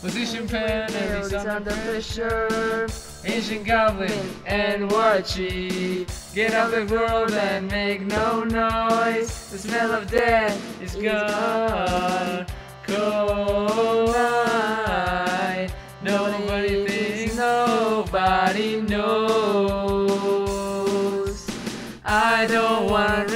Position penalties Penalties under under pressure. Ancient goblin and watchy. Get out the world and make no noise. The smell of death is gone. Cold night. Nobody thinks nobody knows. I don't want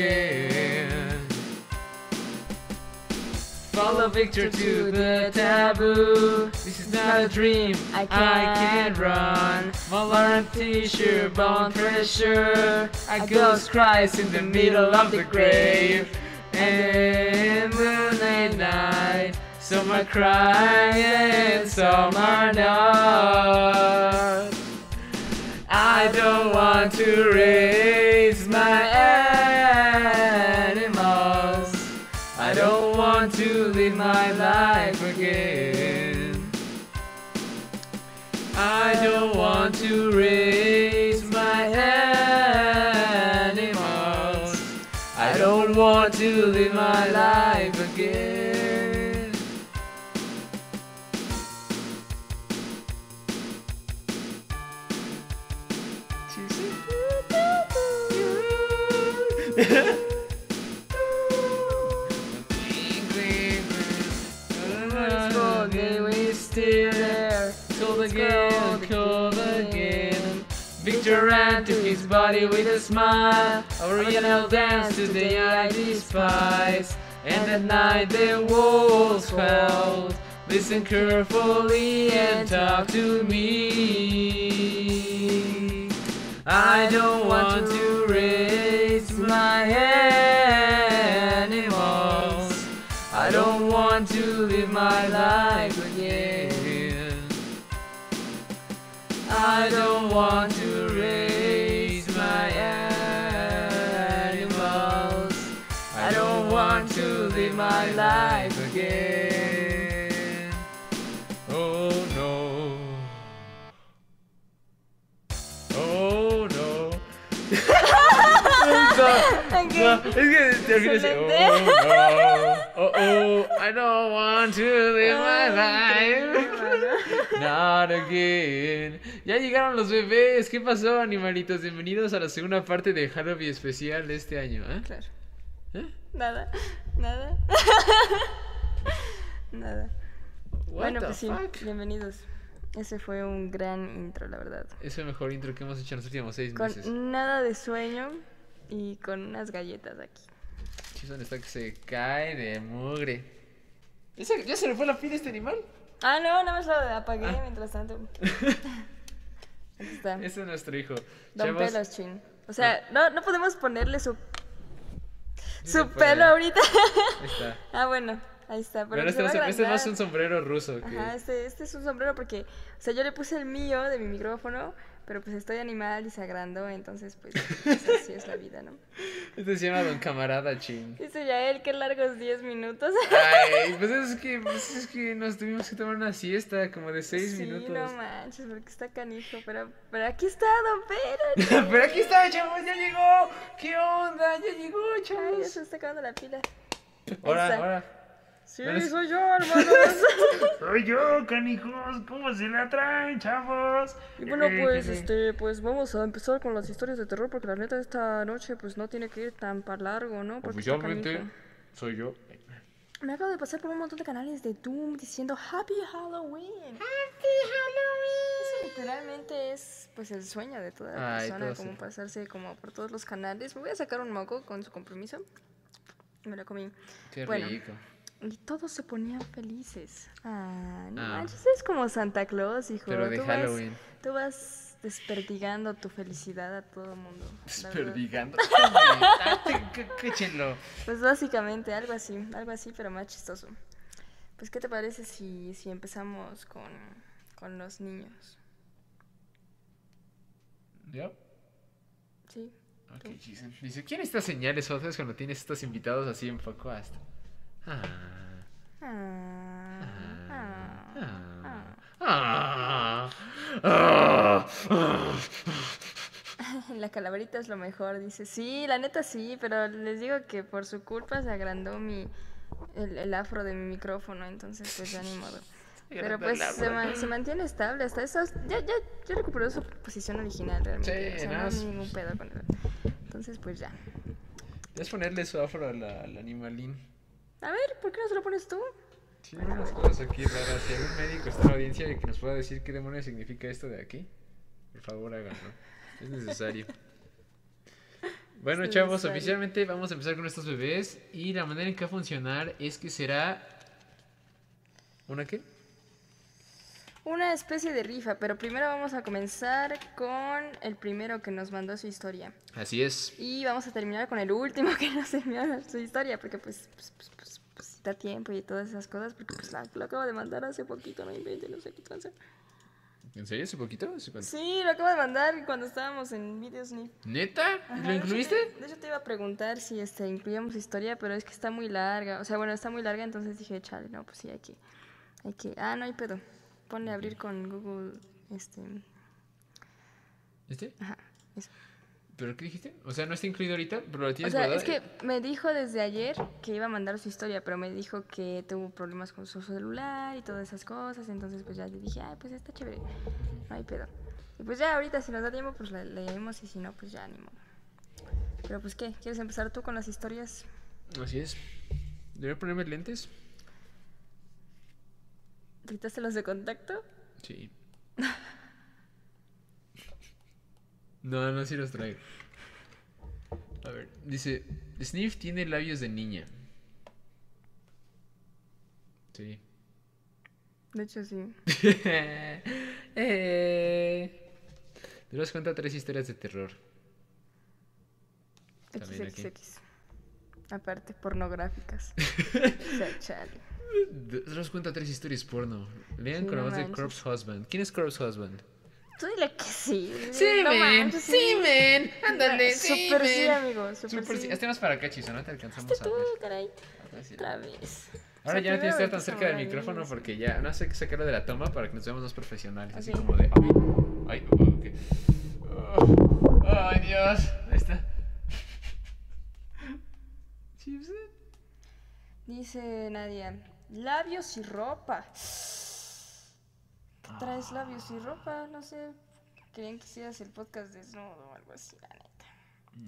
again. Follow Victor to the taboo. This is not a dream. I can't run. Malar t-shirt, bone pressure. A ghost cries in the middle of the grave. And moonlight night. Some are crying, some are not. I don't want to raise my my life again. I don't want to raise my animals. I don't want to live my life Victor ran to his body with a smile. Oriental dance to the I despise. And at night the walls fell. Listen carefully and talk to me. I don't want to raise my animals. I don't want to live my life again. I don't want to my life again. Oh no. Oh no. No, es que. Oh no. Oh oh. I don't want to live my life. Not again. Ya llegaron los bebés. ¿Qué pasó, animalitos? Bienvenidos a la segunda parte de Halloween especial de este año. ¿eh? Claro. ¿Eh? Nada, nada. nada. What bueno, pues sí, bienvenidos. Ese fue un gran intro, la verdad. Es el mejor intro que hemos hecho en los últimos seis Con meses. nada de sueño y con unas galletas aquí. Chizón está que se cae de mugre. ¿Ya se, ya se le fue la pila a este animal? Ah, no, nada más lo apagué Ah. mientras tanto. Aquí está. Ese es nuestro hijo. Don Chavos, Pelos Chin. O sea, no, no podemos ponerle su, su pelo ahorita. Está. ah, bueno, ahí está. Pero, Pero este, no este no es un sombrero ruso. Que... Ajá, este, este es un sombrero porque, o sea, yo le puse el mío de mi micrófono, pero pues estoy animal y se agrandó, entonces pues, pues, así es la vida, ¿no? Este se llama Don Camarada Chin. Dice Yael, qué largos 10 minutos. Ay, pues es que, pues es que nos tuvimos que tomar una siesta como de seis sí, minutos. no manches, porque está canijo, pero, pero aquí está Don Pedro. Pero aquí está, chavos, ya llegó. ¿Qué onda? Ya llegó, Ay, ya chavos. se está acabando la pila. Ahora, ahora. Sí, es- soy yo, hermanos. Soy yo, canijos. ¿Cómo se la traen, chavos? Y bueno, pues, este, pues vamos a empezar con las historias de terror, porque la neta esta noche, pues, no tiene que ir tan para largo, ¿no? Porque está Oficialmente, soy yo. Me acabo de pasar por un montón de canales de Doom diciendo Happy Halloween. Happy Halloween. Eso literalmente es pues el sueño de toda Ay, persona, como sí. pasarse como por todos los canales. Me voy a sacar un moco con su compromiso. Me lo comí. Qué Bueno. rico. Y todos se ponían felices. Ah, no Ah. manches, es como Santa Claus, hijo. Pero de Tú vas- Halloween. Tú vas desperdigando tu felicidad a todo el mundo. Desperdigando. Échenlo. Pues básicamente, algo así, algo así, pero más chistoso. Pues, ¿qué te parece si, si empezamos con, con los niños? ¿Ya? ¿Sí? Ok, Jason. Dice, ¿quién estas señales otras cuando tienes estos invitados así en? Ah. La calaverita es lo mejor, dice. Sí, la neta sí, pero les digo que por su culpa se agrandó mi el, el afro de mi micrófono, entonces pues ya ni modo. Pero pues se, man- se mantiene estable hasta eso. Ya, ya, ya recuperó su posición original realmente. Sí, o sea, no, no hay es- ningún pedo con él. Entonces pues ya. Debes ponerle su afro al al animalín. A ver, ¿por qué no se lo pones tú? Sí, unas cosas aquí raras. Si algún médico está en la audiencia y que nos pueda decir qué demonios significa esto de aquí, por favor háganlo. Es necesario. Bueno, Es chavos, necesario. oficialmente vamos a empezar con estos bebés. Y la manera en que va a funcionar es que será. ¿Una qué? Una especie de rifa, pero primero vamos a comenzar con el primero que nos mandó su historia. Así es. Y vamos a terminar con el último que nos envió su historia, porque pues, pues, pues, da tiempo y todas esas cosas, porque pues la, lo acabo de mandar hace poquito, no inventen, no sé qué tranza. ¿En serio? ¿Hace poquito? ¿Hace? Sí, lo acabo de mandar cuando estábamos en Videos Ni. ¿Neta? Ajá, ¿Lo de hecho incluiste? te- De hecho te iba a preguntar si este, incluíamos historia, pero es que está muy larga. O sea, bueno, está muy larga, entonces dije, chale, no, pues sí, hay que... Hay que... Ah, no hay pedo. Ponle a abrir con Google, este... ¿Este? Ajá, eso. ¿Pero qué dijiste? O sea, no está incluido ahorita, pero lo O tienes sea, guardado. es que me dijo desde ayer que iba a mandar su historia, pero me dijo que tuvo problemas con su celular y todas esas cosas, entonces pues ya le dije, ay, pues está chévere, no hay pedo. Y pues ya ahorita si nos da tiempo pues la leemos y si no pues ya ni modo. Pero pues qué, ¿quieres empezar tú con las historias? Así es. ¿Debería ponerme lentes? ¿Te quitaste los de contacto? Sí. No, no, sí los traigo. A ver, dice, Sniff tiene labios de niña. Sí. De hecho sí. eh. Cuenta tres historias de terror. También aquí. XXX. Aparte, pornográficas. o sea, chale. Cuenta tres historias porno. Lean Sí, con la no voz de. Corpse Husband. ¿Quién es Corpse Husband? Tú dile que sí. Sí, no men. manches, Sí, men. Ándale, sí, Super sí, men. amigo. Super, Super sí. sí. Hazte más para acá, Chizo, no te alcanzamos Hazte a tú, ver. caray. Otra vez. Ahora O sea, ya no tienes que estar tan cerca del micrófono porque ya no sé qué sacarlo de la toma para que nos veamos más profesionales. Así como de. Ay, ay, oh, ok. Oh, ay, Dios. Ahí está. Dice Nadia, labios y ropa. ¿Qué traes labios y ropa? No sé. Querían que hicieras el podcast desnudo o algo así, la neta.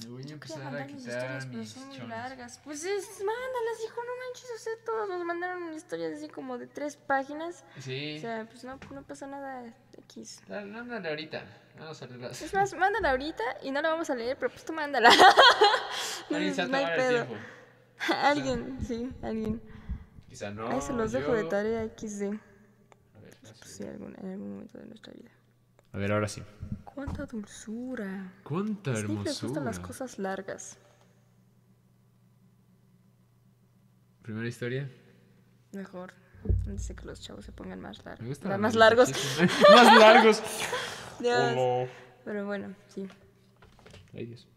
Voy a Quería mandar mis historias, pero son muy largas. Pues es, mándalas, hijo, no manches. O sea, todos nos mandaron historias así como de tres páginas. Sí. O sea, pues no, no pasa nada X. Dale, ándale ahorita. Vamos a leerlas. Es más, mándala ahorita y no la vamos a leer, pero pues tú mándala. no, se hay pedo. alguien, sí, alguien. Quizá no. Ahí se los dejo de yo- tarea XD. A ver, Pues así. Sí, algún, en algún momento de nuestra vida. A ver, ahora sí. ¡Cuánta dulzura! Cuánta A Steve le hermosura. gustan las cosas largas. Primera historia. Mejor. Antes de que los chavos se pongan más largos. Me gusta. más la largos. más largos. Dios. Oh, Pero bueno, sí. Ay, Dios.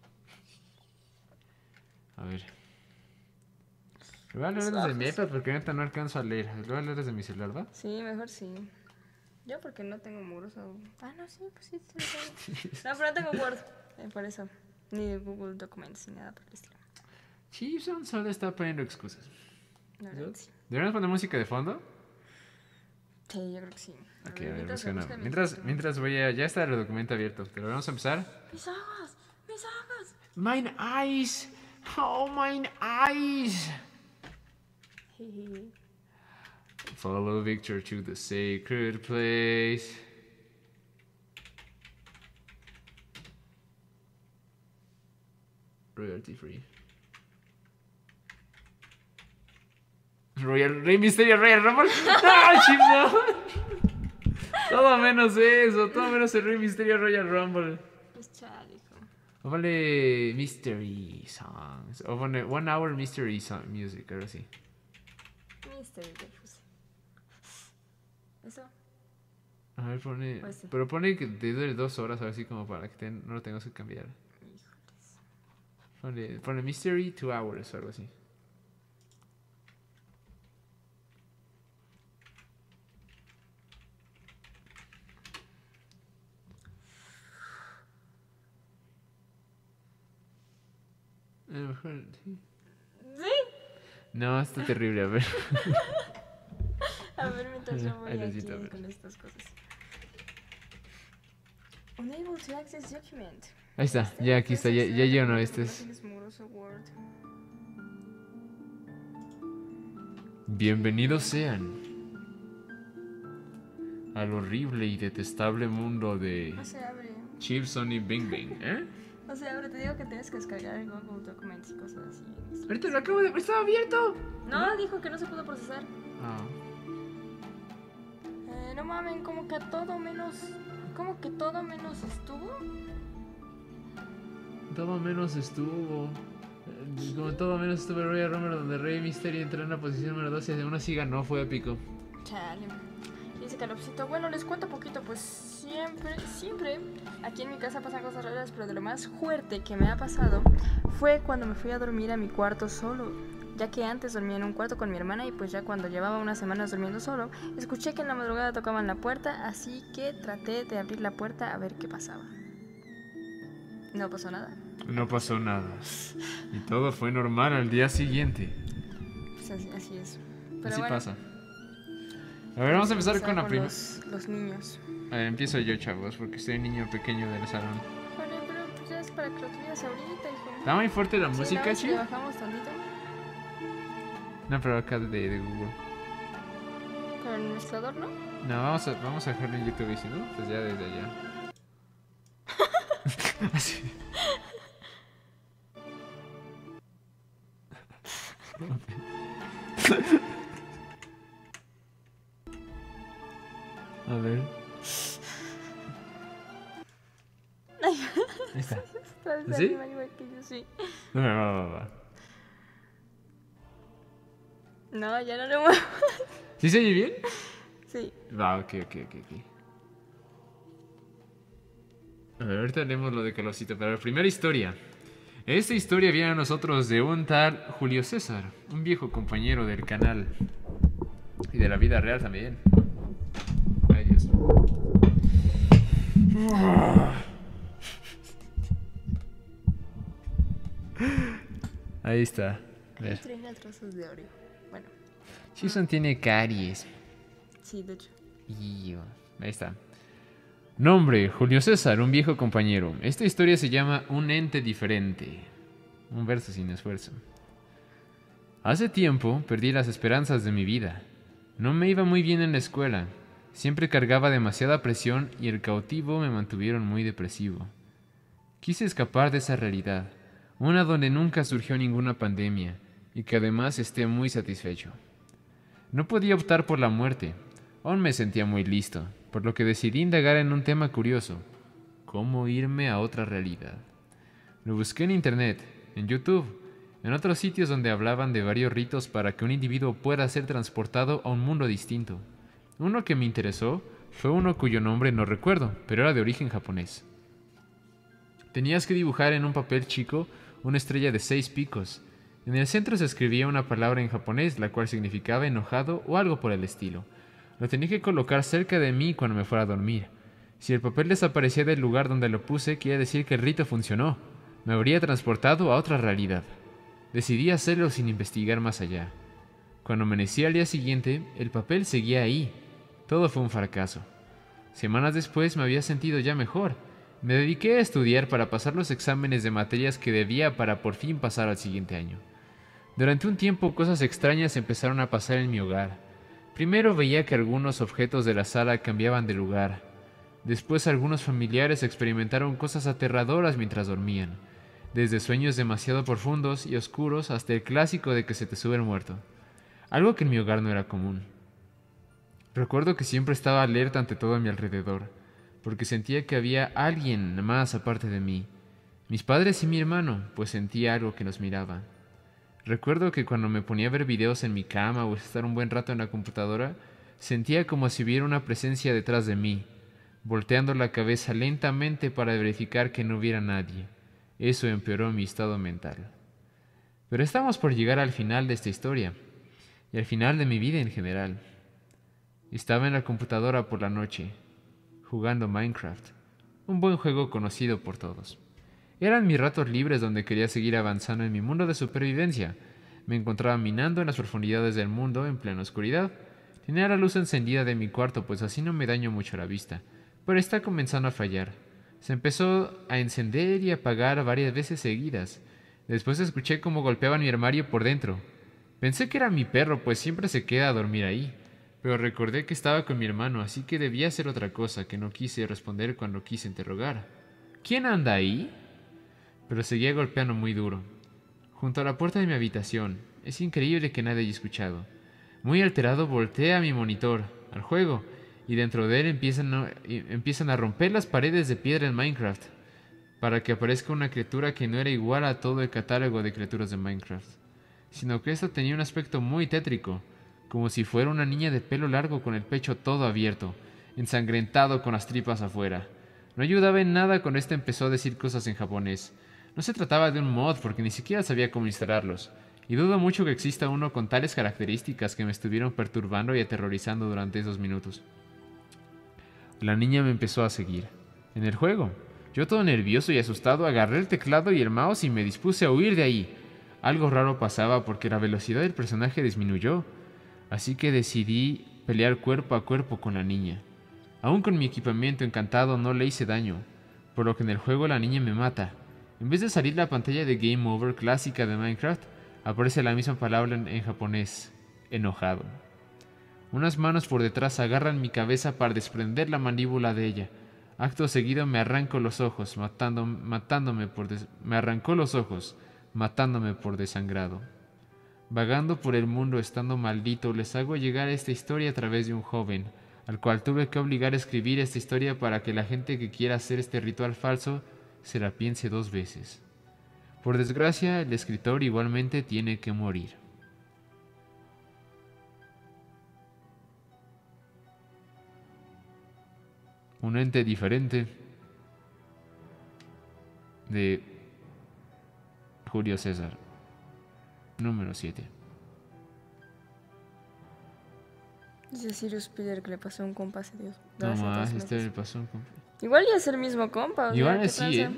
A ver. Le voy a leer desde mi iPad porque ahorita no alcanzo a leer. Le voy a leer desde mi celular, ¿va? Sí, mejor sí. Yo porque no tengo muros o... Ah, no, sí, pues sí. sí no, pero no tengo Word. eh, por eso. Ni Google Documents ni nada por el estilo. Chipson solo está poniendo excusas. Verdad, sí. ¿Deberíamos poner música de fondo? Sí, yo creo que sí. A ver, a ver, mientras busca Mientras, mientras voy a... Ya está el documento abierto, pero vamos a empezar. Mis ojos, mis ojos. Mine eyes! Oh, mine eyes! Follow Victor to the sacred place. Royalty free. Royal Rey Misterio Royal Rumble. Ah, ¡No, Chipson! Todo menos eso, todo menos el Rey Misterio Royal Rumble. Pues chale, hijo. Mystery Songs. Pone One Hour Mystery song, Music, algo así. Mystery A ver, pone. Pero pone que te dure dos horas, así como para que te- no lo tengas que cambiar. Ponle, ponle Mystery Two Hours o algo así. A lo mejor, sí. ¿Sí? No, está terrible, a ver. A ver, mientras yo voy ver. con estas cosas. Unable to access document. Ahí está, ya aquí está, ya, ya yo no, este es... Bienvenidos sean al horrible y detestable mundo de No se abre. Chipson y Bing Bing, ¿eh? No se abre, te digo que tienes que descargar el Google Documents y cosas así. Ahorita lo acabo de... ¡Estaba abierto! No, dijo que no se pudo procesar. Ah, Eh, no mamen, como que todo menos. Como que todo menos estuvo. todo menos estuvo... eh, Como todo menos estuvo Royal Rumble donde Rey Mysterio entró en la posición número 12 y aún así ganó, fue épico. Chale. Dice Calopsito, bueno, les cuento poquito, pues siempre, siempre aquí en mi casa pasan cosas raras, pero de lo más fuerte que me ha pasado fue cuando me fui a dormir a mi cuarto solo. Ya que antes dormía en un cuarto con mi hermana y pues ya cuando llevaba unas semanas durmiendo solo, escuché que en la madrugada tocaban la puerta, así que traté de abrir la puerta a ver qué pasaba. No pasó nada. No pasó nada. Y todo fue normal al día siguiente. Pues así, así es. Pero así bueno, pasa. A ver, vamos a empezar con la primera... Los, los niños. A ver, empiezo yo, chavos, porque soy el niño pequeño del salón. Vale, pero pues ya es para que lo tuvieras ahorita, hijo. ¿Está muy fuerte la Sí, música, chido? bajamos tantito. No, pero acá de, de Google. Pero el mezclador, ¿no? No, vamos a, vamos a dejarlo en YouTube y si no, pues ya desde allá. Así. A ver. Ahí está. ¿Sí? sí. Va, va, va. No, ya no lo muevo. ¿Sí se oye bien? Sí. Va, ok, ok, ok, ok. A ver, ahorita leemos lo de Calosito, pero primera historia. Esta historia viene a nosotros de un tal Julio César, un viejo compañero del canal y de la vida real también. Ay, Dios. Ahí está. Ver. De Chison tiene caries. sí, de hecho. Ahí está. Nombre, Julio César, un viejo compañero. Esta historia se llama Un ente diferente. Un verso sin esfuerzo. Hace tiempo perdí las esperanzas de mi vida. No me iba muy bien en la escuela. Siempre cargaba demasiada presión y el cautivo me mantuvieron muy depresivo. Quise escapar de esa realidad, una donde nunca surgió ninguna pandemia y que además esté muy satisfecho. No podía optar por la muerte. Aún me sentía muy listo, por lo que decidí indagar en un tema curioso. ¿Cómo irme a otra realidad? Lo busqué en internet, en YouTube, en otros sitios donde hablaban de varios ritos para que un individuo pueda ser transportado a un mundo distinto. Uno que me interesó fue uno cuyo nombre no recuerdo, pero era de origen japonés. Tenías que dibujar en un papel chico una estrella de seis picos. En el centro se escribía una palabra en japonés, la cual significaba enojado o algo por el estilo. Lo tenía que colocar cerca de mí cuando me fuera a dormir. Si el papel desaparecía del lugar donde lo puse, quería decir que el rito funcionó. Me habría transportado a otra realidad. Decidí hacerlo sin investigar más allá. Cuando amanecí al día siguiente, el papel seguía ahí. Todo fue un fracaso. Semanas después me había sentido ya mejor. Me dediqué a estudiar para pasar los exámenes de materias que debía para por fin pasar al siguiente año. Durante un tiempo cosas extrañas empezaron a pasar en mi hogar. Primero veía que algunos objetos de la sala cambiaban de lugar. Después algunos familiares experimentaron cosas aterradoras mientras dormían, desde sueños demasiado profundos y oscuros hasta el clásico de que se te sube el muerto, algo que en mi hogar no era común. Recuerdo que siempre estaba alerta ante todo a mi alrededor, porque sentía que había alguien más aparte de mí, mis padres y mi hermano, pues sentía algo que nos miraba. Recuerdo que cuando me ponía a ver videos en mi cama o estar un buen rato en la computadora, sentía como si hubiera una presencia detrás de mí, volteando la cabeza lentamente para verificar que no hubiera nadie. Eso empeoró mi estado mental. Pero estamos por llegar al final de esta historia, y al final de mi vida en general. Estaba en la computadora por la noche, jugando Minecraft, un buen juego conocido por todos. Eran mis ratos libres donde quería seguir avanzando en mi mundo de supervivencia. Me encontraba minando en las profundidades del mundo en plena oscuridad. Tenía la luz encendida de mi cuarto, pues así no me daño mucho la vista, pero está comenzando a fallar. Se empezó a encender y apagar varias veces seguidas. Después escuché cómo golpeaban mi armario por dentro. Pensé que era mi perro, pues siempre se queda a dormir ahí. Pero recordé que estaba con mi hermano, así que debía ser otra cosa que no quise responder cuando quise interrogar. ¿Quién anda ahí? Pero seguía golpeando muy duro. Junto a la puerta de mi habitación. Es increíble que nadie haya escuchado. Muy alterado volteé a mi monitor, al juego, y dentro de él empiezan a, romper las paredes de piedra en Minecraft, para que aparezca una criatura que no era igual a todo el catálogo de criaturas de Minecraft, sino que esta tenía un aspecto muy tétrico, como si fuera una niña de pelo largo con el pecho todo abierto, ensangrentado con las tripas afuera. No ayudaba en nada cuando ésta empezó a decir cosas en japonés. No se trataba de un mod porque ni siquiera sabía cómo instalarlos, y dudo mucho que exista uno con tales características que me estuvieron perturbando y aterrorizando durante esos minutos. La niña me empezó a seguir. En el juego. Yo todo nervioso y asustado agarré el teclado y el mouse y me dispuse a huir de ahí. Algo raro pasaba porque la velocidad del personaje disminuyó, así que decidí pelear cuerpo a cuerpo con la niña. Aún con mi equipamiento encantado no le hice daño, por lo que en el juego la niña me mata. En vez de salir la pantalla de Game Over clásica de Minecraft, aparece la misma palabra en, japonés, enojado. Unas manos por detrás agarran mi cabeza para desprender la mandíbula de ella. Acto seguido me arranco los ojos, matándome por me arrancó los ojos, matándome por desangrado. Vagando por el mundo estando maldito, les hago llegar esta historia a través de un joven, al cual tuve que obligar a escribir esta historia para que la gente que quiera hacer este ritual falso se la piense dos veces. Por desgracia, el escritor igualmente tiene que morir. Un ente diferente de Julio César. Número 7. Dice Sirius Peter que le pasó a un compa hace Dios. No más, este le pasó un compa. Igual ya es el mismo compa. o sea, Igual ¿qué sí, ¿eh?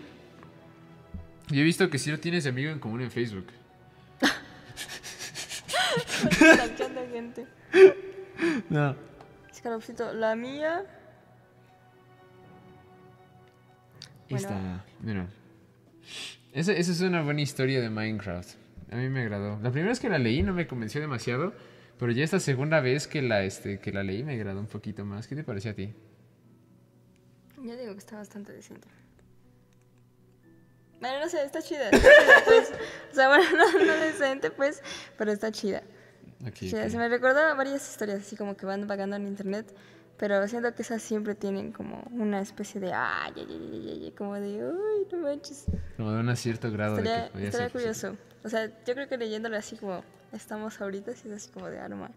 Yo he visto que sí lo tienes amigo en común en Facebook. Gente. No. Escalofrito, la mía. Bueno. Esta, mira. Esa, esa es una buena historia de Minecraft. A mí me agradó. La primera vez que la leí no me convenció demasiado, pero ya esta segunda vez que la, este, que la leí me agradó un poquito más. ¿Qué te pareció a ti? Yo digo que está bastante decente. Bueno, no sé, está chida. Está chida pues. O sea, bueno, no, no decente, pues, pero está chida. Ok, Chida. ok. Se me recordó a varias historias así como que van vagando en internet, pero siento que esas siempre tienen como una especie de ay, ay, ay, ay, ay, ay", como de uy, no manches. Como de un cierto grado de Estaría, que podía estaría ser curioso. O sea, yo creo que leyéndolo así como estamos ahorita, sí es así como de arma.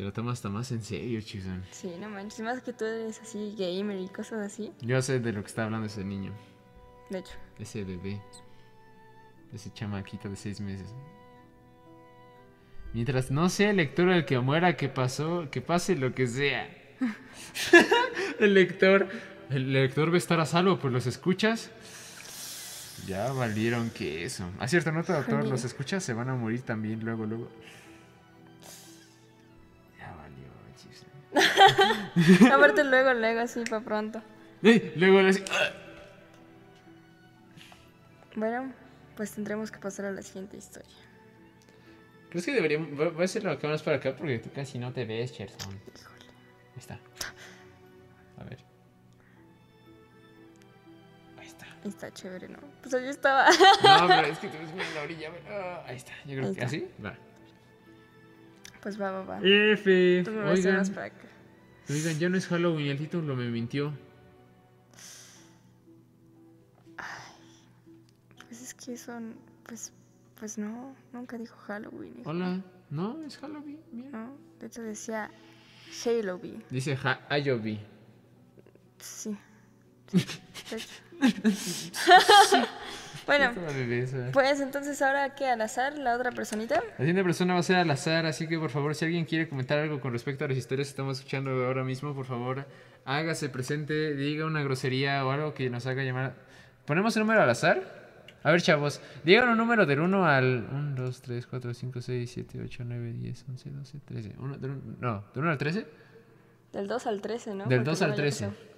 Te lo tomas hasta más en serio, Chizan. Sí, no manches. Y más que tú eres así gamer y cosas así. Yo sé de lo que está hablando ese niño, De hecho. ese bebé, ese chamaquito de seis meses. Mientras no sea el lector el que muera, que pasó, que pase lo que sea. el lector, el lector va a estar a salvo, pues los escuchas. Ya valieron que eso. Ah, cierto, no, doctor, los escuchas se van a morir también luego, luego. Aparte luego, luego, así para pronto. Eh, Luego le ¡Ah! Bueno, pues tendremos que pasar a la siguiente historia. ¿Crees que deberíamos.? Voy a hacerlo acá más para acá porque tú casi no te ves, Cherson. Ahí está. A ver. Ahí está. Está chévere, ¿no? Pues yo estaba. No, pero es que te ves muy en la orilla. ah, ahí está. Yo creo Ahí que está. así. Va. Pues va, va, va. F. Tú me vas Oigan, más para acá. oigan, ya no es Halloween. El título me mintió. Pues es que son. Pues. Pues no, nunca dijo Halloween. hijo. Hola. No, es Halloween. Mira. No, de hecho decía Halloween. Dice ha Ayobi. Sí. sí, de hecho. Bueno, pues entonces ahora que al azar, la otra personita. La siguiente persona va a ser al azar, así que por favor, si alguien quiere comentar algo con respecto a las historias que estamos escuchando ahora mismo, por favor, hágase presente, diga una grosería o algo que nos haga llamar. ¿Ponemos el número al azar? A ver, chavos, digan un número del 1 al 1, 2, 3, 4, 5, 6, 7, 8, 9, 10, 11, 12, 13. Uno, del no, ¿del 1 al 13? Del 2 al 13, ¿no? Del Porque 2 al luego ya 13.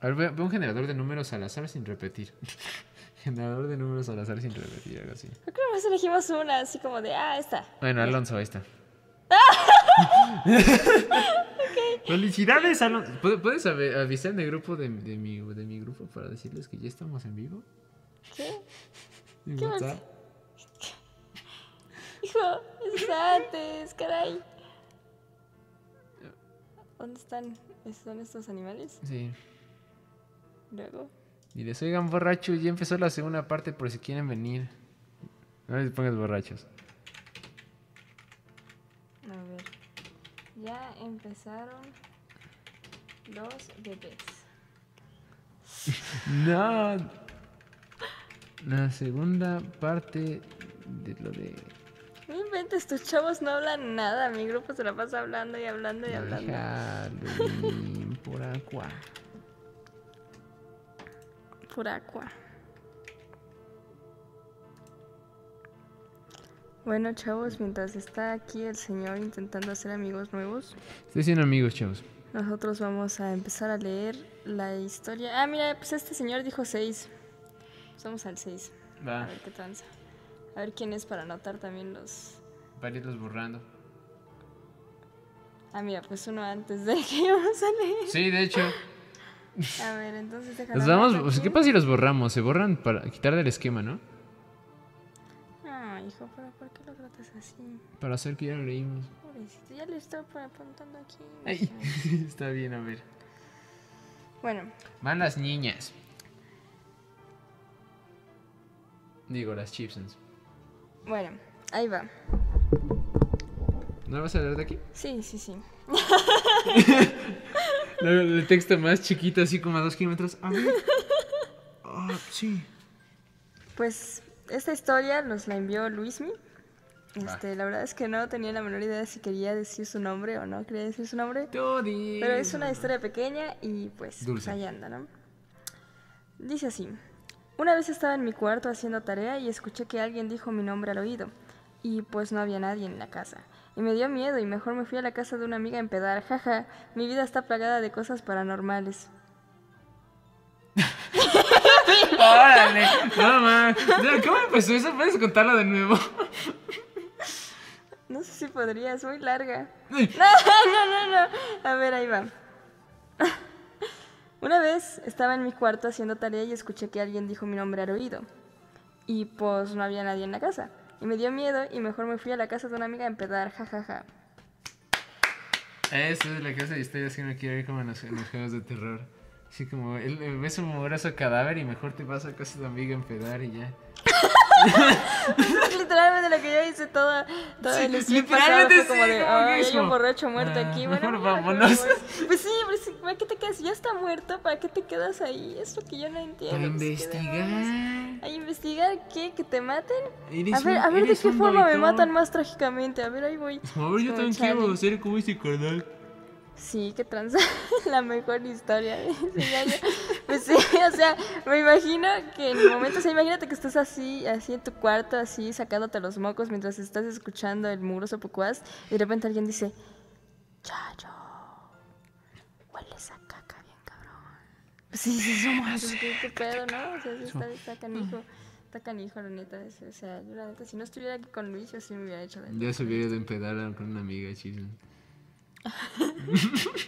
A ver, ve, ve un generador de números al azar sin repetir. generador de números al azar sin repetir, algo así. Creo que más elegimos una, así como de, ah, esta. Bueno, Alonso, ahí está. Felicidades, Alonso. ¿Puedes- ¿Puedes ave- avisar en el grupo de, de mi, de mi grupo para decirles que ya estamos en vivo? ¿Qué? ¿Qué más? WhatsApp. Hijo, eso es antes, caray. ¿Dónde están? ¿Son estos animales? Sí. Luego. Y les oigan borrachos, ya empezó la segunda parte por si quieren venir. No les pongas borrachos. A ver. Ya empezaron los bebés. No. La segunda parte de lo de. No inventes, tus chavos no hablan nada. Mi grupo se la pasa hablando y hablando y hablando. Por agua. Por agua. Bueno, chavos, mientras está aquí el señor intentando hacer amigos nuevos, Estoy siendo amigos, chavos. nosotros vamos a empezar a leer la historia. Ah, mira, pues este señor dijo 6. Vamos al 6. A Va, ver qué tranza. A ver quién es para anotar también los. para irlos borrando. Ah, mira, pues uno antes de que íbamos a leer. Sí, de hecho. A ver, entonces déjame. Los vamos, pues, ¿Qué pasa si los borramos? Se borran para quitar del esquema, ¿no? Ah, hijo, pero ¿por qué lo tratas así? Para hacer que ya lo leímos. Pobrecito, ya le estoy apuntando aquí. Ay, está bien, a ver. Bueno, Van las niñas. Digo, las Chipsons. bueno, ahí va. ¿No vas a leer de aquí? Sí, sí, sí. El, el texto más chiquito, así como a dos kilómetros. A ver. Ah, sí. Pues esta historia nos la envió Luismi. Este, la verdad es que no tenía la menor idea de si quería decir su nombre o no quería decir su nombre. Todi. Pero es una historia pequeña y pues, pues ahí anda, ¿no? Dice así. Una vez estaba en mi cuarto haciendo tarea y escuché que alguien dijo mi nombre al oído. Y pues no había nadie en la casa. Y me dio miedo y mejor me fui a la casa de una amiga a empedar. Jaja, mi vida está plagada de cosas paranormales. Órale. No, man. ¿Cómo empezó eso? ¿Puedes contarlo de nuevo? No sé si podría, es muy larga. No, no, no, no. A ver, ahí va. Una vez estaba en mi cuarto haciendo tarea y escuché que alguien dijo mi nombre al oído. Y pues no había nadie en la casa. Y me dio miedo y mejor me fui a la casa de una amiga a empedar, jajaja. Esa es la clase de historias que uno quiere ver como en los, en los juegos de terror. Así como, él, él ves un mugroso cadáver y mejor te vas a casa de tu amiga a empedar y ya. Literalmente lo que yo hice todo, todo Sí, el literalmente como sí, de, como que "Ay, hay un borracho muerto ah, aquí. mejor Bueno, vámonos". me voy. Pues sí, sí, ¿para qué te quedas? Ya está muerto, ¿para qué te quedas ahí? Es lo que yo no entiendo. Para pues, investigar. ¿A investigar qué? ¿Que te maten? A ver, un- a ver de qué forma me matan más trágicamente. A ver, ahí voy. A ver, yo también quiero ser como este carnal. Sí, que tranza la mejor historia. Ya. Pues sí, o sea, me imagino que en el momento, o sea, imagínate que estás así, así en tu cuarto, así sacándote los mocos mientras estás escuchando el mugroso pucuás y de repente alguien dice, Chayo, sí, sí, somos, ¿qué, qué pedo, no? O sea, sí está, está canijo, está canijo, la neta. es- O sea, yo la neta, si no estuviera aquí con Luis, yo sí me hubiera hecho de Ya se hubiera de empedar con una amiga, chisme.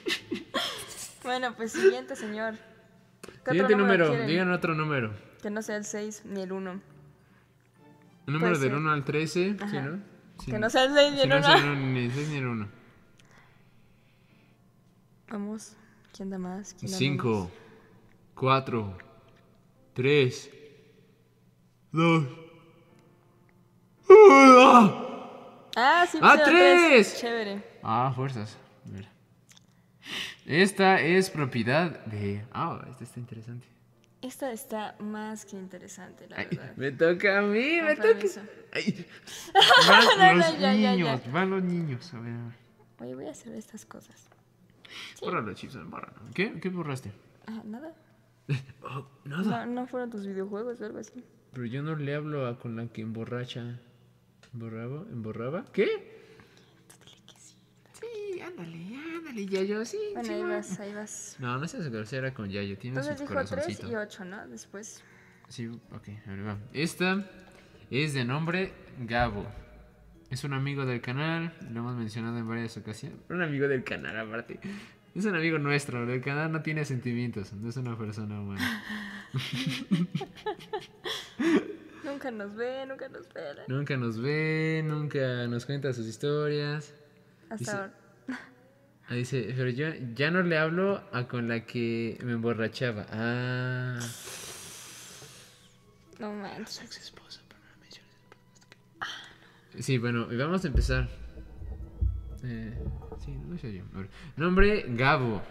Bueno, pues siguiente, señor. ¿Qué otro Siguiente número, quieren? digan otro número. Que no sea el 6 ni el 1. Un número del ser. 1 al 13, ¿sí, no? Sí, Que no sea el 6 ni Si el no 1. es el uno, ni el 6 ni el 1. Vamos. ¿Quién da más? ¿Quién da 5, 4, 3, 2. menos? Ah, sí, ¡Ah, tres! Chévere. Ah, fuerzas. Esta es propiedad de. Ah, esta está interesante. Esta está más que interesante, la Ay, verdad. me toca a mí, me toca. Ay. No, Van no, los ya, ya, ya. niños, van los niños. A ver, a ver. Oye, voy a hacer estas cosas. Bórralo, Chipson, bórralo. ¿Qué? ¿Qué borraste? Ah, nada. Oh, nada. No, no fueron tus videojuegos o algo así. Pero yo no le hablo a con la que emborracha. ¿Emborraba? ¿Emborraba? ¿Qué? Dile que sí. Sí, ándale, ándale, Yayo, sí. Bueno, sí, ahí va. vas, ahí vas. No, no seas grosera con Yayo, tiene Entonces sus dijo 3 corazoncitos. y 8, ¿no? Después. Sí, ok, a ver, va. Esta es de nombre Gabo. Es un amigo del canal, lo hemos mencionado en varias ocasiones. Un amigo del canal, aparte. Es un amigo nuestro, del canal no tiene sentimientos, no es una persona humana. Nunca nos ve, nunca nos ve. Nunca nos ve, nunca nos cuenta sus historias. Hasta Dice- ahora. Ah, dice, pero yo ya no le hablo a con la que me emborrachaba. Ah. No manches. Ex esposa, pero no menciones el Sí, bueno, y vamos a empezar. Eh, no. Nombre Gabo.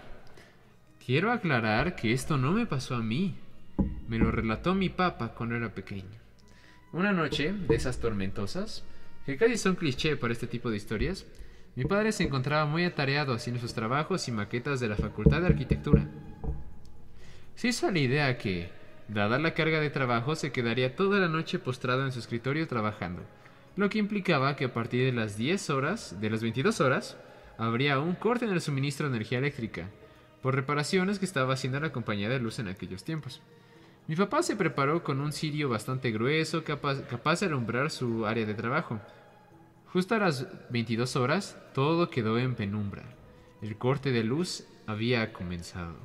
Quiero aclarar que esto no me pasó a mí. Me lo relató mi papá cuando era pequeño. Una noche de esas tormentosas, que casi son cliché para este tipo de historias, mi padre se encontraba muy atareado haciendo sus trabajos y maquetas de la Facultad de Arquitectura. Se hizo la idea que, dada la carga de trabajo, se quedaría toda la noche postrado en su escritorio trabajando, lo que implicaba que a partir de las 10 horas, de las 22 horas, habría un corte en el suministro de energía eléctrica, por reparaciones que estaba haciendo la compañía de luz en aquellos tiempos. Mi papá se preparó con un cirio bastante grueso, capaz, capaz de alumbrar su área de trabajo. Justo a las 22 horas, todo quedó en penumbra. El corte de luz había comenzado.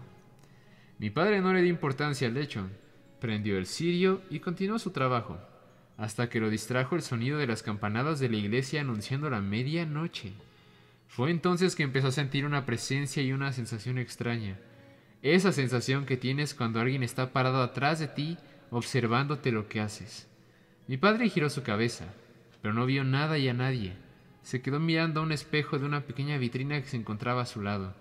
Mi padre no le dio importancia al hecho. Prendió el cirio y continuó su trabajo, hasta que lo distrajo el sonido de las campanadas de la iglesia anunciando la medianoche. Fue entonces que empezó a sentir una presencia y una sensación extraña. Esa sensación que tienes cuando alguien está parado atrás de ti observándote lo que haces. Mi padre giró su cabeza, pero no vio nada y a nadie. Se quedó mirando a un espejo de una pequeña vitrina que se encontraba a su lado,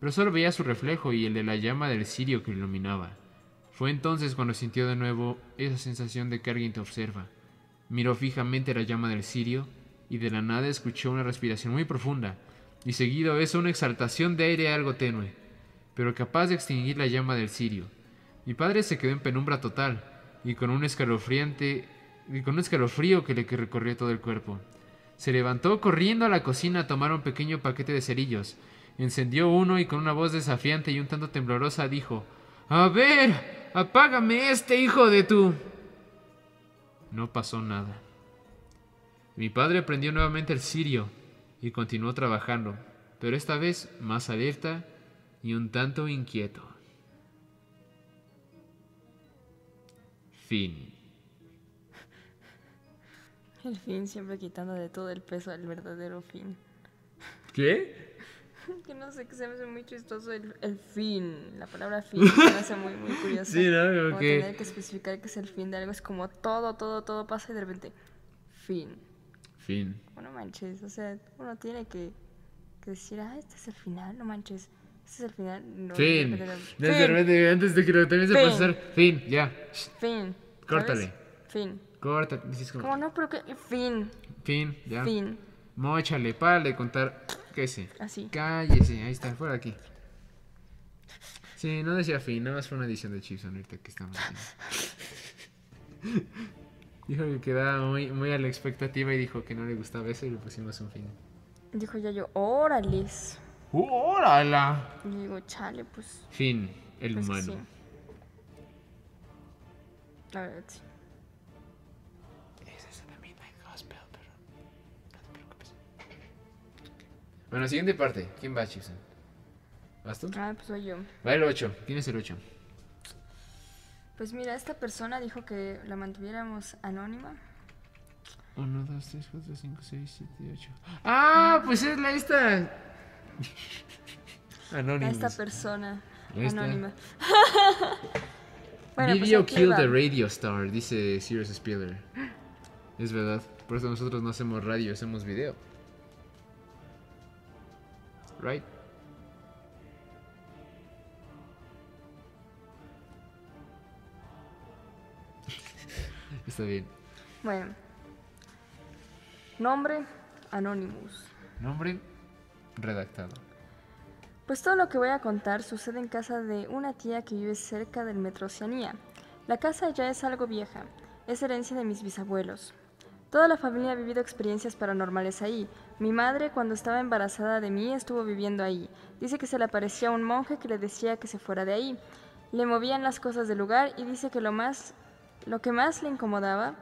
pero solo veía su reflejo y el de la llama del cirio que iluminaba. Fue entonces cuando sintió de nuevo esa sensación de que alguien te observa. Miró fijamente la llama del cirio y de la nada escuchó una respiración muy profunda y seguido eso una exhaltación de aire algo tenue, pero capaz de extinguir la llama del cirio. Mi padre se quedó en penumbra total y con un escalofriante y con un escalofrío que le recorrió todo el cuerpo. Se levantó corriendo a la cocina a tomar un pequeño paquete de cerillos. Encendió uno y con una voz desafiante y un tanto temblorosa dijo: A ver, apágame este hijo de tu. No pasó nada. Mi padre prendió nuevamente el cirio y continuó trabajando, pero esta vez más alerta y un tanto inquieto. Fin. El fin siempre quitando de todo el peso al verdadero fin. ¿Qué? Que no sé, que se me hace muy chistoso el, el fin. La palabra fin se me hace muy, muy curiosa. Sí, ¿no? Como Como que- tener que especificar que es el fin de algo. Es como todo, todo, todo pasa y de repente, fin. Fin. Bueno, manches, o sea, uno tiene que, que decir, ah, este es el final, no manches. Este es el final. No, Fin. De repente, antes de que lo termines de procesar. Fin, ya. fin. Córtale. ¿sabes? Fin. Corta. dices como, ¿Cómo no? Pero que, fin, Fin, ya. fin. Móchale, párale de contar. ¿Qué sé? Así. Cállese, ahí está, fuera de aquí. Sí, no decía fin, nada más fue una edición de Chipson ahorita que estamos haciendo. Dijo que quedaba muy, muy a la expectativa y dijo que no le gustaba eso y le pusimos un fin. Dijo ya yo, órales. ¡Órala! Y digo, chale, pues. Fin, el pues humano. sí. La verdad, sí. Bueno, siguiente parte. ¿Quién va, Chipson? ¿Vas tú? Ah, pues soy yo. Va el 8. ¿Quién es el 8? Pues mira, esta persona dijo que la mantuviéramos anónima. 1, 2, 3, 4, 5, 6, 7, 8. ¡Ah! Pues es la esta. A Anónimos. esta persona Esta. anónima. bueno, pues Video aquí Kill va. the Radio Star, dice Sirius Spiller. Es verdad. Por eso nosotros no hacemos radio, hacemos video. Right? Está bien. Bueno. Nombre, Anonymous. Nombre redactado. Pues todo lo que voy a contar sucede en casa de una tía que vive cerca del metro Oceanía. La casa ya es algo vieja, es herencia de mis bisabuelos. Toda la familia ha vivido experiencias paranormales ahí. Mi madre, cuando estaba embarazada de mí, estuvo viviendo ahí. Dice que se le aparecía un monje que le decía que se fuera de ahí. Le movían las cosas del lugar y dice que lo más lo que más le incomodaba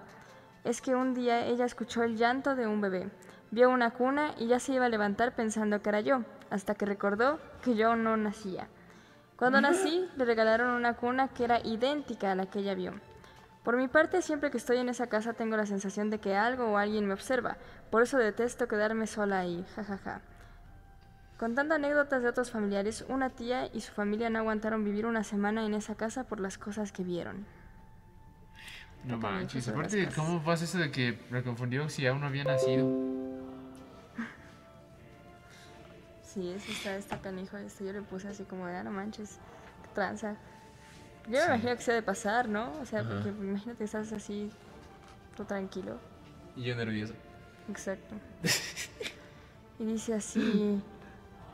es que un día ella escuchó el llanto de un bebé. Vio una cuna y ya se iba a levantar pensando que era yo, hasta que recordó que yo no nacía. Cuando nací, le regalaron una cuna que era idéntica a la que ella vio. Por mi parte, siempre que estoy en esa casa tengo la sensación de que algo o alguien me observa, por eso detesto quedarme sola ahí, jajaja. Contando anécdotas de otros familiares, una tía y su familia no aguantaron vivir una semana en esa casa por las cosas que vieron. No manches. Aparte, ¿cómo pasa eso de que me confundió si aún no había nacido? Sí, eso está, está canijo. Esto yo le puse así como de, ah, no manches, tranza. Yo me Sí. imagino que se ha de pasar, ¿no? O sea, Ajá. porque imagínate que estás así, todo tranquilo. Y yo nervioso. Exacto. y dice así,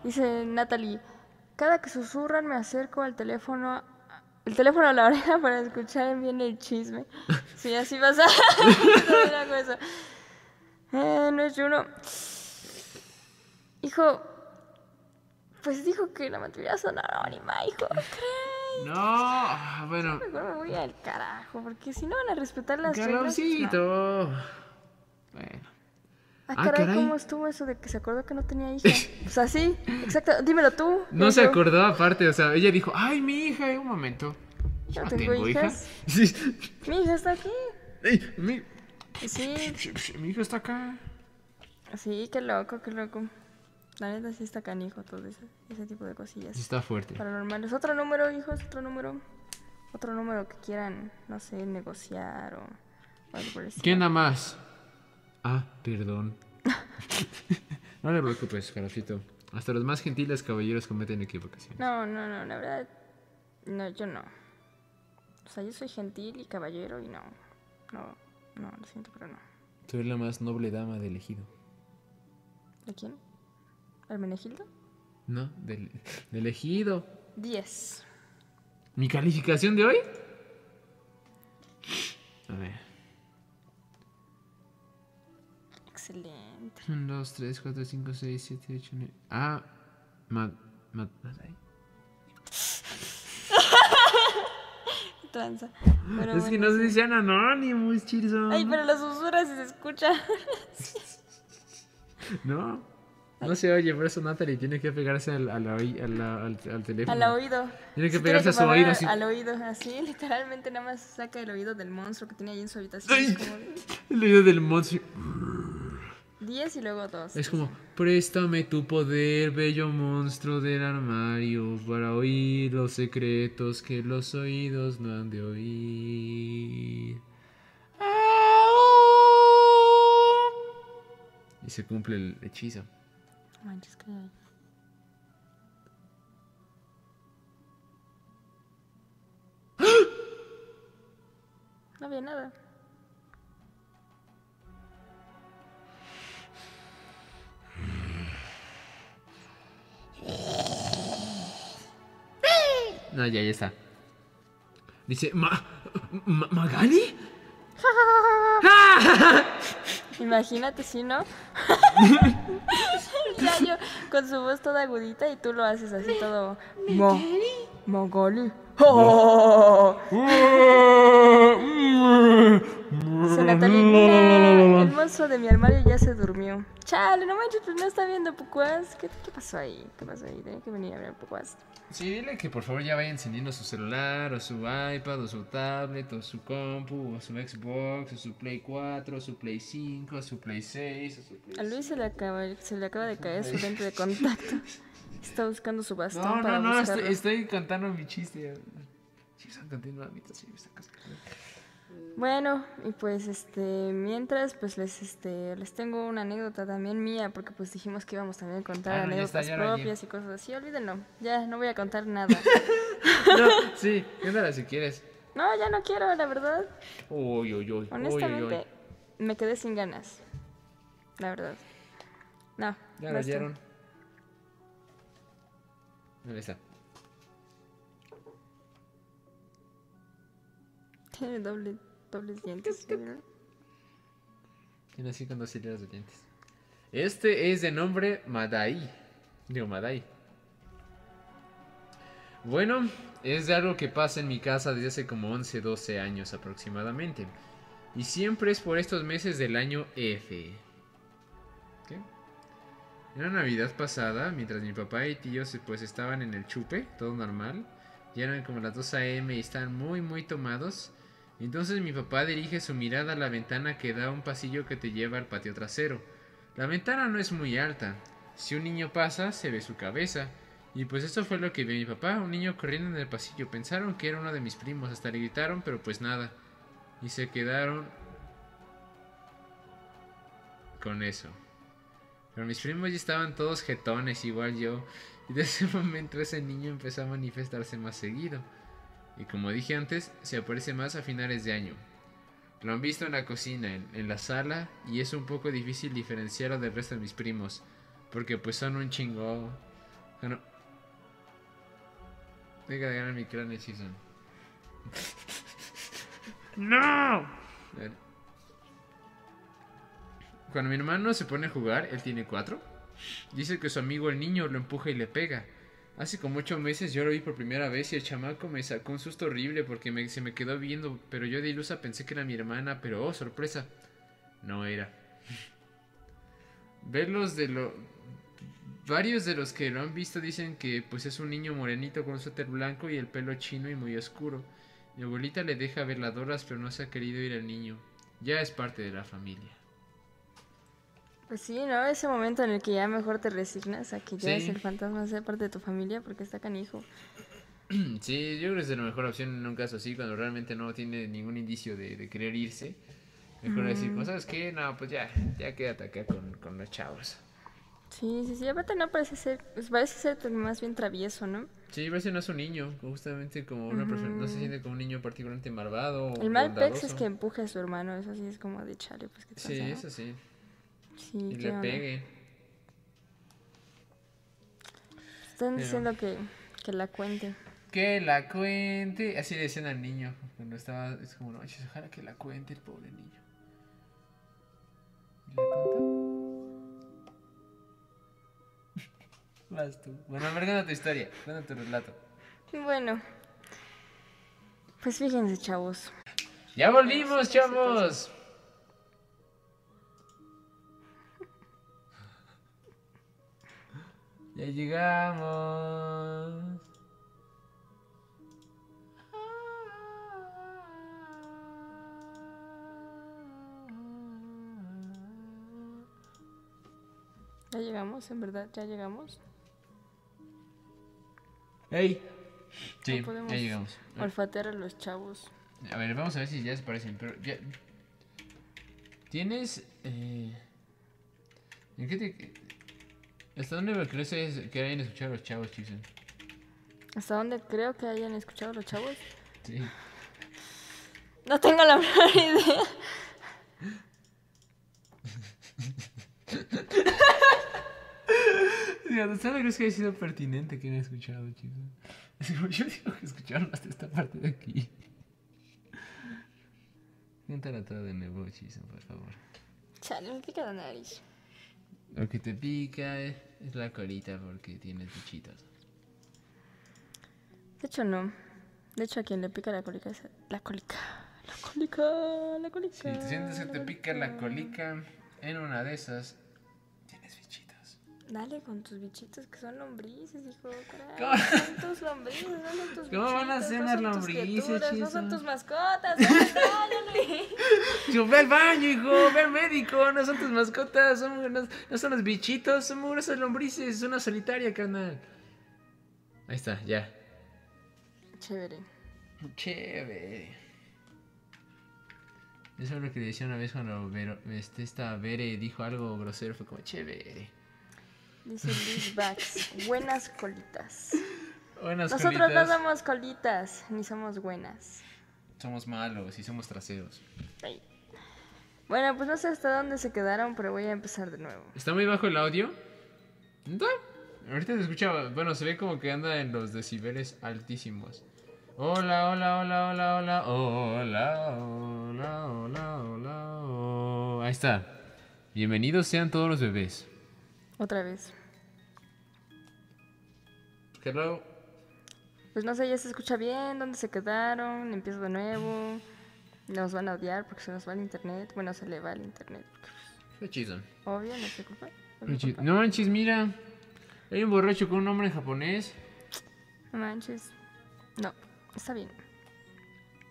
dice Natalie, cada que susurran me acerco al teléfono, el teléfono a la oreja para escuchar bien el chisme. Sí, así pasa. Eh, no es Juno. Hijo, pues dijo que la materia son anónima, hijo. ¿Crees? No, ah, bueno. Mejor me voy al carajo, porque si no van a respetar las reglas. pues, no. Calorcito. Bueno. Ah, Ah, caray, caray. ¿cómo estuvo eso de que se acordó que no tenía hija? Pues así, exacto, dímelo tú. No se acordó aparte, o sea, ella dijo, ay, mi hija, un momento. Yo no tengo hija. hijas. Sí. Mi hija está aquí. Ey, mi, Sí, mi hija está acá. sí, qué loco, qué loco. La neta sí está canijo todo ese, ese tipo de cosillas. Sí está fuerte. Paranormales. Otro número, hijos, otro número. Otro número que quieran, no sé, negociar o, o algo por estilo. ¿Quién da más? Ah, perdón. no le preocupes, Carafito. Hasta los más gentiles caballeros cometen equivocaciones. No, no, no, la verdad, no, yo no. O sea, yo soy gentil y caballero y no, no, no, lo siento, pero no. Tú eres la más noble dama del ejido. ¿De quién? ¿Hermenegildo? ¿No? Del, del ejido. 10. ¿Mi calificación de hoy? A ver. Excelente. 1, 2, 3, 4, 5, 6, 7, 8, 9. Ah, ma, ma, ahí. Tranza. Pero Es que bueno, no se sí. dicen anónimos, Chirson. Ay, pero lo susurras se escucha. No, no se oye, por eso Natalie tiene que pegarse al, al, al, al, al teléfono. Al oído. Tiene que Sí, pegarse a su oído así. Al oído, así, literalmente nada más saca el oído del monstruo que tenía ahí en su habitación. Ay. Es como El oído del monstruo. 10 y luego 2. Es como, préstame tu poder, bello monstruo del armario, para oír los secretos que los oídos no han de oír. Y se cumple el hechizo. No había nada. No, ya, ya está. Dice, ¿Ma Ma- ¿Magali? Imagínate si no. Con su voz toda agudita y tú lo haces así todo. Mo. Magali. Se El monstruo de mi armario ya se durmió. Chale, no manches, pues no está viendo Pucuas. ¿Qué, ¿Qué pasó ahí? ¿Qué pasó ahí? Tenía que venir a ver Pucuas. Sí, dile que por favor ya vaya encendiendo su celular, o su iPad, o su tablet, o su compu, o su Xbox, o su Play 4, o su Play 5, o su Play 6, o su Play A Luis se le acaba, se le acaba de caer su lente de contacto. Está buscando su bastón No, para no, no, estoy, estoy contando mi chiste. Sí, están contando mi sí, me están cascando. Bueno, y pues este, mientras, pues les este, les tengo una anécdota también mía, porque pues dijimos que íbamos también a contar Ah, no, ya está, anécdotas propias y cosas así, olvídenlo, ya no voy a contar nada. No, sí, cuéntala si quieres. No, ya no quiero, la verdad. Uy, uy, uy. Honestamente, uy. me quedé sin ganas. La verdad. No. Ya lo. Ahí está. Tiene doble, dobles dientes. ¿sí vieron? Tiene así con dos hileras de dientes. Este es de nombre Madai. Digo, Madai. Bueno, es de algo que pasa en mi casa desde hace como 11, 12 años aproximadamente. Y siempre es por estos meses del año F. ¿Qué? En la Navidad pasada, mientras mi papá y tíos pues estaban en el chupe, todo normal, ya eran como las 2 a.m. y estaban muy muy tomados. Entonces mi papá dirige su mirada a la ventana que da a un pasillo que te lleva al patio trasero. La ventana no es muy alta. Si un niño pasa, se ve su cabeza. Y pues esto fue lo que vio mi papá, un niño corriendo en el pasillo. Pensaron que era uno de mis primos, hasta le gritaron, pero pues nada. Y se quedaron con eso. Pero mis primos ya estaban todos jetones, igual yo. Y desde ese momento ese niño empezó a manifestarse más seguido. Y como dije antes, se aparece más a finales de año. Lo han visto en la cocina, en, en la sala, y es un poco difícil diferenciarlo del resto de mis primos. Porque pues son un chingo. Bueno. Deja de ganar mi cráneo, Season. ¡No! Cuando mi hermano se pone a jugar, él tiene cuatro. Dice que su amigo el niño lo empuja y le pega. Hace como ocho meses yo lo vi por primera vez y el chamaco me sacó un susto horrible porque se me quedó viendo, pero yo de ilusa pensé que era mi hermana, pero oh, sorpresa, no era. Verlos de lo... Varios de los que lo han visto dicen que pues es un niño morenito con un suéter blanco y el pelo chino y muy oscuro. Mi abuelita le deja ver las doras pero no se ha querido ir al niño. Ya es parte de la familia. Pues sí, ¿no? Ese momento en el que ya mejor te resignas a que ya es Sí. el fantasma sea parte de tu familia porque está canijo. Sí, yo creo que es la mejor opción en un caso así, cuando realmente no tiene ningún indicio de, de querer irse. Mejor decir, "Pues, ¿sabes qué? No, pues ya, ya quédate acá con, con los chavos. Sí, sí, sí. Aparte no parece ser, pues parece ser más bien travieso, ¿no? Sí, parece no es un niño, justamente como una persona, no se siente como un niño particularmente malvado El mal pex es que empuje a su hermano, eso sí es como de chale, pues qué Sí, pasa, ¿no? eso sí. Sí, Y le onda. pegue. Están Pero- diciendo que, que la cuente. Que la cuente. Así le decían al niño cuando estaba. Es como, no, ojalá que la cuente el pobre niño. ¿Y la contó? Vas tú. Bueno, a ver, cuenta tu historia. Cuenta tu relato. Bueno, pues fíjense, chavos. ¡Ya volvimos, chavos! Ya llegamos. Ya llegamos, en verdad, ya llegamos. ¡Ey! Sí, No ya llegamos. olfatear a los chavos. A ver, vamos a ver si ya se parecen. Pero ya. ¿Tienes. Eh... ¿En qué te.? ¿Hasta dónde crees que hayan escuchado los chavos, Chisen? ¿Hasta dónde creo que hayan escuchado los chavos? Sí. No tengo la menor idea. ¿Hasta dónde crees que haya sido pertinente que hayan escuchado, Chisen? Yo digo que escucharon hasta esta parte de aquí. Cuéntala toda de nuevo, Chisen, por favor. Chale, me pica la nariz. Lo que te pica es es la colita porque tienes bichitos. De hecho, no. De hecho, a quien le pica la cólica es la cólica. La cólica, la cólica. Si te sientes que te pica la colica, en una de esas. Dale con tus bichitos que son lombrices, hijo. ¿Cómo? caray. Son tus lombrices, no son tus ¿Cómo van a bichitos, ser no tus lombrices, No son tus mascotas. Dale. Yo, ve al baño, hijo, ve al médico, no son tus mascotas, son, no, no son los bichitos, son unas lombrices, es una solitaria, carnal. Ahí está, ya. Chévere. Chévere. Eso es lo que decía una vez cuando Vero- este, esta Bere dijo algo grosero, fue como chévere. Dice Liz Bax. Buenas colitas. Buenas Nosotros no somos colitas, ni somos buenas. Somos malos y somos traseros. Ay. Bueno, pues no sé hasta dónde se quedaron, pero voy a empezar de nuevo. ¿Está muy bajo el audio? ¿No? Ahorita se escucha, bueno, se ve como que anda en los decibeles altísimos. Hola, hola, hola, hola, hola, hola, hola, hola, hola, hola. Ahí está. Bienvenidos sean todos los bebés. Otra vez. Hello. Pues no sé, ya se escucha bien, dónde se quedaron, empiezo de nuevo. Nos van a odiar porque se nos va el internet. Bueno, se le va el internet. pues, Obvio, no se culpa. no manches, mira. Hay un borracho con un nombre en japonés. No manches. No, está bien.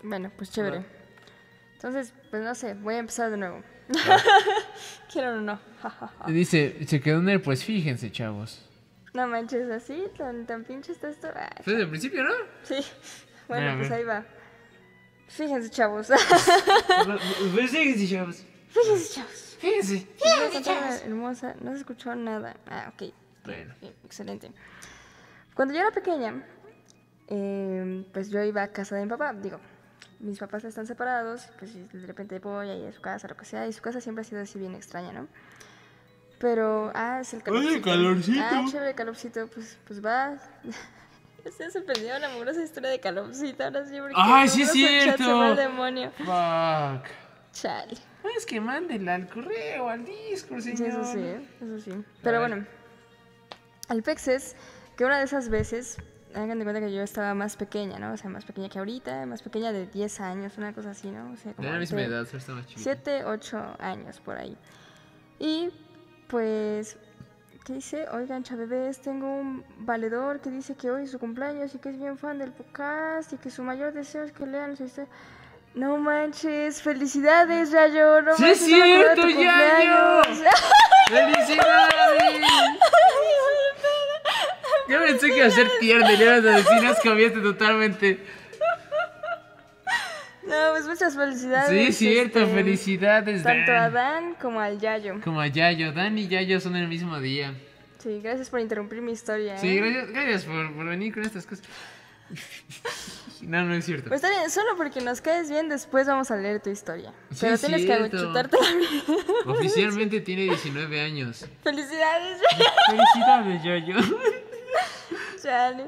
Bueno, pues chévere. Entonces, pues no sé, voy a empezar de nuevo. Quiero o no. Dice, se quedó en el pues fíjense, chavos. No manches, así, tan, tan pinche está esto. Ah, Fue desde el principio, ¿no? sí. Bueno, Mira, pues ahí va. Fíjense, chavos. Pues fíjense, chavos. Fíjense, chavos. Fíjense. A contar una hermosa. No se escuchó nada. Ah, ok. Bueno. Bien, Excelente. Cuando yo era pequeña, eh, pues yo iba a casa de mi papá. Digo, mis papás están separados, pues y de repente voy ahí a su casa, lo que sea. Y su casa siempre ha sido así bien extraña, ¿no? Pero, ah, es el calorcito. calorcito. Ah, chévere, calorcito. Pues, pues vas. Se sorprendió la amorosa historia de calorcito. Ahora sí, porque ¡Ay, sí es cierto! va al demonio. Fuck. Chale. Es que mándenla al correo, al Discord, Sí, señor. eso sí, ¿eh? eso sí. Pero bueno, el pex es que una de esas veces, hagan de cuenta que yo estaba más pequeña, ¿no? O sea, más pequeña que ahorita, más pequeña de 10 años, una cosa así, ¿no? O sea, De como la misma edad, más chiquito. 7, 8 años por ahí. Y pues, ¿qué dice? Oigan, chavebés, tengo un valedor que dice que hoy es su cumpleaños y que es bien fan del podcast y que su mayor deseo es que lean su historia. No manches, felicidades, Yayo. No ¡Sí manches, es no cierto, tu Yayo! ¡Felicidades! Yo pensé que iba a ser tierno le ibas a decir, nos cambiaste totalmente. No, pues muchas felicidades. Sí, cierto, este, felicidades, Tanto a Dan. Dan como al Yayo. Como a Yayo, Dan y Yayo son el mismo día. Sí, gracias por interrumpir mi historia. Sí, ¿eh? gracias, gracias por, por venir con estas cosas. No, no es cierto. Pues está bien, solo porque nos caes bien, después vamos a leer tu historia. Sí, Pero es tienes cierto. que chutártela bien. Oficialmente tiene 19 años. Felicidades, Felicidades, Yayo. Chale.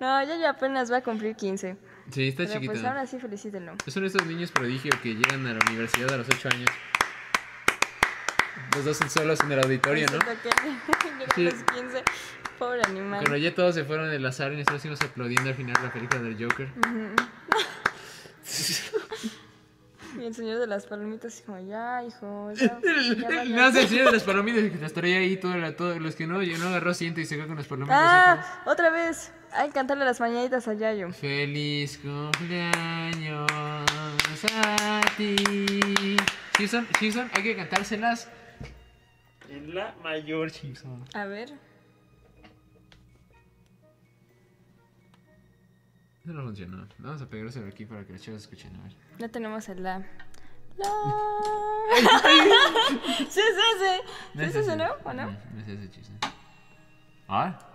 No, Yayo apenas va a cumplir 15. Sí, está Pero chiquito. pues ahora sí, felicítenlo. Son estos niños prodigio que llegan a la universidad a los 8 años. Los dos son solos en el auditorio, ¿no? Que Sí. los 15. Pobre animal. Cuando ya todos se fueron del azar y nosotros seguimos aplaudiendo al final la película del Joker. Y el señor de las palomitas, como, ya, hijo, ya. ya vaya". No el señor de las palomitas que las traía ahí todos todo, los que no, yo no agarró asiento y se quedó con las palomitas. Ah, otra vez. Hay que cantarle las mañanitas a Yayo. Feliz cumpleaños a ti. Simpson, hay que cantárselas en la mayor Simpson. A ver. Eso no funcionó. Vamos a pegárselo aquí para que los chavos escuchen. A ver. Ya tenemos el la. La. sí, sí, sí. ¿Sí es ese, no? ¿O no? No, no es ese. Ah.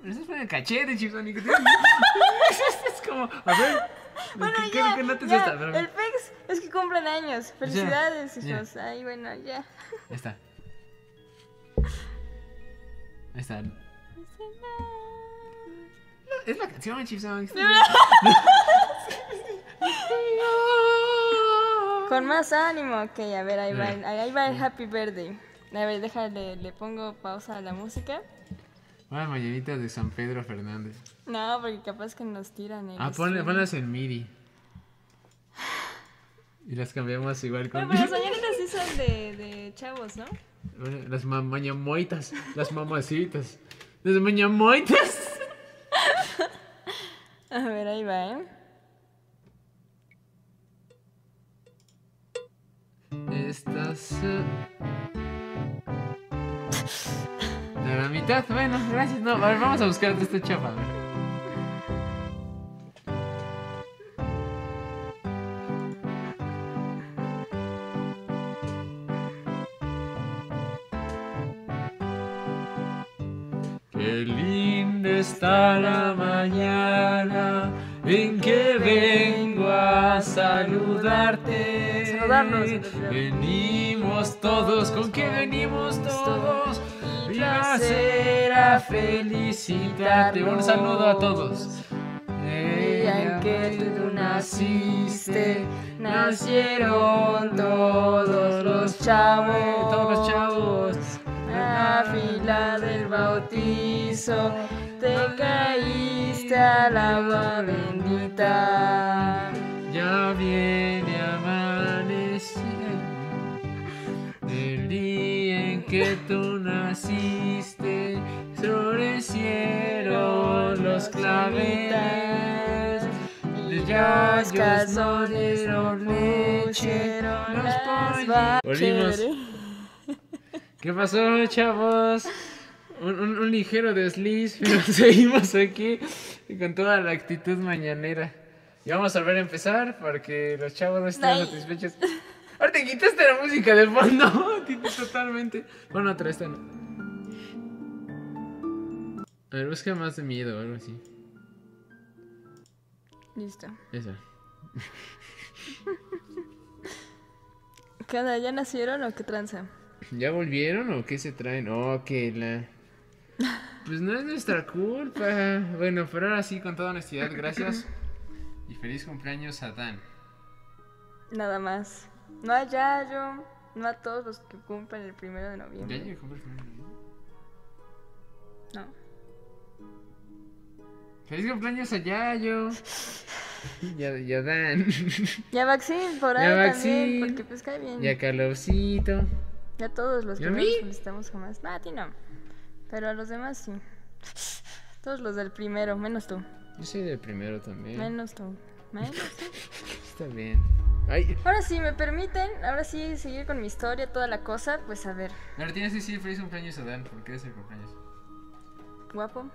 Pero eso es para el cachete, que te- es como, a ver. Bueno, ¿qué, ya. nota es ya. esta? Pero- El PEX es que cumplen años. Felicidades, ya. hijos. Ay, bueno, ya. Ahí está. Ahí está. Es la canción, Chipson. Con más ánimo. Ok, a ver, ahí va, ahí va el Happy Birthday. A ver, déjale, le pongo pausa a la música. Una mañanita de San Pedro Fernández. No, porque capaz que nos tiran el Ah, ponle, ponlas en MIDI. Y las cambiamos igual con. Bueno, pero las mañanitas sí son de, de chavos, ¿no? Bueno, Las ma- mañamoitas. Las mamacitas. Las mañamoitas. A ver, ahí va, ¿eh? Estas. De la mitad, bueno, gracias. No, a ver, vamos a buscar esta chapa. a. Qué linda está la mañana en que vengo a a saludarte. Saludarnos. Venimos todos, ¿con qué venimos todos? A felicitarte. Un saludo a todos. día en que tú naciste, nacieron todos los chavos. Todos los chavos. A fila del bautizo, te caíste al agua bendita. Ya viene naciste, florecieron los claveles, los yayos no dieron leche, los pollos. Volvimos. ¿Qué pasó, chavos? Un, un- un ligero desliz, pero seguimos aquí con toda la actitud mañanera. Y vamos a volver a empezar porque los chavos no están Ay. satisfechos. Ahorita quitaste la música de fondo, totalmente. Bueno, otra esta no. A ver, busca más de miedo o algo así. Listo. Esa. ¿Qué onda? ¿Ya nacieron o qué tranza? ¿Ya volvieron o qué se traen? Oh, que la... Pues no es nuestra culpa. Bueno, pero ahora sí, con toda honestidad, gracias. Y feliz cumpleaños a Dan. Nada más. No a Yayo, no a todos los que cumplen el primero de ¿Ya noviembre. llegó el primero de noviembre? No. Feliz cumpleaños a Yayo. Y a, y a Dan. Y a Maxine, por ahí a también, porque pues cae bien. Y a Carlosito. Y a todos los ¿Y que no jamás. No, a ti no. Pero a los demás sí. Todos los del primero, menos tú. Yo soy del primero también. Menos tú. Menos tú. Está bien. Ay, Ahora sí, me permiten, ahora sí seguir con mi historia, toda la cosa, pues a ver, ahora tienes que decir feliz cumpleaños a Dan, porque es el cumpleaños. guapo.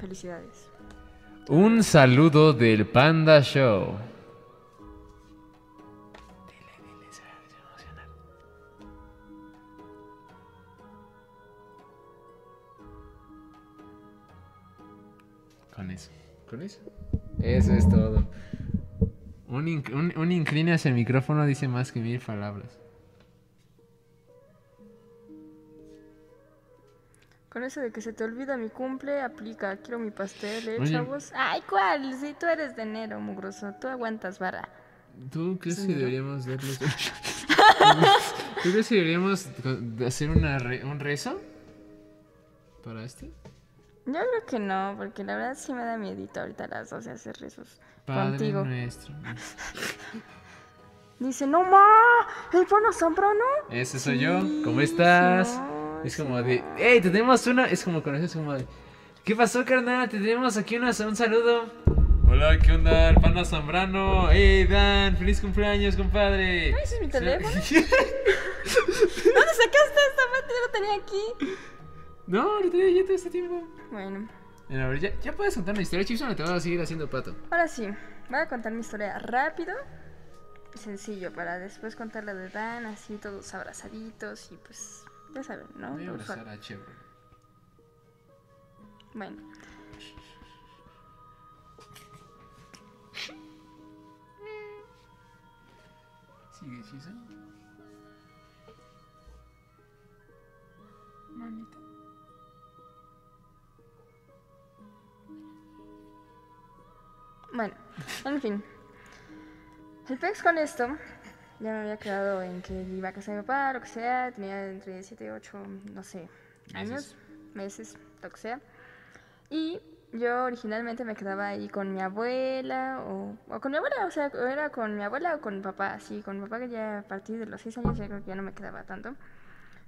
Felicidades. Un saludo del Panda Show. Con eso, con eso. Eso es todo. Un, inc- un, un incline hacia el micrófono dice más que mil palabras. Con eso de que se te olvida mi cumple, aplica. Quiero mi pastel, ¿eh, Oye. chavos? Ay, ¿cuál? Si tú eres de enero, mugroso. Tú aguantas vara. ¿Tú crees que deberíamos darles... ¿Tú crees que deberíamos de hacer una re- un rezo? ¿Para este? Yo creo que no, porque la verdad sí me da miedito ahorita a las 12 hacer rezos Padre contigo. nuestro. Dice, no ma, el Pano Zambrano. Ese soy yo. ¿Cómo estás? no, es como de, hey, te tenemos una. Es como con eso, es como de, ¿qué pasó, carnal? Te tenemos aquí una- un saludo. Hola, ¿qué onda? El pana Zambrano. Hey, Dan, feliz cumpleaños, compadre. Ay, ese es mi teléfono. ¿Dónde sacaste esta parte? Yo lo tenía aquí. no, ahorita ya todo este tiempo. Bueno, a ver, ya, ya puedes contar una historia, Chipson, o te vas a seguir haciendo pato. ahora sí, voy a contar mi historia rápido y sencillo para después contar la de Dan, así todos abrazaditos y pues, ya saben, ¿no? Voy a abrazar a Chevrolet. Bueno. Sigue. Manita. Bueno, en fin. El pex con esto, ya me había quedado en que iba a casa de mi papá, lo que sea, tenía entre 7 y 8, no sé, años, meses, lo que sea. Y yo originalmente me quedaba ahí con mi abuela, o, o con mi abuela, o sea, era con mi abuela o con mi papá, sí, con mi papá que ya a partir de los 6 años ya creo que ya no me quedaba tanto,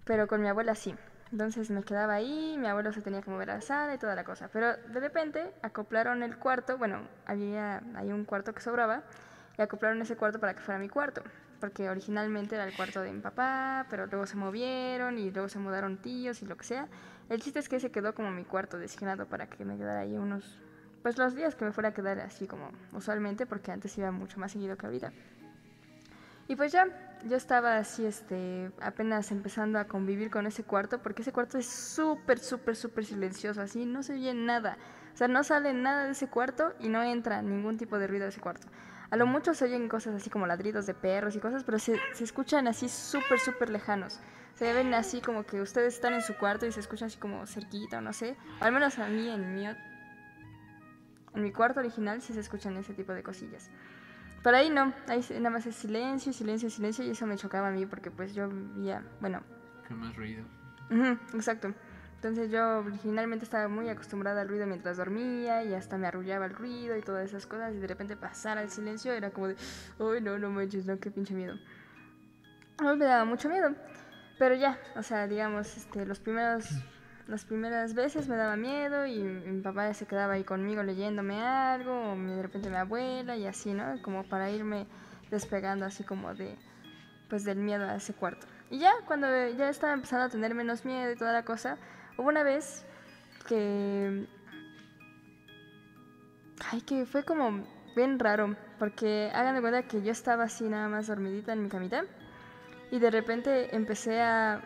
pero con mi abuela sí. Entonces me quedaba ahí, mi abuelo se tenía que mover a la sala y toda la cosa. Pero de repente acoplaron el cuarto, bueno, había hay un cuarto que sobraba, y acoplaron ese cuarto para que fuera mi cuarto. Porque originalmente era el cuarto de mi papá, pero luego se movieron y luego se mudaron tíos y lo que sea. El chiste es que se quedó como mi cuarto designado para que me quedara ahí unos, pues los días que me fuera a quedar así como usualmente, porque antes iba mucho más seguido que ahorita. Y pues ya, yo estaba así, este, apenas empezando a convivir con ese cuarto, porque ese cuarto es súper, súper, súper silencioso, así, no se oye nada. O sea, no sale nada de ese cuarto y no entra ningún tipo de ruido de ese cuarto. A lo mucho se oyen cosas así como ladridos de perros y cosas, pero se, se escuchan así súper, súper lejanos. Se ven así como que ustedes están en su cuarto y se escuchan así como cerquita o no sé. O al menos a mí, en mi, en mi cuarto original, sí se escuchan ese tipo de cosillas. Pero ahí no, ahí nada más es silencio, silencio, silencio y eso me chocaba a mí porque pues yo vivía, bueno... Con más ruido. Ujú, exacto. Entonces yo originalmente estaba muy acostumbrada al ruido mientras dormía y hasta me arrullaba el ruido y todas esas cosas y de repente pasar al silencio era como de, uy, no, no manches, no, qué pinche miedo. A mí me daba mucho miedo, pero ya, o sea, digamos, este, los primeros, las primeras veces me daba miedo y mi papá se quedaba ahí conmigo leyéndome algo o de repente mi abuela y así, ¿no? Como para irme despegando así como de, pues del miedo a ese cuarto. Y ya cuando ya estaba empezando a tener menos miedo y toda la cosa, Hubo una vez que... Ay, que fue como bien raro, porque hagan de cuenta que yo estaba así nada más dormidita en mi camita y de repente empecé a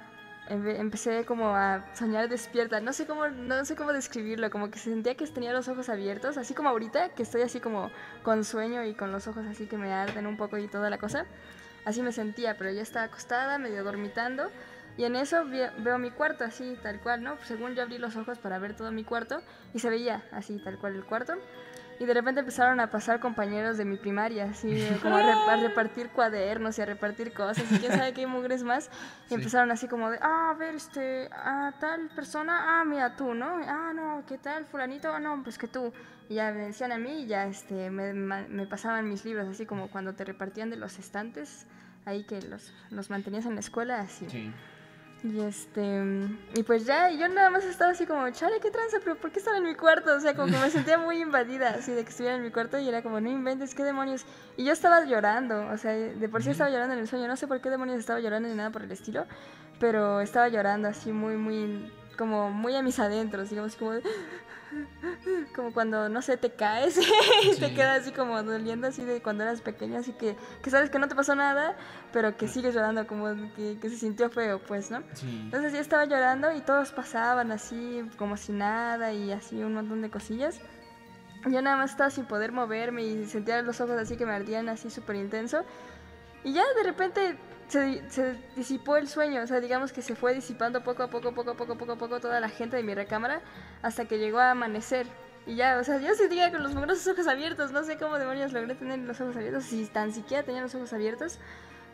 empecé como a soñar despierta. No sé cómo no sé cómo describirlo, como que sentía que tenía los ojos abiertos, así como ahorita que estoy así como con sueño y con los ojos así que me arden un poco y toda la cosa. Así me sentía, pero ya estaba acostada, medio dormitando y en eso veo mi cuarto así, tal cual, ¿no? Según yo abrí los ojos para ver todo mi cuarto y se veía así, tal cual el cuarto. Y de repente empezaron a pasar compañeros de mi primaria, así como a, repartir cuadernos y a repartir cosas y quién sabe qué mugres más. Y empezaron así como de, ah, a ver, este, a tal persona, ah, mira tú, ¿no? Ah, no, ¿qué tal, fulanito? Ah, no, pues que tú. Y ya me decían a mí y ya este, me, me pasaban mis libros, así como cuando te repartían de los estantes, ahí que los, los mantenías en la escuela, así. Sí. Y este, y pues ya, yo nada más estaba así como, chale, qué tranza, pero ¿por qué están en mi cuarto? O sea, como que me sentía muy invadida, así de que estuviera en mi cuarto y era como, no inventes, qué demonios. Y yo estaba llorando, o sea, de por sí estaba llorando en el sueño, no sé por qué demonios estaba llorando ni nada por el estilo, pero estaba llorando así muy, muy, como muy a mis adentros, digamos, como, como cuando, no sé, te caes y te quedas así como doliendo así de cuando eras pequeña, así que, que sabes que no te pasó nada, pero que sigues llorando, como que, que se sintió feo, pues, ¿no? Entonces yo estaba llorando y todos pasaban así como si nada y así un montón de cosillas. Yo nada más estaba sin poder moverme y sentía los ojos así que me ardían así súper intenso. Y ya de repente se, disipó el sueño, o sea, digamos que se fue disipando poco a poco, poco a poco, poco a poco toda la gente de mi recámara hasta que llegó a amanecer. Y ya, o sea, yo sentía con los mugrosos ojos abiertos, no sé cómo demonios logré tener los ojos abiertos, si tan siquiera tenía los ojos abiertos,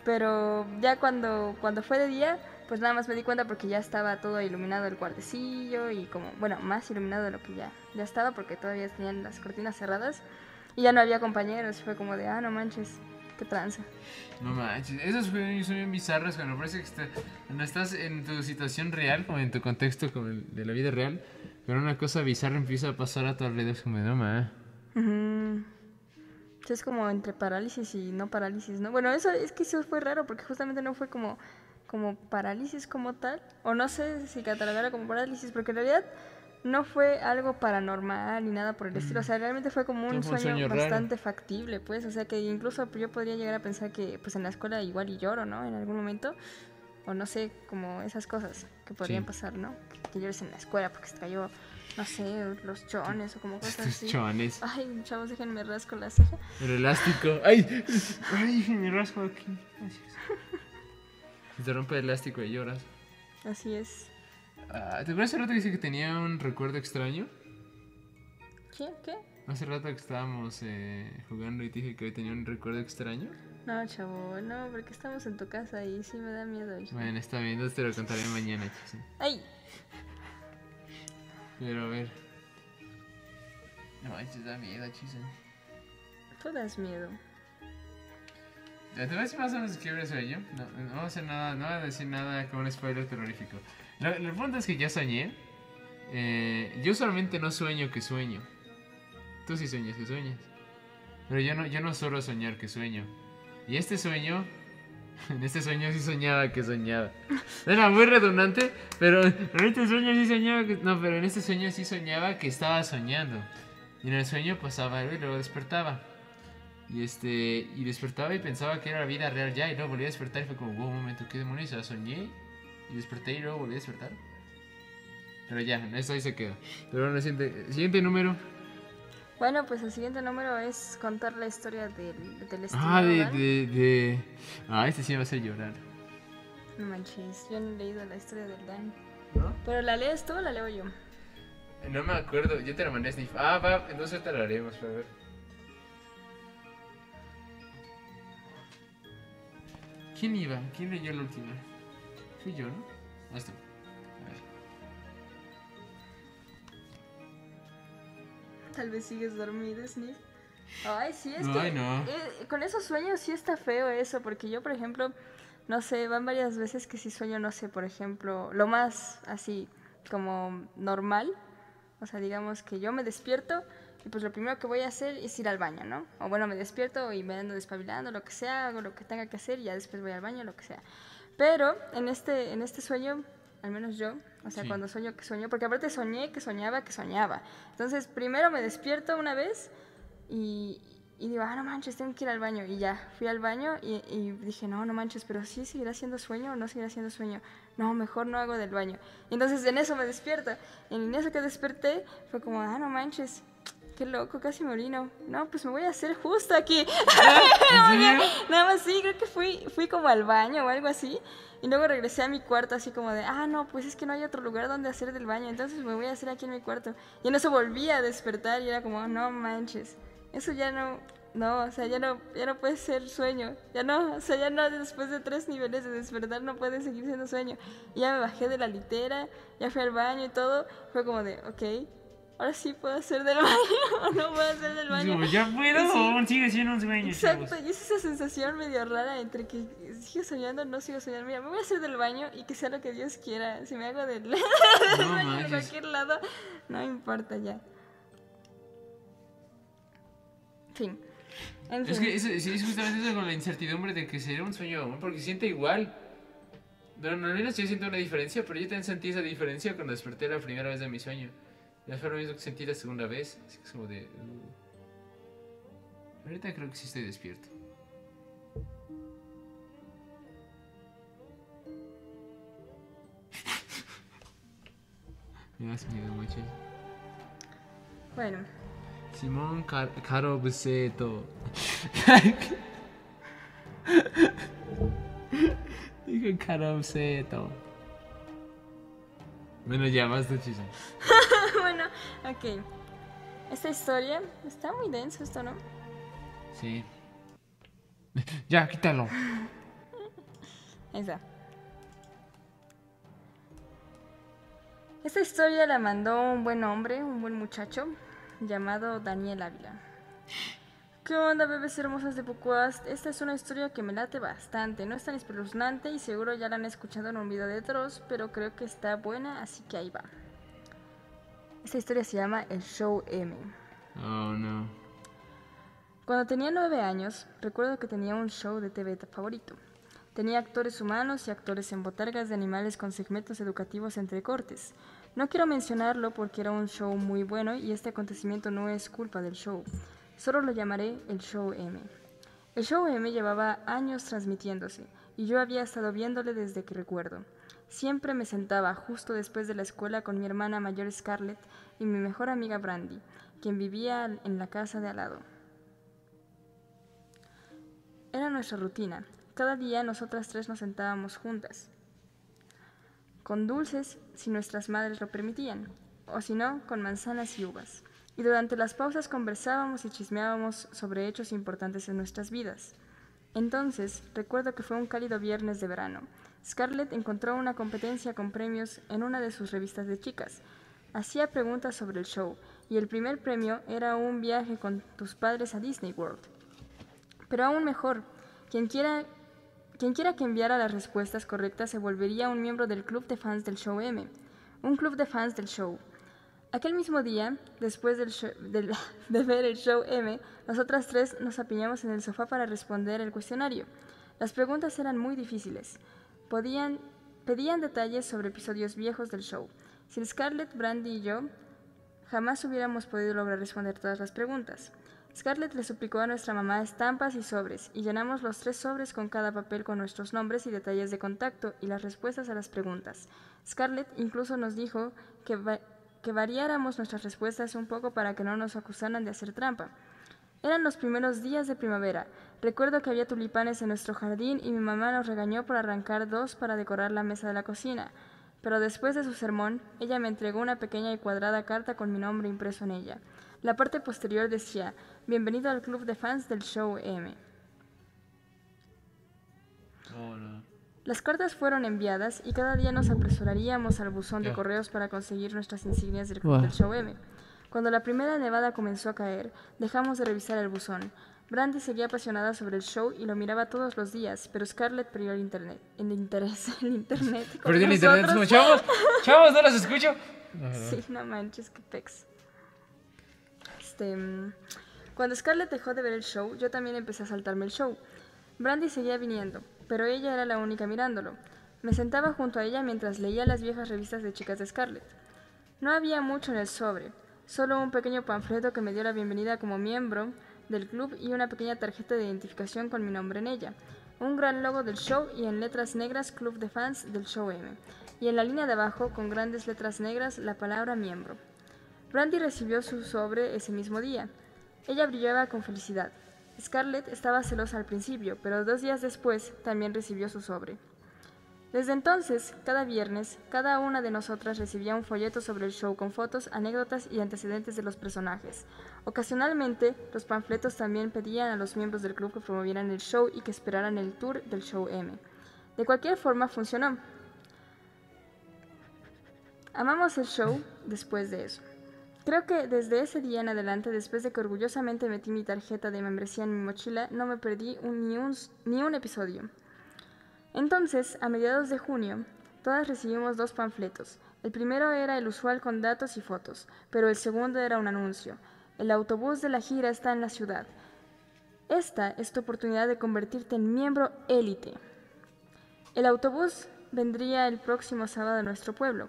pero ya cuando, cuando fue de día, pues nada más me di cuenta porque ya estaba todo iluminado el cuartecillo y como, bueno, más iluminado de lo que ya, ya estaba porque todavía tenían las cortinas cerradas y ya no había compañeros, fue como de, ah, no manches, qué tranza. No manches, esos son bien bizarros cuando parece que está, no estás en tu situación real, como en tu contexto como de la vida real, pero una cosa bizarra empieza a pasar a tu alrededor, como no mames. Es como entre parálisis y no parálisis, ¿no? Bueno, eso es que eso fue raro porque justamente no fue como, como parálisis como tal, o no sé si catalogara como parálisis, porque en realidad no fue algo paranormal ni nada por el estilo. O sea, realmente fue como un, sueño, bastante factible, pues. O sea, que incluso yo podría llegar a pensar que pues en la escuela igual y lloro, ¿no? En algún momento. O no sé, como esas cosas que podrían pasar, ¿no? Que, llores en la escuela porque se cayó, no sé, los chones o como cosas así. chones. Ay, chavos, déjenme rasco la ceja. El elástico. ¡Ay! ¡Ay! Me rasco aquí. Se te rompe el elástico y lloras. Así es. Ah, ¿Te acuerdas hace rato que dice que tenía un recuerdo extraño? ¿Qué? ¿Qué? Hace rato que estábamos eh, jugando y te dije que hoy tenía un recuerdo extraño. No, chavo, no, porque estamos en tu casa y sí me da miedo. Bueno, está bien, entonces te lo contaré mañana, chis. ¡Ay! Pero a ver. No manches, da miedo, chis. Tú das miedo. ¿Te voy a decir más o menos qué el sueño? No, no voy a hacer nada, no voy a decir nada con un spoiler terrorífico. El punto es que ya soñé. Eh, yo solamente no sueño que sueño. Tú sí sueñas que sueñas. Pero yo no, yo no suelo soñar que sueño. Y este sueño. En este sueño sí soñaba que soñaba. Era muy redundante, pero en este sueño sí soñaba que. No, pero en este sueño sí soñaba que estaba soñando. Y en el sueño pasaba y luego despertaba. Y este. Y despertaba y pensaba que era la vida real ya. Y luego volví a despertar y fue como, wow, un momento, ¿qué demonios? ¿Ya soñé? Y desperté y luego volví a despertar. Pero ya, eso ahí se queda. Pero bueno, siguiente, siguiente número. Bueno, pues el siguiente número es contar la historia del, del Ah, de, de, de... Ah, este sí me va a hacer llorar. No manches, yo no he leído la historia del Dan. ¿No? Pero la lees tú o la leo yo. No me acuerdo, yo te la mandé a Sniff. Ah, va, entonces te la haremos, para ver. ¿Quién iba? ¿Quién leyó la última? Fui yo, ¿no? Ah, este. A ver. Tal vez sigues dormido, Sniff. Ay, sí, es Ay, que no. eh, con esos sueños sí está feo eso, porque yo, por ejemplo, no sé, van varias veces que sí sueño, no sé, por ejemplo, lo más así como normal, o sea, digamos que yo me despierto y pues lo primero que voy a hacer es ir al baño, ¿no? O bueno, me despierto y me ando despabilando, lo que sea, hago lo que tenga que hacer y ya después voy al baño, lo que sea. Pero en este, en este sueño, al menos yo, o sea, Sí. cuando sueño que sueño, porque aparte soñé que soñaba que soñaba. Entonces, primero me despierto una vez y, y digo, ah, no manches, tengo que ir al baño. Y ya, fui al baño y, y dije, no, no manches, pero sí seguirá siendo sueño o no seguirá siendo sueño. No, mejor no hago del baño. Y entonces en eso me despierto. Y en eso que desperté fue como, ah, no manches, qué loco, casi me orino. No, pues me voy a hacer justo aquí. Nada más sí, creo que fui, fui como al baño o algo así. Y luego regresé a mi cuarto así como de, ah, no, pues es que no hay otro lugar donde hacer del baño, entonces me voy a hacer aquí en mi cuarto. Y en eso volví a despertar y era como, no manches, eso ya no, no, o sea, ya no, ya no puede ser sueño, ya no, o sea, ya no, después de tres niveles de despertar no puede seguir siendo sueño. Y ya me bajé de la litera, ya fui al baño y todo, fue como de, ok, ahora sí puedo hacer del baño, o no puedo hacer del baño. Digo, ¿ya puedo o sigue siendo un sueño, Exacto, chavos? y es esa sensación medio rara entre que sigo soñando o no sigo soñando. Mira, me voy a hacer del baño y que sea lo que Dios quiera. Si me hago del, del No baño de cualquier lado, no importa ya. Fin. En Es fin. que es, es- es justamente eso con la incertidumbre de que sería un sueño porque siente igual. No, no, no yo siento una diferencia, pero yo también sentí esa diferencia cuando desperté la primera vez de mi sueño. Ya fue lo mismo que sentí la segunda vez. Así que es como de. uh. Ahorita creo que sí estoy despierto. Me das miedo, mucho. Bueno, Simón Car Caro Buceto. Dijo Caro Buceto. Bueno, ya, más chisa. bueno, ok. Esta historia está muy denso esto, ¿no? Sí. Ya, quítalo. Ahí está. Esta historia la mandó un buen hombre, un buen muchacho, llamado Daniel Ávila. ¿Qué onda, bebés hermosas de Pucuast? Esta es una historia que me late bastante. No es tan espeluznante y seguro ya la han escuchado en un video de Dross, pero creo que está buena, así que ahí va. Esta historia se llama El Show M. Oh, no. Cuando tenía nueve años, recuerdo que tenía un show de TV favorito. Tenía actores humanos y actores en botargas de animales con segmentos educativos entre cortes. No quiero mencionarlo porque era un show muy bueno y este acontecimiento no es culpa del show. Solo lo llamaré el Show M. El Show M llevaba años transmitiéndose y yo había estado viéndole desde que recuerdo. Siempre me sentaba justo después de la escuela con mi hermana mayor Scarlett y mi mejor amiga Brandy, quien vivía en la casa de al lado. Era nuestra rutina. Cada día nosotras tres nos sentábamos juntas, con dulces si nuestras madres lo permitían, o si no, con manzanas y uvas. Y durante las pausas conversábamos y chismeábamos sobre hechos importantes en nuestras vidas. Entonces, recuerdo que fue un cálido viernes de verano. Scarlett encontró una competencia con premios en una de sus revistas de chicas. Hacía preguntas sobre el show, y el primer premio era un viaje con tus padres a Disney World. Pero aún mejor, quien quiera, quien quiera que enviara las respuestas correctas se volvería un miembro del club de fans del show M, un club de fans del show. Aquel mismo día, después de ver el show M, nosotras tres nos apiñamos en el sofá para responder el cuestionario. Las preguntas eran muy difíciles. Podían, pedían detalles sobre episodios viejos del show. Sin Scarlett, Brandy y yo, Jamás hubiéramos podido lograr responder todas las preguntas. Scarlett le suplicó a nuestra mamá estampas y sobres, y llenamos los tres sobres con cada papel con nuestros nombres y detalles de contacto y las respuestas a las preguntas. Scarlett incluso nos dijo que, que variáramos nuestras respuestas un poco para que no nos acusaran de hacer trampa. Eran los primeros días de primavera. Recuerdo que había tulipanes en nuestro jardín y mi mamá nos regañó por arrancar dos para decorar la mesa de la cocina. Pero después de su sermón, ella me entregó una pequeña y cuadrada carta con mi nombre impreso en ella. La parte posterior decía, Bienvenido al club de fans del show M. Las cartas fueron enviadas y cada día nos apresuraríamos al buzón de correos para conseguir nuestras insignias del del show M. Cuando la primera nevada comenzó a caer, dejamos de revisar el buzón. Brandy seguía apasionada sobre el show y lo miraba todos los días, pero Scarlett perdió el internet, el interés, el internet. Perdió el internet, como chavos, chavos, no los escucho. Sí, no manches, qué pex. Este, mm, cuando Scarlett dejó de ver el show, yo también empecé a saltarme el show. Brandy seguía viniendo, pero ella era la única mirándolo. Me sentaba junto a ella mientras leía las viejas revistas de chicas de Scarlett. No había mucho en el sobre, Solo un pequeño panfleto que me dio la bienvenida como miembro del club y una pequeña tarjeta de identificación con mi nombre en ella. Un gran logo del show y en letras negras Club de Fans del Show M. Y en la línea de abajo, con grandes letras negras, la palabra miembro. Brandy recibió su sobre ese mismo día. Ella brillaba con felicidad. Scarlett estaba celosa al principio, pero dos días después también recibió su sobre. Desde entonces, cada viernes, cada una de nosotras recibía un folleto sobre el show con fotos, anécdotas y antecedentes de los personajes. Ocasionalmente, los panfletos también pedían a los miembros del club que promovieran el show y que esperaran el tour del show M. De cualquier forma, funcionó. Amamos el show después de eso. Creo que desde ese día en adelante, después de que orgullosamente metí mi tarjeta de membresía en mi mochila, no me perdí ni, un, ni un episodio. Entonces, a mediados de junio, todas recibimos dos panfletos. El primero era el usual con datos y fotos, pero el segundo era un anuncio. El autobús de la gira está en la ciudad. Esta es tu oportunidad de convertirte en miembro élite. El autobús vendría el próximo sábado a nuestro pueblo.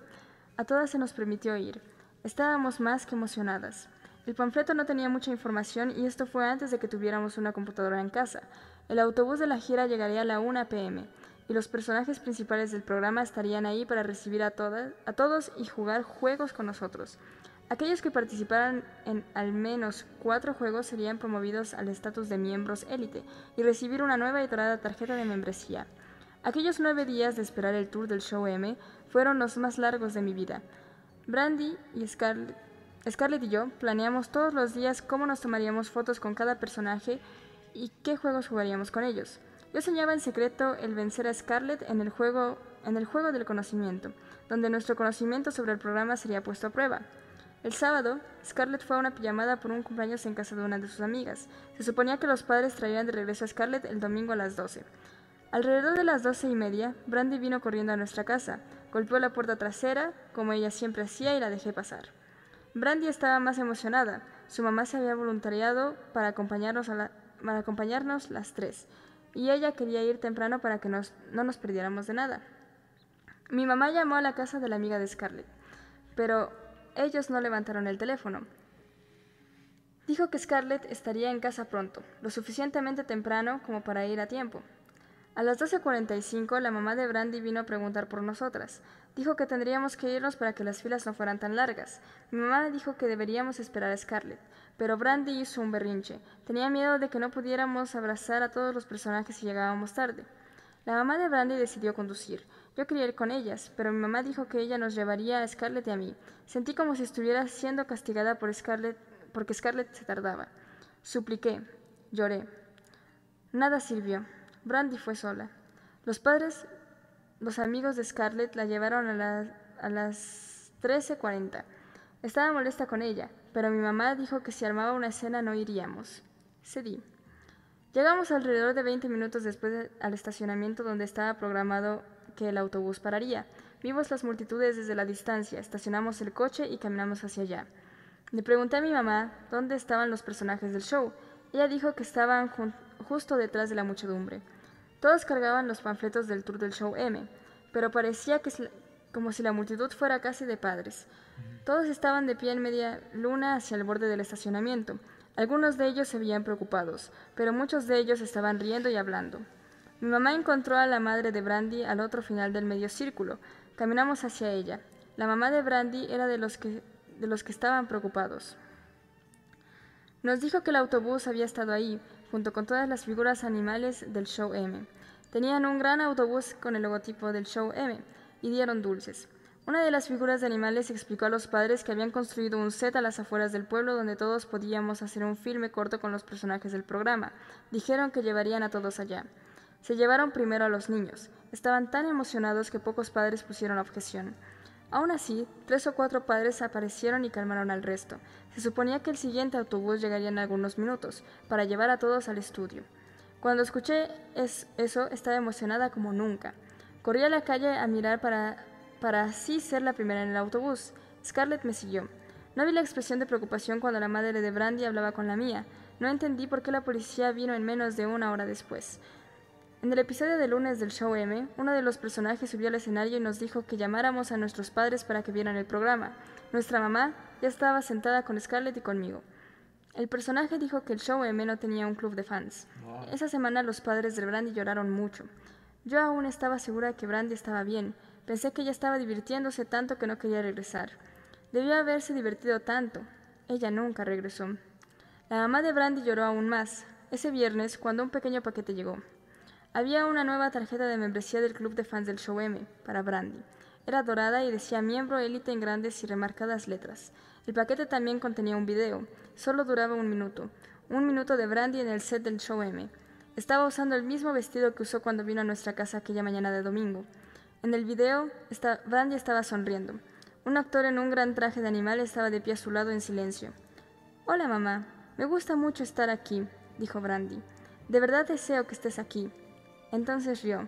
A todas se nos permitió ir. Estábamos más que emocionadas. El panfleto no tenía mucha información y esto fue antes de que tuviéramos una computadora en casa. El autobús de la gira llegaría a la 1 pm y los personajes principales del programa estarían ahí para recibir a, todas, a todos y jugar juegos con nosotros. Aquellos que participaran en al menos cuatro juegos serían promovidos al estatus de miembros élite y recibir una nueva y dorada tarjeta de membresía. Aquellos nueve días de esperar el tour del show M fueron los más largos de mi vida. Brandy y Scarlett, y yo planeamos todos los días cómo nos tomaríamos fotos con cada personaje y qué juegos jugaríamos con ellos. Yo soñaba en secreto el vencer a Scarlett en el juego, en el juego del conocimiento, donde nuestro conocimiento sobre el programa sería puesto a prueba. El sábado, Scarlett fue a una pijamada por un cumpleaños en casa de una de sus amigas. Se suponía que los padres traían de regreso a Scarlett el domingo a las 12. Alrededor de las doce y media, Brandy vino corriendo a nuestra casa, golpeó la puerta trasera, como ella siempre hacía, y la dejé pasar. Brandy estaba más emocionada. Su mamá se había voluntariado para acompañarnos, para acompañarnos las tres, y ella quería ir temprano para que no nos perdiéramos de nada. Mi mamá llamó a la casa de la amiga de Scarlett, pero ellos no levantaron el teléfono. Dijo que Scarlett estaría en casa pronto, lo suficientemente temprano como para ir a tiempo. A las 12.45 la mamá de Brandy vino a preguntar por nosotras. Dijo que tendríamos que irnos para que las filas no fueran tan largas. Mi mamá dijo que deberíamos esperar a Scarlett, pero Brandy hizo un berrinche. Tenía miedo de que no pudiéramos abrazar a todos los personajes si llegábamos tarde. La mamá de Brandy decidió conducir. Yo quería ir con ellas, pero mi mamá dijo que ella nos llevaría a Scarlett y a mí. Sentí como si estuviera siendo castigada por Scarlett porque Scarlett se tardaba. Supliqué, lloré. Nada sirvió. Brandy fue sola. Los padres, los amigos de Scarlett la llevaron a, a las 13.40. Estaba molesta con ella, pero mi mamá dijo que si armaba una escena no iríamos. Cedí. Llegamos alrededor de 20 minutos después al estacionamiento donde estaba programado que el autobús pararía. Vimos las multitudes desde la distancia, estacionamos el coche y caminamos hacia allá. Le pregunté a mi mamá dónde estaban los personajes del show. Ella dijo que estaban justo detrás de la muchedumbre. Todos cargaban los panfletos del tour del show M, pero parecía que como si la multitud fuera casi de padres. Todos estaban de pie en media luna hacia el borde del estacionamiento. Algunos de ellos se veían preocupados, pero muchos de ellos estaban riendo y hablando. Mi mamá encontró a la madre de Brandy al otro final del medio círculo. Caminamos hacia ella. La mamá de Brandy era de los que de los que estaban preocupados. Nos dijo que el autobús había estado ahí, junto con todas las figuras animales del show M. Tenían un gran autobús con el logotipo del show M y dieron dulces. Una de las figuras de animales explicó a los padres que habían construido un set a las afueras del pueblo donde todos podíamos hacer un filme corto con los personajes del programa. Dijeron que llevarían a todos allá. Se llevaron primero a los niños. Estaban tan emocionados que pocos padres pusieron objeción. Aún así, tres o cuatro padres aparecieron y calmaron al resto. Se suponía que el siguiente autobús llegaría en algunos minutos, para llevar a todos al estudio. Cuando escuché eso, estaba emocionada como nunca. Corrí a la calle a mirar para, para así ser la primera en el autobús. Scarlett me siguió. No vi la expresión de preocupación cuando la madre de Brandy hablaba con la mía. No entendí por qué la policía vino en menos de una hora después. En el episodio de lunes del show M, uno de los personajes subió al escenario y nos dijo que llamáramos a nuestros padres para que vieran el programa. Nuestra mamá ya estaba sentada con Scarlett y conmigo. El personaje dijo que el show M no tenía un club de fans. Esa semana los padres de Brandy lloraron mucho. Yo aún estaba segura de que Brandy estaba bien. Pensé que ella estaba divirtiéndose tanto que no quería regresar. Debió haberse divertido tanto. Ella nunca regresó. La mamá de Brandy lloró aún más. Ese viernes, cuando un pequeño paquete llegó. Había una nueva tarjeta de membresía del club de fans del show M para Brandy. Era dorada y decía miembro élite en grandes y remarcadas letras. El paquete también contenía un video. Solo duraba un minuto. Un minuto de Brandy en el set del show M. Estaba usando el mismo vestido que usó cuando vino a nuestra casa aquella mañana de domingo. En el video, Brandy estaba sonriendo. Un actor en un gran traje de animal estaba de pie a su lado en silencio. Hola, mamá. Me gusta mucho estar aquí, dijo Brandy. De verdad deseo que estés aquí. Entonces rió.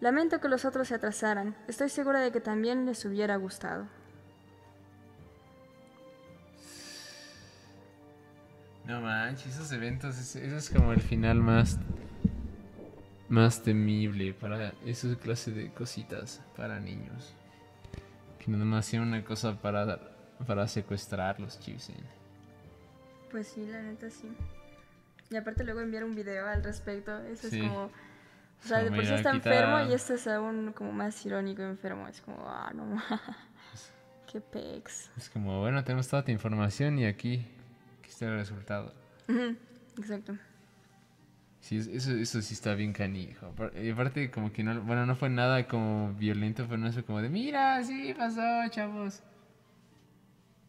Lamento que los otros se atrasaran. Estoy segura de que también les hubiera gustado. No manches, esos eventos, eso es como el final más más temible para esa clase de cositas para niños. Que no más sea una cosa para para secuestrar los chips. Pues sí, la neta sí. Y aparte luego enviar un video al respecto, eso es como o sea, de por sí está enfermo y este es aún como más irónico enfermo. Es como, ah, no Qué pex. Es como, bueno, tenemos toda tu información y aquí, aquí está el resultado. Exacto. Sí, eso, eso sí está bien canijo. Y aparte, como que no, bueno, no fue nada como violento, fue fue como de, mira, sí pasó, chavos.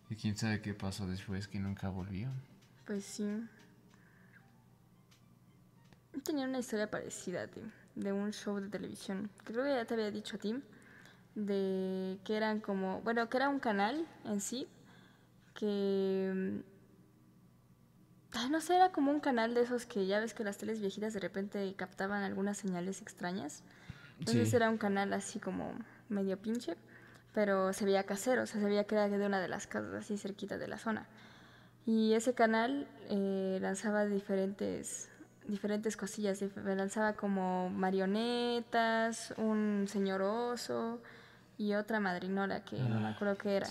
Y quién sabe qué pasó después, que nunca volvió. Pues sí. Tenía una historia parecida, tío de un show de televisión. Creo que ya te había dicho a ti. De que eran como. Bueno, que era un canal en sí. Que. no sé, era como un canal de esos que ya ves que las teles viejitas de repente captaban algunas señales extrañas. Entonces era un canal así como medio pinche, pero se veía casero, o sea, se veía que era de una de las casas así cerquita de la zona. Y ese canal eh, lanzaba diferentes diferentes cosillas. Me lanzaba como marionetas, un señor oso y otra madrinola que no me ah, acuerdo qué era.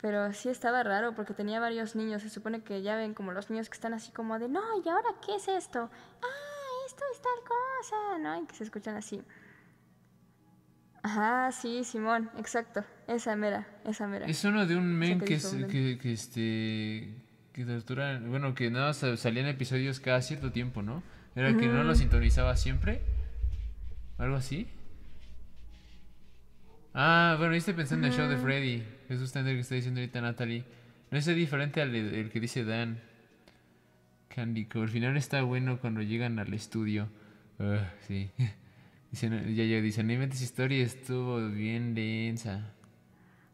Pero sí estaba raro porque tenía varios niños. Se supone que ya ven como los niños que están así como de, no, ¿y ahora qué es esto? Ah, esto es tal cosa, ¿no? Y que se escuchan así. Ajá, sí, Simón, exacto. Esa mera, esa mera. Es uno de un men que, que, que, este que tortura, bueno, que nada salían episodios cada cierto tiempo, ¿no? Era que no lo sintonizaba siempre. Algo así. Ah, bueno, estoy pensando en el show de Freddy. Es justamente el que está diciendo ahorita Natalie. No es diferente al el que dice Dan. Candy Al final está bueno cuando llegan al estudio. sí. Dicen, ya, ya dicen, no inventes historia, estuvo bien densa.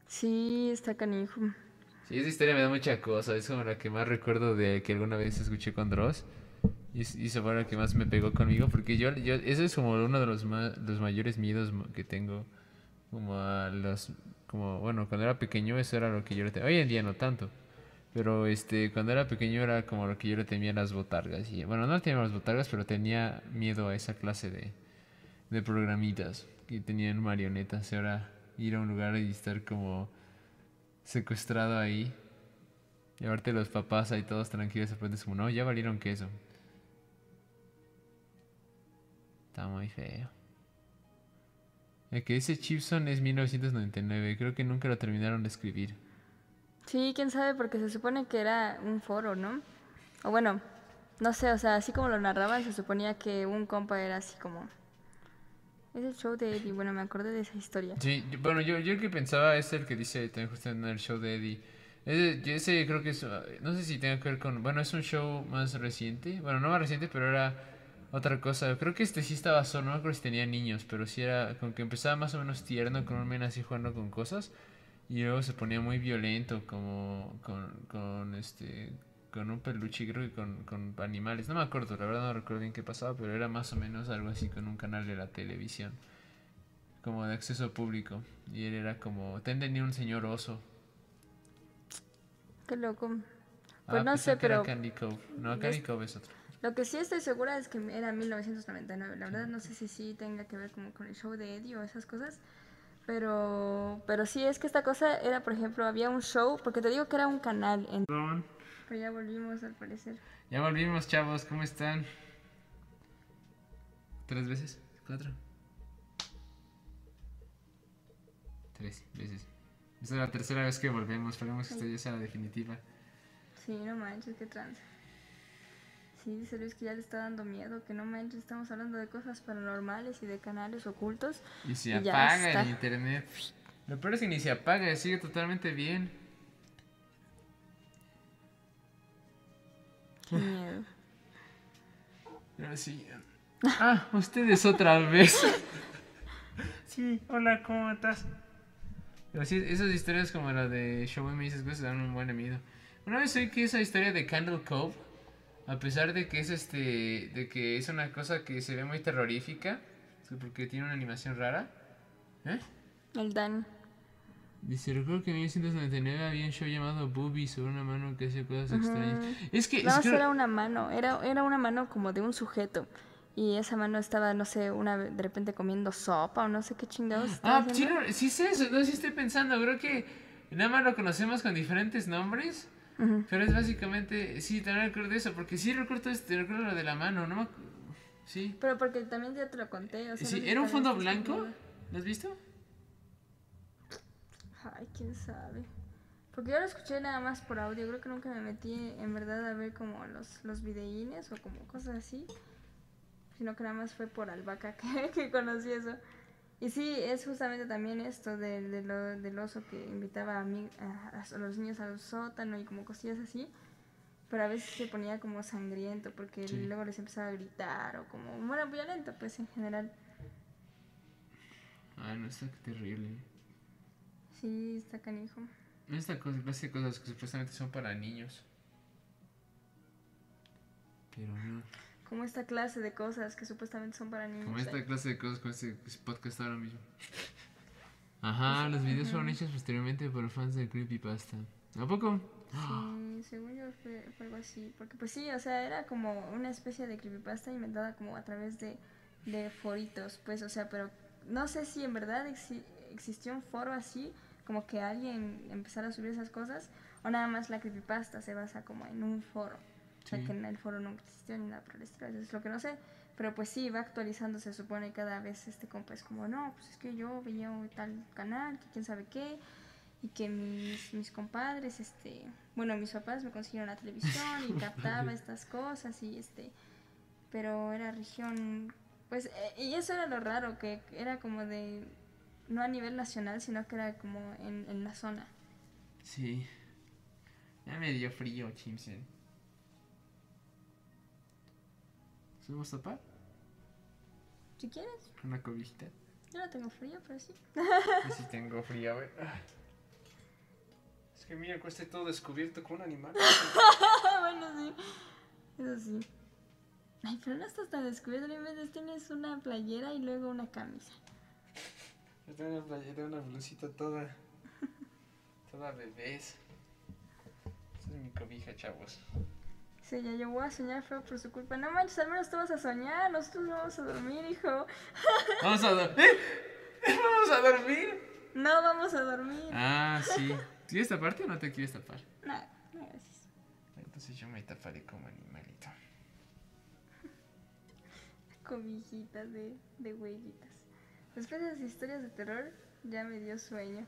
Sí, está canijo. Sí, esa historia me da mucha cosa. Es como la que más recuerdo de que alguna vez escuché con Dross. Y, y fue la que más me pegó conmigo. Porque yo, yo, eso es como uno de los, los mayores miedos que tengo. Como a los. Como, bueno, cuando era pequeño, eso era lo que yo le temía. Hoy en día no tanto. Pero este, cuando era pequeño era como lo que yo le temía las botargas. Y, bueno, no tenía las botargas, pero tenía miedo a esa clase de, de programitas que tenían marionetas. Ahora ir a un lugar y estar como secuestrado ahí. Llevarte los papás ahí todos tranquilos, de es como, no, ya valieron queso. Está muy feo. El que dice Chipson es 1999, creo que nunca lo terminaron de escribir. Sí, quién sabe, porque se supone que era un foro, ¿no? O bueno, no sé, o sea, así como lo narraban, se suponía que un compa era así como... Es el show de Eddie, bueno, me acordé de esa historia. Sí, yo- bueno, yo, yo el que pensaba es el que dice también justo en el show de Eddie. Ese, ese creo que es, no sé si tenga que ver con, bueno, es un show más reciente, bueno, no más reciente, pero era otra cosa. Creo que este sí estaba solo, no me acuerdo si tenía niños, pero sí era como que empezaba más o menos tierno con un men así jugando con cosas y luego se ponía muy violento como con, con este con un peluche creo que con, con animales no me acuerdo la verdad no recuerdo bien qué pasaba pero era más o menos algo así con un canal de la televisión como de acceso público y él era como ten tenía un señor oso Qué loco. Ah, Pues no sé, que era pero Candy Cove no. Candy Cove es otro lo que sí estoy segura es que era 1999. La verdad no sé si sí tenga que ver como con el show de Eddie o esas cosas. Pero, pero sí, es que esta cosa era, por ejemplo, había un show, porque te digo que era un canal, en- pero ya volvimos al parecer. ya volvimos chavos cómo están tres veces cuatro tres veces esta es la tercera vez que volvemos esperemos que esta ya sea la definitiva Sí, no manches, qué tranza. Sí, dice Luis que ya le está dando miedo, que no manches, estamos hablando de cosas paranormales y de canales ocultos. Y se Y apaga el internet. Lo peor es que ni se apaga, sigue totalmente bien. Qué miedo. Pero sí. Ah, ustedes otra vez. Sí, hola, ¿cómo estás? Pero sí, esas historias como la de Show Me esas cosas dan un buen miedo. Una vez oí que esa historia de Candle Cove, a pesar de que es este, de que es una cosa que se ve muy terrorífica, porque tiene una animación rara, ¿eh? El Dan. Dice, recuerdo que en 1999 había un show llamado Booby sobre una mano que hacía cosas extrañas. Es que... No, es que- era una mano, era, era una mano como de un sujeto. Y esa mano estaba, no sé, una de repente comiendo sopa o no sé qué chingados. Ah, sí, haciendo. no, sí sé eso, no, sí estoy pensando, creo que nada más lo conocemos con diferentes nombres, Ujú. pero es básicamente, sí, también recuerdo eso, porque sí recuerdo este, recuerdo lo de la mano, ¿no? Sí. Pero porque también ya te lo conté. O sea, no Sí, sé si ¿era un fondo blanco? ¿Lo has visto? Ay, quién sabe. Porque yo lo escuché nada más por audio. Creo que nunca me metí en verdad a ver como los, los videínes o como cosas así. Sino que nada más fue por albahaca que, que conocí eso. Y sí, es justamente también esto de, de lo- del oso que invitaba a, mí, a, a los niños al sótano y como cosillas así. Pero a veces se ponía como sangriento porque Sí. luego les empezaba a gritar o como, bueno, violento pues en general. Ah, no, está terrible. Sí, está canijo. Esta clase de cosas que supuestamente son para niños. Pero no. Como esta clase de cosas que supuestamente son para niños. Como ¿eh? esta clase de cosas con este podcast ahora mismo. Ajá, los videos fueron hechos posteriormente por fans de Creepypasta. ¿A poco? Sí, según yo fue, fue algo así. Porque pues sí, o sea, era como una especie de creepypasta inventada como a través de, de foritos, pues, o sea, pero no sé si en verdad exi- existió un foro así, como que alguien empezara a subir esas cosas, o nada más la creepypasta se basa como en un foro. O sea, Sí. que en el foro nunca existió ni nada por el estilo, eso es lo que no sé. Pero pues sí, va actualizando, se supone cada vez este compa es como, no, pues es que yo veía un tal canal, que quién sabe qué, y que mis, mis compadres, este, bueno, mis papás me consiguieron la televisión y captaba estas cosas y este, pero era región, pues, eh, y eso era lo raro, que era como de, no a nivel nacional, sino que era como en, en la zona. Sí. Ya me dio frío, Chimsen. ¿Subimos tapar? Si quieres, una cobijita. yo no tengo frío, pero sí. Yo sí tengo frío, güey. Es que mira, cuesta todo descubierto con un animal. bueno, sí, eso sí. Ay, pero no estás tan descubierto, no inventes, tienes una playera y luego una camisa. Tengo una playera, una blusita toda. Toda bebés. Esa es mi cobija, chavos. Sí, ya yo voy a soñar feo por su culpa. No manches, al menos tú vas a soñar, nosotros no vamos a dormir, hijo. Vamos a dormir. Vamos a dormir. No vamos a dormir. Ah, sí. ¿Quieres taparte o no te quieres tapar? No, gracias. Entonces yo me taparé como animalito. Cobijitas de, de huellitas. Después de las historias de terror, ya me dio sueño.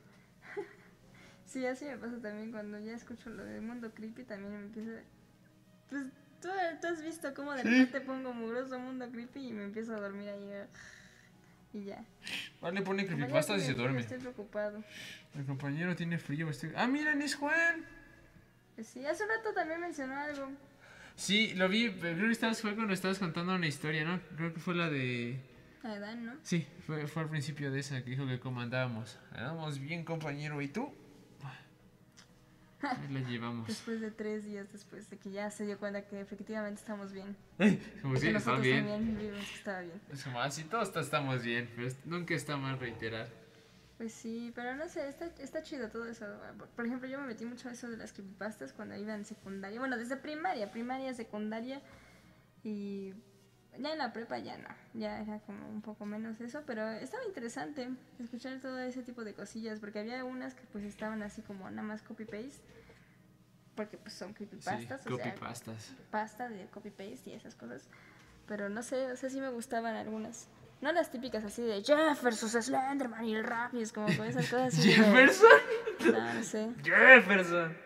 Sí, así me pasa también cuando ya escucho lo del mundo creepy, también me empieza... Pues tú, tú has visto cómo de repente pongo mugroso mundo creepy y me empiezo a dormir ahí. eh, Y ya. Vale, pone Como ya creepypastas y se duerme. Estoy preocupado. El compañero tiene frío. estoy- Ah, miren, es Juan. Pues sí, hace un rato también mencionó algo. Sí, lo vi, creo que estabas, fue cuando estabas contando una historia, ¿no? Creo que fue la de... A Dan, ¿no? Sí, fue, fue al principio de esa que dijo que comandábamos. Andábamos bien, compañero, ¿y tú? Ahí la llevamos. Después de tres días después de que ya se dio cuenta que efectivamente estamos bien. Como si nosotros bien. también vimos que estaba bien. Es como así, todos está- estamos bien, pero nunca está mal reiterar. Pues sí, pero no sé, está, está chido todo eso. Por- Por ejemplo, yo me metí mucho a eso de las creepypastas cuando iba en secundaria. Bueno, desde primaria, primaria, secundaria. Y ya en la prepa ya no. Ya era como un poco menos eso. Pero estaba interesante escuchar todo ese tipo de cosillas. Porque había unas que pues estaban así como nada más copy-paste. Porque pues son creepypastas. sí, o sea, copypastas. pasta de copy-paste y esas cosas. Pero no sé, o sea, sí me gustaban algunas. No las típicas así de Jeff versus Slenderman y el rap y es como con esas cosas así. de- Jefferson. No, no sé. Jefferson.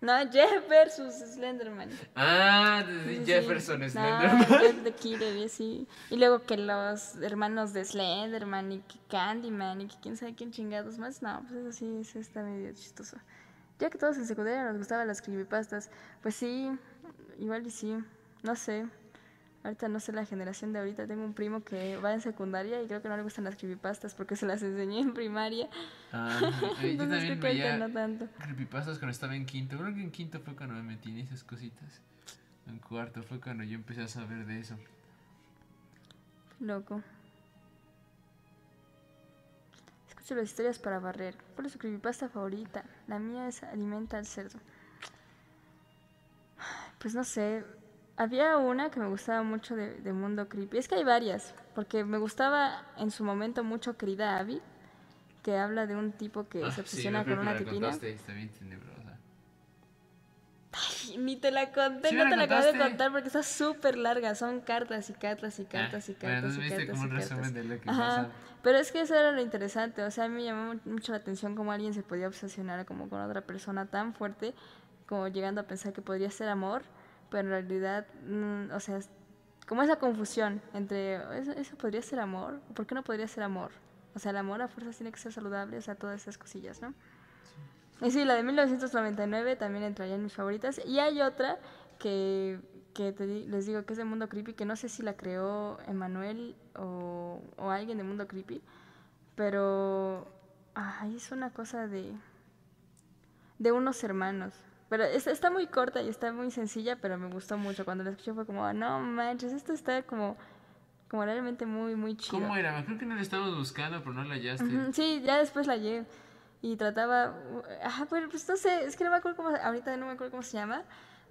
No, Jeff versus Slenderman. Ah, Sí, de sí, Jefferson sí. Slenderman. No, Jeff the Killer y así. Y luego que los hermanos de Slenderman y que Candyman y que quién sabe quién chingados más. No, pues eso sí, eso está medio chistoso. Ya que todos en secundaria nos gustaban las creepypastas. Pues sí, igual y sí. No sé. Ahorita no sé la generación de ahorita. Tengo un primo que va en secundaria y creo que no le gustan las creepypastas porque se las enseñé en primaria. Ah, yo Entonces también que ahorita veía no tanto. creepypastas cuando estaba en quinto. Creo que en quinto fue cuando me metí en esas cositas. En cuarto fue cuando yo empecé a saber de eso. Loco. Escucho las historias para barrer. ¿Cuál es su creepypasta favorita? La mía es Alimenta al cerdo. Pues no sé. Había una que me gustaba mucho de, de Mundo Creepy. Es que hay varias. Porque me gustaba en su momento mucho Querida Abby. Que habla de un tipo que Ah, se obsesiona con una tipina. Está bien tenebrosa. Ni te la conté, Sí no te la acabo de contar porque está súper larga. Son cartas y cartas y cartas y Ah, bueno, cartas entonces y viste cartas como y un cartas. resumen de lo que Ajá. pasa. Pero es que eso era lo interesante. O sea, a mí me llamó mu- mucho la atención cómo alguien se podía obsesionar como con otra persona tan fuerte, como llegando a pensar que podría ser amor, pero en realidad, mm, o sea, es como esa confusión entre ¿eso, eso podría ser amor, ¿por qué no podría ser amor? O sea, el amor a fuerzas tiene que ser saludable, o sea, todas esas cosillas, ¿no? Y sí, la de 1999 también entraría en mis favoritas. Y hay otra que, que te les digo que es de Mundo Creepy, que no sé si la creó Emanuel o, o alguien de Mundo Creepy, pero ay, es una cosa de, de unos hermanos. Pero es- está muy corta y está muy sencilla, pero me gustó mucho. Cuando la escuché fue como, "Ah, no manches, esto está como, como realmente muy, muy chido. ¿Cómo era? Creo que no la estábamos buscando, pero no la hallaste. Ujú, Sí, ya después la llevé y trataba, uh, ajá, pues, pues no sé, es que no me acuerdo cómo, ahorita no me acuerdo cómo se llama,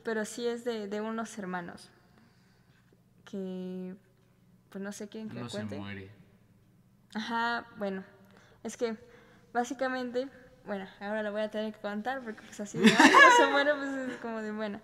pero sí es de, de unos hermanos que, pues no sé quién que No la se cuente. muere. Ajá, bueno, es que básicamente, bueno, ahora lo voy a tener que contar porque pues así de, "Ay, no se muere, pues es como de bueno.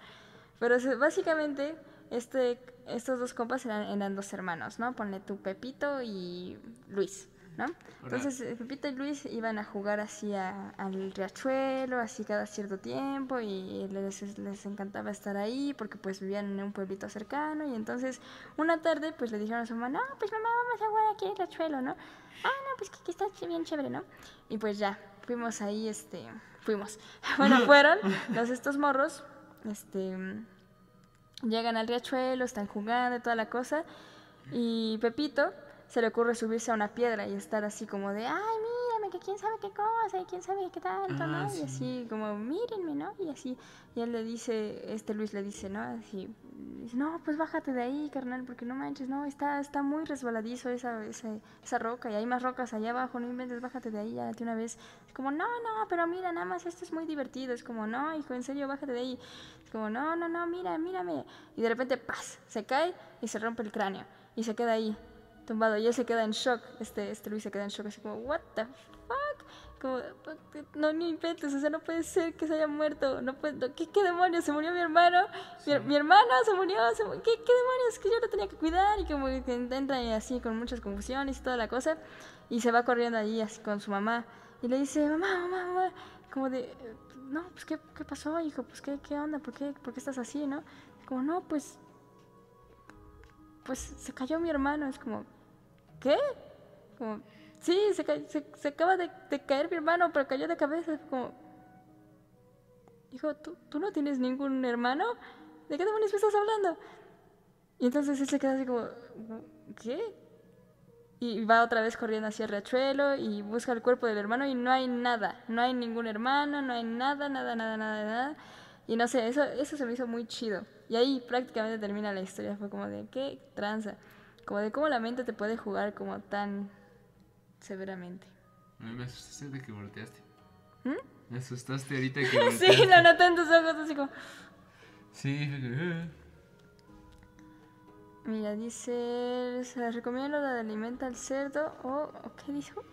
Pero básicamente, este, estos dos compas eran, eran dos hermanos, ¿no? Ponle tu Pepito y Luis, ¿no? Entonces eh, Pepito y Luis iban a jugar así a- al riachuelo, así cada cierto tiempo y les, les encantaba estar ahí porque pues vivían en un pueblito cercano y entonces una tarde pues le dijeron a su mamá, no, pues mamá vamos a jugar aquí al riachuelo, ¿no? Ah, no, pues que, que está bien chévere, ¿no? Y pues ya, fuimos ahí, este, fuimos. Bueno, fueron los estos morros, este, llegan al riachuelo, están jugando y toda la cosa y Pepito se le ocurre subirse a una piedra y estar así como de, ay, mírame, que quién sabe qué cosa, y quién sabe qué tanto, Ah, ¿no? sí. Y así como, mírenme, ¿no? Y así, y él le dice, este Luis le dice, ¿no? Así, dice, no, pues bájate de ahí, carnal, porque no manches, no, está, está muy resbaladizo esa, esa, esa roca, y hay más rocas allá abajo, no inventes, bájate de ahí ya de una vez. Es como, no, no, pero mira, nada más esto es muy divertido, es como, no, hijo, en serio, bájate de ahí. Es como, no, no, no, mira, mírame. Y de repente, ¡paz! Se cae y se rompe el cráneo, y se queda ahí tumbado y él se queda en shock. Este, este Luis se queda en shock, así como, ¿What the? Como, no, ni inventes, o sea, no puede ser que se haya muerto. No puede, no, ¿qué, ¿Qué demonios? Se murió mi hermano. Mi, mi hermano se murió. se ¿qué, ¿Qué demonios? Que yo lo tenía que cuidar. Y como que entra y así con muchas confusiones y toda la cosa. Y se va corriendo ahí así con su mamá. Y le dice, mamá, mamá, mamá. como de, no, pues, ¿qué, qué pasó, hijo? Pues, ¿qué, qué onda? ¿Por qué, ¿Por qué estás así, no? Como, no, pues, pues, se cayó mi hermano. Es como, ¿qué? Como, sí, se, se, acaba de, caer mi hermano, pero cayó de cabeza. Como, hijo, ¿tú, ¿tú no tienes ningún hermano? ¿De qué demonios me estás hablando? Y entonces él se queda así como, ¿qué? Y va otra vez corriendo hacia el riachuelo y busca el cuerpo del hermano y no hay nada, no hay ningún hermano, no hay nada, nada, nada, nada, nada. Y no sé, eso, eso se me hizo muy chido. Y ahí prácticamente termina la historia, fue como de, ¿qué tranza? Como de cómo la mente te puede jugar como tan severamente. Me asustaste de que volteaste. ¿Mm? Me asustaste ahorita que Sí, volteaste. lo noté en tus ojos, así como... Sí, "Ah". Mira, dice, se les recomiendo la de alimenta al cerdo o, ¿o ¿qué dijo?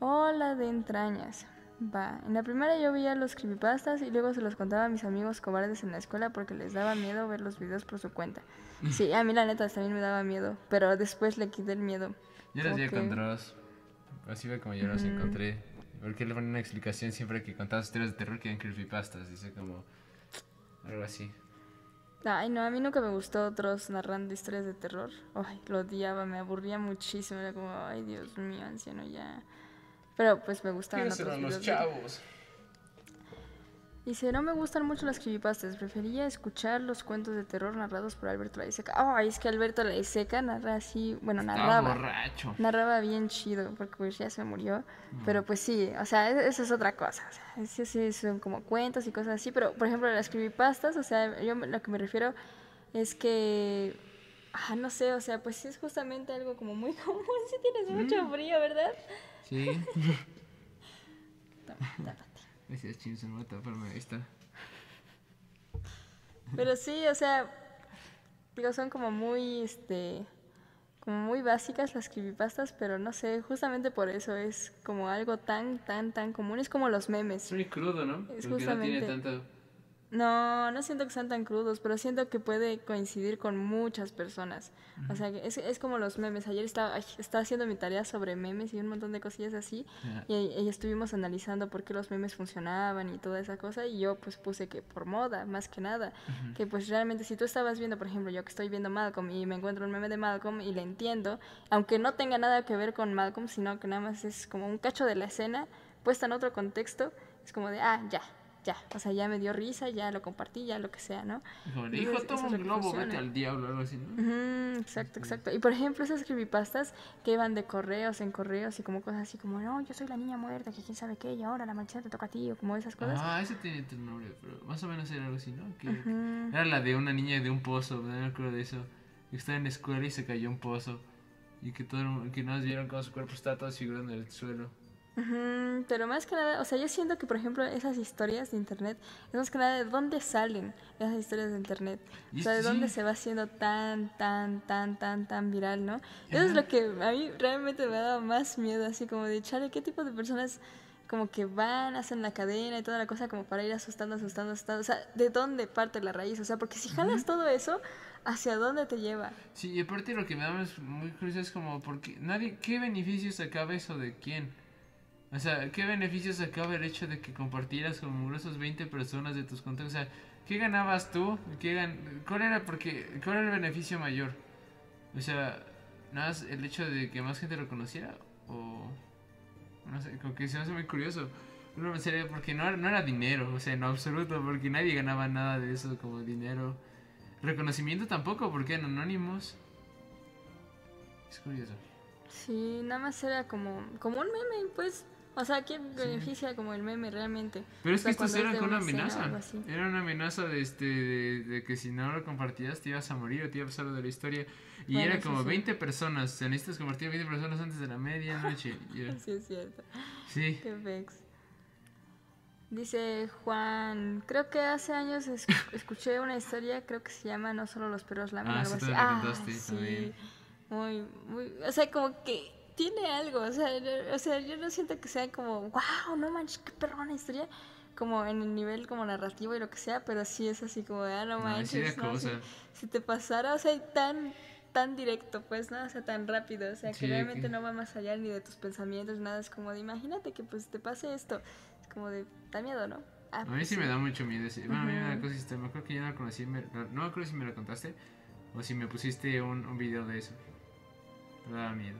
O la de entrañas. Va, en la primera yo veía los creepypastas y luego se los contaba a mis amigos cobardes en la escuela porque les daba miedo ver los videos por su cuenta. Sí, a mí la neta también me daba miedo, pero después le quité el miedo. Yo los vi Ok. con Dross. Así fue como yo los encontré. Porque le ponen una explicación siempre que contabas historias de terror que eran creepypastas. Dice como. Algo así. Ay, no, a mí nunca me gustó otros narrando historias de terror. Ay, lo odiaba, me aburría muchísimo. Era como, ay, Dios mío, anciano, ya. Pero pues me gustaban otros videos de- chavos? Dice, no me gustan mucho las creepypastas, prefería escuchar los cuentos de terror narrados por Alberto Laiseca. Ay, es que Alberto Laiseca narra así, bueno, narraba. borracho. Narraba bien chido, porque pues ya se murió. Pero pues sí, o sea, e- eso es otra cosa. O sea, sí, son como cuentos y cosas así. Pero, por ejemplo, las creepypastas, o sea, yo lo que me refiero es que... Ah, no sé, o sea, pues sí es justamente algo como muy común. Si tienes mucho frío, ¿verdad? Sí. Toma, tápate. Decías chins, no taparme. Ahí está. Pero sí, o sea, digo, son como muy, este, como muy básicas las creepypastas, pero no sé, justamente por eso es como algo tan, tan, tan común. Es como los memes. Es muy crudo, ¿no? Es Porque no justamente- tiene tanto. No, no siento que sean tan crudos, pero siento que puede coincidir con muchas personas. O sea, que es, es como los memes. Ayer estaba, estaba haciendo mi tarea sobre memes y un montón de cosillas así. Y estuvimos analizando por qué los memes funcionaban y toda esa cosa. Y yo pues puse que por moda, más que nada. Que pues realmente si tú estabas viendo, por ejemplo, yo que estoy viendo Malcolm y me encuentro un meme de Malcolm y le entiendo, aunque no tenga nada que ver con Malcolm, sino que nada más es como un cacho de la escena puesta en otro contexto, es como de, ah, ya, ya. O sea, ya me dio risa, ya lo compartí, ya lo que sea, ¿no? Como le dijo, toma un globo, vete al diablo, algo así, ¿no? Exacto, exacto. Y por ejemplo, esas creepypastas que iban de correos en correos y como cosas así como, no, yo soy la niña muerta, que quién sabe qué, y ahora la maldición te toca a ti, o como esas cosas. Ah, ese tiene otro nombre, pero más o menos era algo así, ¿no? Que Ujú. Era la de una niña de un pozo, no me acuerdo de eso. Que estaba en la escuela y se cayó un pozo. Y que todo el- que nos vieron cómo su cuerpo estaba todo desfigurado en el suelo. Pero más que nada, o sea, yo siento que, por ejemplo, esas historias de internet, es más que nada de dónde salen esas historias de internet. O sea, de sí. dónde se va haciendo tan, tan, tan, tan, tan viral, ¿no? Eso es lo que a mí realmente me ha dado más miedo, así como de, chale, ¿qué tipo de personas como que van, hacen la cadena y toda la cosa como para ir asustando, asustando, asustando? O sea, ¿de dónde parte la raíz? O sea, porque si jalas todo eso, ¿hacia dónde te lleva? Sí, y aparte lo que me da más muy curioso es como, porque nadie, ¿qué beneficios sacaba eso de quién? O sea, ¿qué beneficios sacaba el hecho de que compartieras con gruesos 20 personas de tus contactos? O sea, ¿qué ganabas tú? ¿Qué gan- ¿Cuál era porque cuál era el beneficio mayor? O sea, nada más el hecho de que más gente lo conociera o no sé, como que se me hace muy curioso. Uno pensaría porque no, era- no era dinero, o sea, en absoluto, porque nadie ganaba nada de eso como dinero. Reconocimiento tampoco, porque eran anónimos. Es curioso. Sí, nada más era como, como un meme, pues. O sea, ¿quién beneficia como el meme realmente? Pero O es sea, que estos eran con una amenaza. Era una amenaza de este de, de que si no lo compartías te ibas a morir o te iba a pasar de la historia. Y Bueno, era como sí. 20 personas. O sea, necesitas compartir 20 personas antes de la medianoche. Era- Sí, es cierto. Sí. Qué vex. Dice Juan, creo que hace años es- escuché una historia, creo que se llama No solo los perros lamen, Ah, algo sí, así. Ah, sí. Muy, muy, o sea, como que tiene algo, o sea, no- o sea, yo no siento que sea como, wow, no manches, qué perrona historia, como en el nivel como narrativo y lo que sea, pero sí es así como, ah, no No, manches, sí ¿no? Si- si te pasara, o sea, tan, tan directo, pues, ¿no? O sea, tan rápido, o sea, que Sí, realmente que- no va más allá ni de tus pensamientos, nada, es como de, imagínate que pues te pase esto, Es como de, da miedo, ¿no? Ah, A mí pues sí me da mucho miedo. ese- Bueno, a mí me da Ujú. cosa esta- Me acuerdo que ya la conocí. me- no me acuerdo si me la contaste o si me pusiste un, un video de eso. Me daba miedo.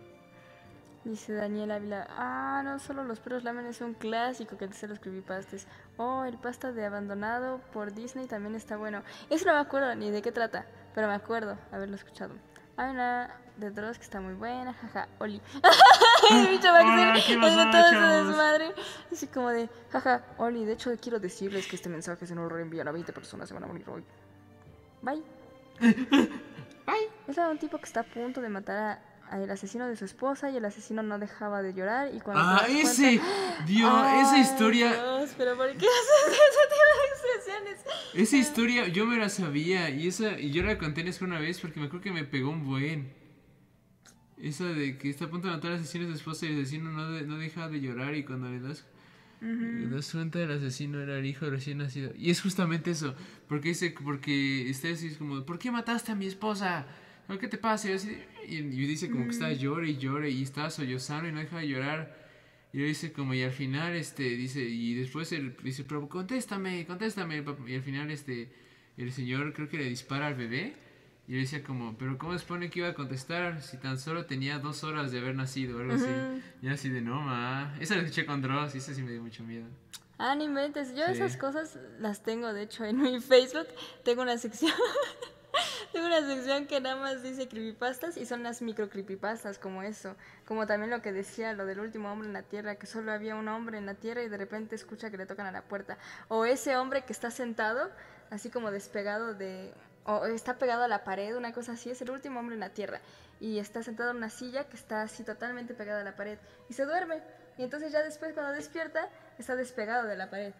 Dice Daniel Ávila, ah, no solo los perros lamen es un clásico que antes de los creepypastas. Oh, el pasta de abandonado por Disney también está bueno. Eso no me acuerdo ni de qué trata, pero me acuerdo haberlo escuchado. Hay una de Dross que está muy buena, jaja, Oli. A Hola, ser ¿qué el pasó, de todo desmadre. Así como de, jaja, Oli, de hecho quiero decirles que este mensaje se nos lo reenvían a 20 personas, se van a morir hoy. Bye. Bye. Es de un tipo que está a punto de matar a- al asesino de su esposa y el asesino no dejaba de llorar y cuando Ah, ese. cuenta- Dios, Ay, esa historia. Dios, pero ¿por qué haces ese tipo de expresiones? Esa historia yo me la sabía y esa y yo la conté en una vez porque me acuerdo que me pegó un buen. Esa de que está a punto de matar al asesino de su esposa y el asesino no, de- no deja de llorar y cuando le das, le das cuenta del asesino era el hijo recién nacido. Y es justamente eso, porque dice, porque así es como, ¿por qué mataste a mi esposa? ¿No, ¿Qué te pasa? Y, yo así- y- y dice como que está llore y llore y está sollozando y no deja de llorar. Y le dice como, y al final, este, dice, y después él dice, pero contéstame, contéstame. Y al final, este, el señor creo que le dispara al bebé. Y le decía como, pero ¿cómo se supone que iba a contestar si tan solo tenía dos horas de haber nacido o algo así? Y así de, no, ma. Esa la escuché con Dross y esa sí me dio mucho miedo. Ah, no inventes. Yo Sí. esas cosas las tengo, de hecho, en mi Facebook. Tengo una sección. tengo una sección que nada más dice creepypastas y son las micro creepypastas, como eso. Como también lo que decía, lo del último hombre en la tierra, que solo había un hombre en la tierra y de repente escucha que le tocan a la puerta. O ese hombre que está sentado, así como despegado de. O está pegado a la pared, una cosa así. Es el último hombre en la tierra. Y está sentado en una silla que está así totalmente pegada a la pared. Y se duerme. Y entonces ya después cuando despierta, está despegado de la pared.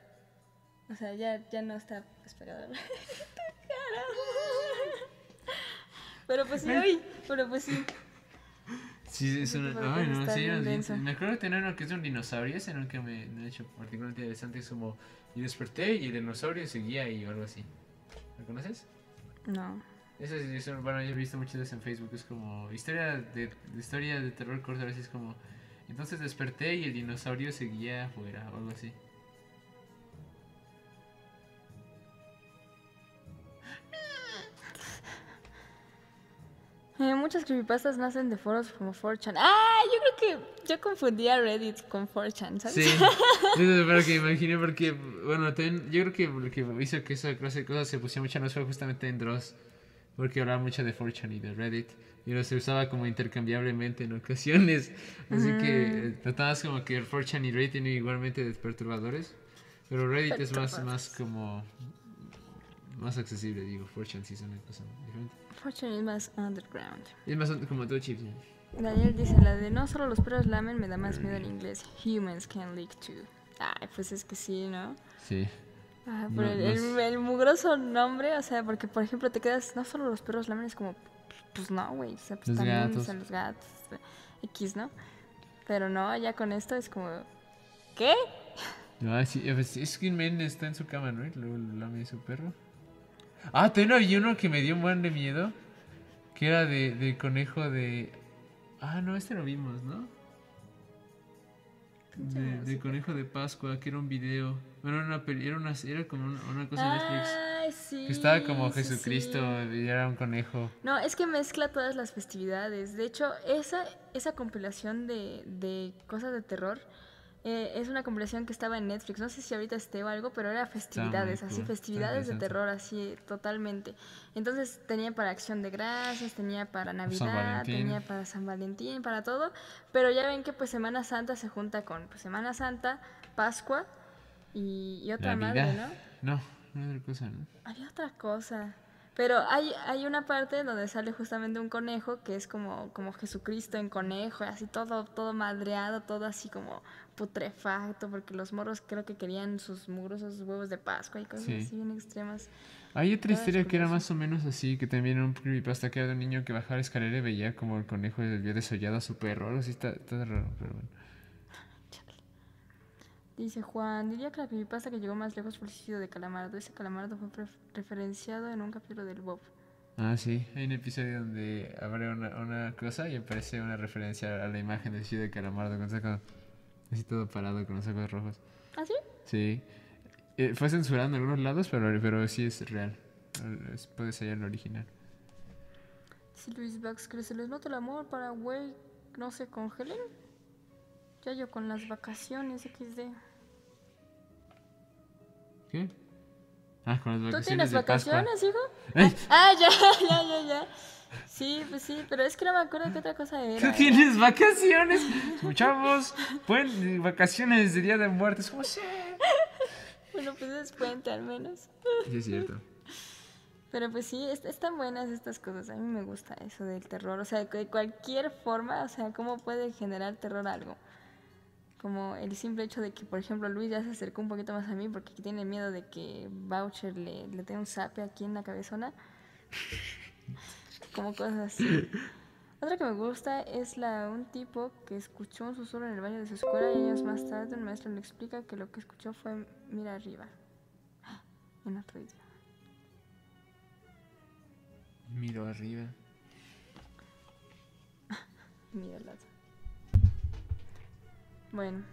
O sea, ya, ya no está despegado de la pared. Pero pues sí, pero pues sí. Sí, es Ese una... Ay, no, sí. Me acuerdo de tener uno que es de un dinosaurio, ese no que me, me ha hecho particularmente interesante. Es como, y desperté y el dinosaurio seguía y o algo así. ¿Lo conoces? No. Eso eso, bueno, yo he visto muchas veces en Facebook, es como historia de, de historia de terror corta, a veces es como, entonces desperté y el dinosaurio seguía afuera o algo así. Eh, muchas creepypastas nacen de foros como 4chan. Ah, yo creo que yo confundía Reddit con 4chan, ¿sabes? Sí, eso es que imaginé porque, bueno, también, yo creo que lo que hizo que esa clase de cosas se pusiera mucho más fue justamente en Dross, porque hablaba mucho de 4chan y de Reddit, y lo se usaba como intercambiablemente en ocasiones, así que eh, tratabas como que 4chan y Reddit tienen igualmente de perturbadores, pero Reddit es más, más como, más accesible, digo, 4chan sí es una cosa diferente. 4chan es más underground. Es más como todo chip, Daniel dice, la de no solo los perros lamen me da más miedo en inglés. Humans can lick too. Ay, pues es que sí, ¿no? sí. Ah, pero el, no el- es- el mugroso nombre, o sea, porque por ejemplo te quedas, no solo los perros lamen, es como, pues no, güey, o sea, pues Los también gatos. son los gatos, X, ¿no? Pero no, ya con esto es como, ¿qué? No, sí, es que Men está en su cama, ¿no? Y luego lame su perro. Ah, también había uno que me dio un buen de miedo. Que era de, de conejo de. Ah, no, este lo vimos, ¿no? De, de conejo de Pascua, que era un video. Bueno, era, una, peli- era, una, era como una, una cosa de Netflix. Ay, sí. Que estaba como sí, Jesucristo sí. y era un conejo. No, es que mezcla todas las festividades. De hecho, esa, esa compilación de, de cosas de terror eh, es una compilación que estaba en Netflix. No sé si ahorita esté o algo, pero era festividades, así, festividades de terror, así, totalmente. Entonces tenía para Acción de Gracias, tenía para Navidad, tenía para San Valentín, para todo. Pero ya ven que pues Semana Santa se junta con pues, Semana Santa, Pascua y, y otra madre. ¿no? No, no otra cosa, ¿no? Había otra cosa. Pero hay, hay una parte donde sale justamente un conejo que es como, como Jesucristo en conejo, así todo, todo madreado, todo así como putrefacto, porque los morros creo que querían sus mugrosos huevos de Pascua y cosas Sí. así bien extremas. Hay otra Todas historia que era más o menos así, que también era un creepypasta que era de un niño que bajaba la escalera y veía como el conejo había desollado a su perro. Algo así está, está raro, pero bueno. Dice Juan, diría que la creepypasta que llegó más lejos fue el suicidio de Calamardo. Ese Calamardo fue referenciado en un capítulo del Bob. Ah, sí. Hay un episodio donde abre una, una cosa y aparece una referencia a la imagen del Shio de Calamardo con así todo parado con los ojos rojos. ¿Ah, sí? Sí. Eh, fue censurado en algunos lados, pero, pero sí es real. Es- puede ser el original. Si Luis Bax que se les nota el amor para güey, no se congelen. Ya yo con las vacaciones XD. ¿Qué? Ah, con las ¿Tú vacaciones tienes de Pascua. vacaciones, hijo? Ay. Ah, ya, ya, ya, ya. Sí, pues sí, pero es que no me acuerdo qué otra cosa era. ¿Tú tienes vacaciones? Chavos, pueden vacaciones de Día de Muertos. ¿Cómo sé? Bueno, pues es puente al menos. Sí, es cierto. Pero pues sí, est- están buenas estas cosas. A mí me gusta eso del terror. O sea, de cualquier forma, o sea, cómo puede generar terror algo. Como el simple hecho de que, por ejemplo, Luis ya se acercó un poquito más a mí porque tiene miedo de que Voucher le, le dé un zape aquí en la cabezona. Como cosas así. Otra que me gusta es la un tipo que escuchó un susurro en el baño de su escuela y años más tarde un maestro le explica que lo que escuchó fue mira arriba. En otro idioma. Miro arriba. Mira al lado. Bueno,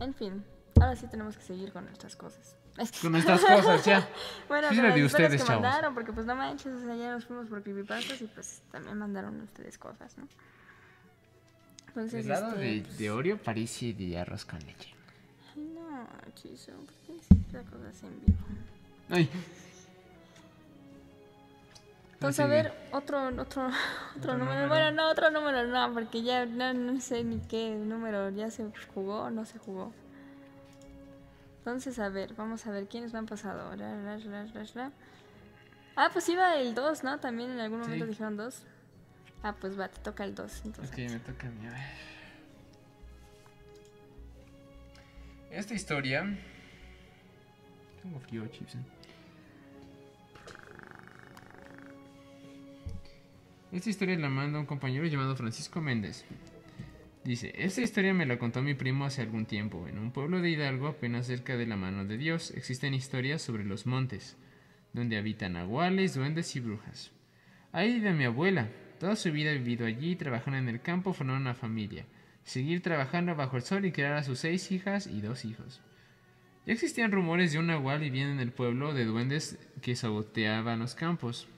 en fin. Ahora sí tenemos que seguir con nuestras cosas. Es que- Con nuestras cosas, ya. bueno, Sí, con de ustedes, que chavos. mandaron, porque pues no manches, o sea, ya nos fuimos por creepypastas y pues también mandaron ustedes cosas, ¿no? Entonces, Helado este, de, pues, de Oreo parece de arroz con leche. Ay, no, chiso, ¿por qué esas cosas en vivo? Ay. Entonces, a Así ver, otro, otro, otro, Otro número. número. Bueno, no, otro número no, porque ya no, no sé ni qué número ya se jugó o no se jugó. Entonces, a ver, vamos a ver quiénes me han pasado. Ah, pues iba el 2, ¿no? También en algún momento Sí. dijeron 2. Ah, pues va, te toca el 2. Entonces, Ok, me toca a mí. a ver. Esta historia. Tengo frío, chips. eh. Esta historia la manda un compañero llamado Francisco Méndez. Dice, esta historia me la contó mi primo hace algún tiempo. En un pueblo de Hidalgo, apenas cerca de la mano de Dios, existen historias sobre los montes, donde habitan nahuales, duendes y brujas. Ahí de mi abuela. Toda su vida ha vivido allí, trabajando en el campo, formando una familia. Seguir trabajando bajo el sol y criar a sus seis hijas y dos hijos. Ya existían rumores de un nahual viviendo en el pueblo de duendes que saboteaban los campos.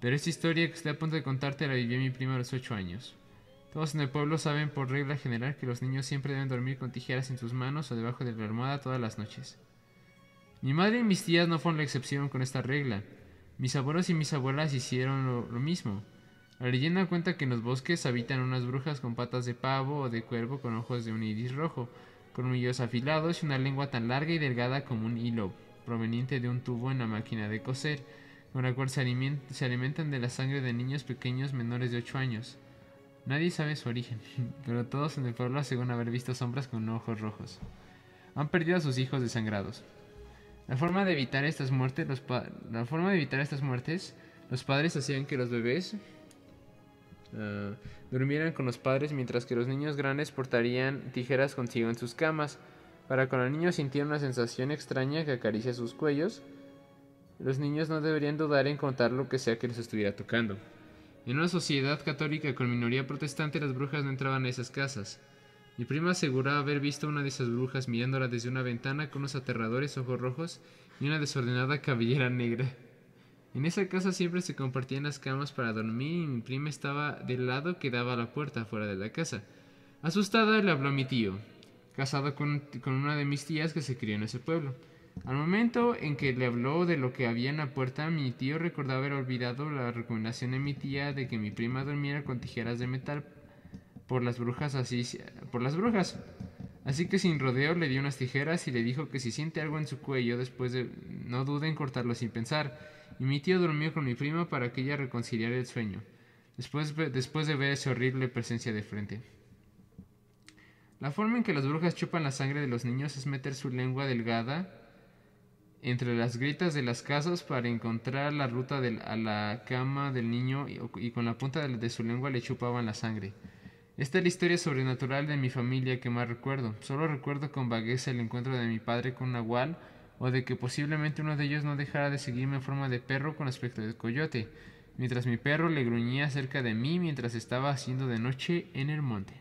Pero esta historia que estoy a punto de contarte la vivió mi primo a los ocho años. Todos en el pueblo saben por regla general que los niños siempre deben dormir con tijeras en sus manos o debajo de la almohada todas las noches. Mi madre y mis tías no fueron la excepción con esta regla. Mis abuelos y mis abuelas hicieron lo, mismo. La leyenda cuenta que en los bosques habitan unas brujas con patas de pavo o de cuervo con ojos de un iris rojo, colmillos afilados y una lengua tan larga y delgada como un hilo, proveniente de un tubo en la máquina de coser, con la cual se alimentan de la sangre de niños pequeños menores de 8 años. Nadie sabe su origen, pero todos en el pueblo aseguran haber visto sombras con ojos rojos. Han perdido a sus hijos desangrados. La forma de evitar estas muertes, los la forma de evitar estas muertes, los padres hacían que los bebés ah, durmieran con los padres mientras que los niños grandes portarían tijeras consigo en sus camas, para que los niños sintieran una sensación extraña que acaricia sus cuellos. Los niños no deberían dudar en contar lo que sea que les estuviera tocando. En una sociedad católica con minoría protestante, las brujas no entraban a esas casas. Mi prima aseguraba haber visto una de esas brujas mirándola desde una ventana con unos aterradores ojos rojos y una desordenada cabellera negra. En esa casa siempre se compartían las camas para dormir y mi prima estaba del lado que daba a la puerta fuera de la casa. Asustada le habló a mi tío, casado con, con una de mis tías que se crió en ese pueblo. Al momento en que le habló de lo que había en la puerta, mi tío recordaba haber olvidado la recomendación de mi tía de que mi prima durmiera con tijeras de metal por las brujas así por las brujas. Así que sin rodeo le dio unas tijeras y le dijo que si siente algo en su cuello después de no dude en cortarlo sin pensar. Y mi tío durmió con mi prima para que ella reconciliara el sueño, después, después de ver esa horrible presencia de frente. La forma en que las brujas chupan la sangre de los niños es meter su lengua delgada entre las grietas de las casas para encontrar la ruta del- a la cama del niño y, y con la punta de, de su lengua le chupaban la sangre. Esta es la historia sobrenatural de mi familia que más recuerdo. Solo recuerdo con vagueza el encuentro de mi padre con un nahual o de que posiblemente uno de ellos no dejara de seguirme en forma de perro con aspecto de coyote, mientras mi perro le gruñía cerca de mí mientras estaba haciendo de noche en el monte.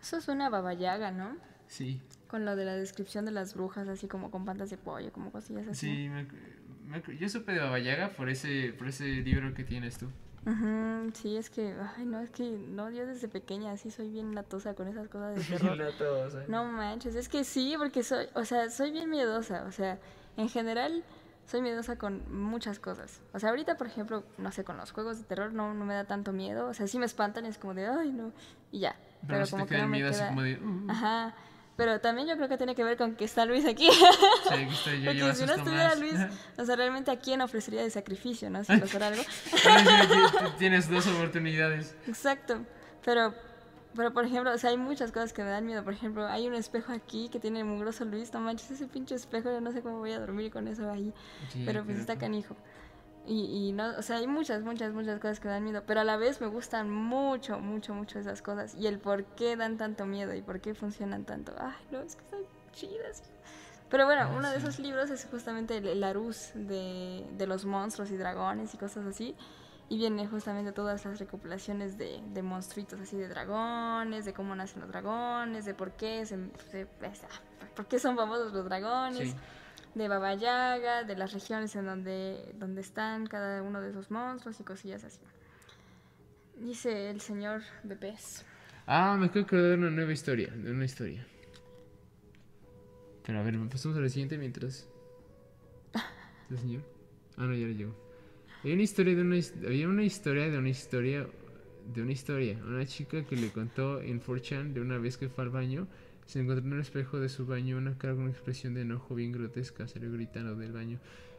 Eso es una babayaga, ¿no? Sí, Con lo de la descripción de las brujas, así como con pantas de pollo, como cosillas así. Sí, me, me, yo supe de Baba Yaga por ese, por ese libro que tienes tú. Ujú, sí, es que, ay, no, es que, no, yo desde pequeña sí soy bien latosa con esas cosas de terror. Latosa. No manches, es que sí, porque soy, o sea, soy bien miedosa, o sea, en general soy miedosa con muchas cosas. O sea, ahorita, por ejemplo, no sé, con los juegos de terror no, no me da tanto miedo, o sea, sí me espantan, es como de, ay, no, y ya. Pero, si te queda no me miedo así queda- como de... "Uh". Ajá, pero también yo creo que tiene que ver con que está Luis aquí. Sí, aquí estoy yo, Porque si no estuviera más. Luis, o sea, realmente a quién ofrecería de sacrificio, ¿no? Si pasara algo. Tienes dos oportunidades. Exacto. Pero, pero por ejemplo, o sea, hay muchas cosas que me dan miedo. Por ejemplo, hay un espejo aquí que tiene mugroso Luis. No manches, ese pinche espejo, yo no sé cómo voy a dormir con eso ahí. Sí, pero pues pero está canijo. Y, y no, o sea, hay muchas, muchas, muchas cosas que dan miedo. Pero a la vez me gustan mucho, mucho, mucho esas cosas. Y el por qué dan tanto miedo y por qué funcionan tanto. Ay, no, es que están chidas. Pero bueno, Ah, uno de esos libros es justamente el, Larus de, de los monstruos y dragones y cosas así. Y viene justamente todas las recopilaciones de, de monstruitos así de dragones, de cómo nacen los dragones, de por qué, se, se- por qué son famosos los dragones, Sí. De Baba Yaga, de las regiones en donde, donde están cada uno de esos monstruos y cosillas así. Dice el señor de pez. Ah, me acabo de una nueva historia. De una historia. Pero a ver, pasamos a la siguiente mientras. ¿El señor? Ah, no, ya le llegó. Hay una historia de una había una historia de una historia de una historia. Una chica que le contó en 4chan de una vez que fue al baño, se encontró en el espejo de su baño una cara con una expresión de enojo bien grotesca, salió gritando del baño.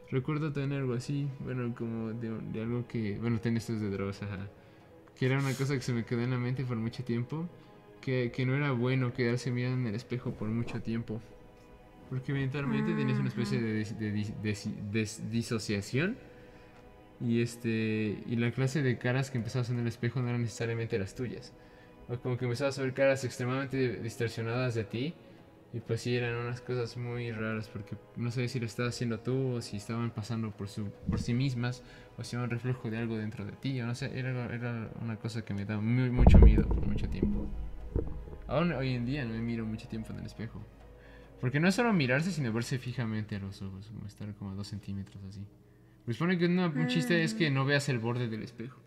Recuerdo tener algo así, bueno, como de, algo que, bueno, tengo estos de drogas, ajá. Que era una cosa que se me quedó en la mente por mucho tiempo, que, que no era bueno quedarse mirando en el espejo por mucho tiempo. Porque eventualmente tenías una especie de, disociación. Y este y la clase de caras que empezabas en el espejo no eran necesariamente las tuyas. Como que empezabas a ver caras extremadamente distorsionadas de ti. Y pues sí, eran unas cosas muy raras porque no sabes si lo estabas haciendo tú o si estaban pasando por, su, por sí mismas o si era un reflejo de algo dentro de ti. O no sé, era, era una cosa que me da muy, mucho miedo por mucho tiempo. Aún hoy en día no me miro mucho tiempo en el espejo. Porque no es solo mirarse, sino verse fijamente a los ojos, como estar como a dos centímetros así. Me supone que una- un chiste es que no veas el borde del espejo,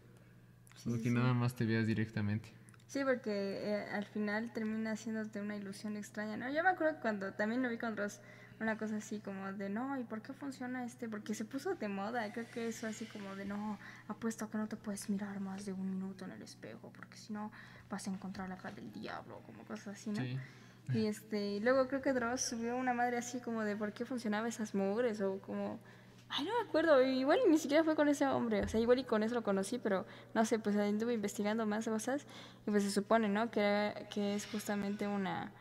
sino que nada más te veas directamente. Sí, porque eh, al final termina haciéndote una ilusión extraña, ¿no? Yo me acuerdo cuando también lo vi con Ross, una cosa así como de, no, ¿y por qué funciona este? Porque se puso de moda, creo que eso así como de, no, apuesto a que no te puedes mirar más de un minuto en el espejo, porque si no vas a encontrar la cara del diablo, como cosas así, ¿no? Sí. Y este, y luego creo que Dross subió una madre así como de por qué funcionaba esas mugres o como ay, no me acuerdo, igual ni siquiera fue con ese hombre, o sea, igual y con eso lo conocí, pero no sé, pues anduve investigando más cosas y pues se supone, ¿no? Que, que es justamente una,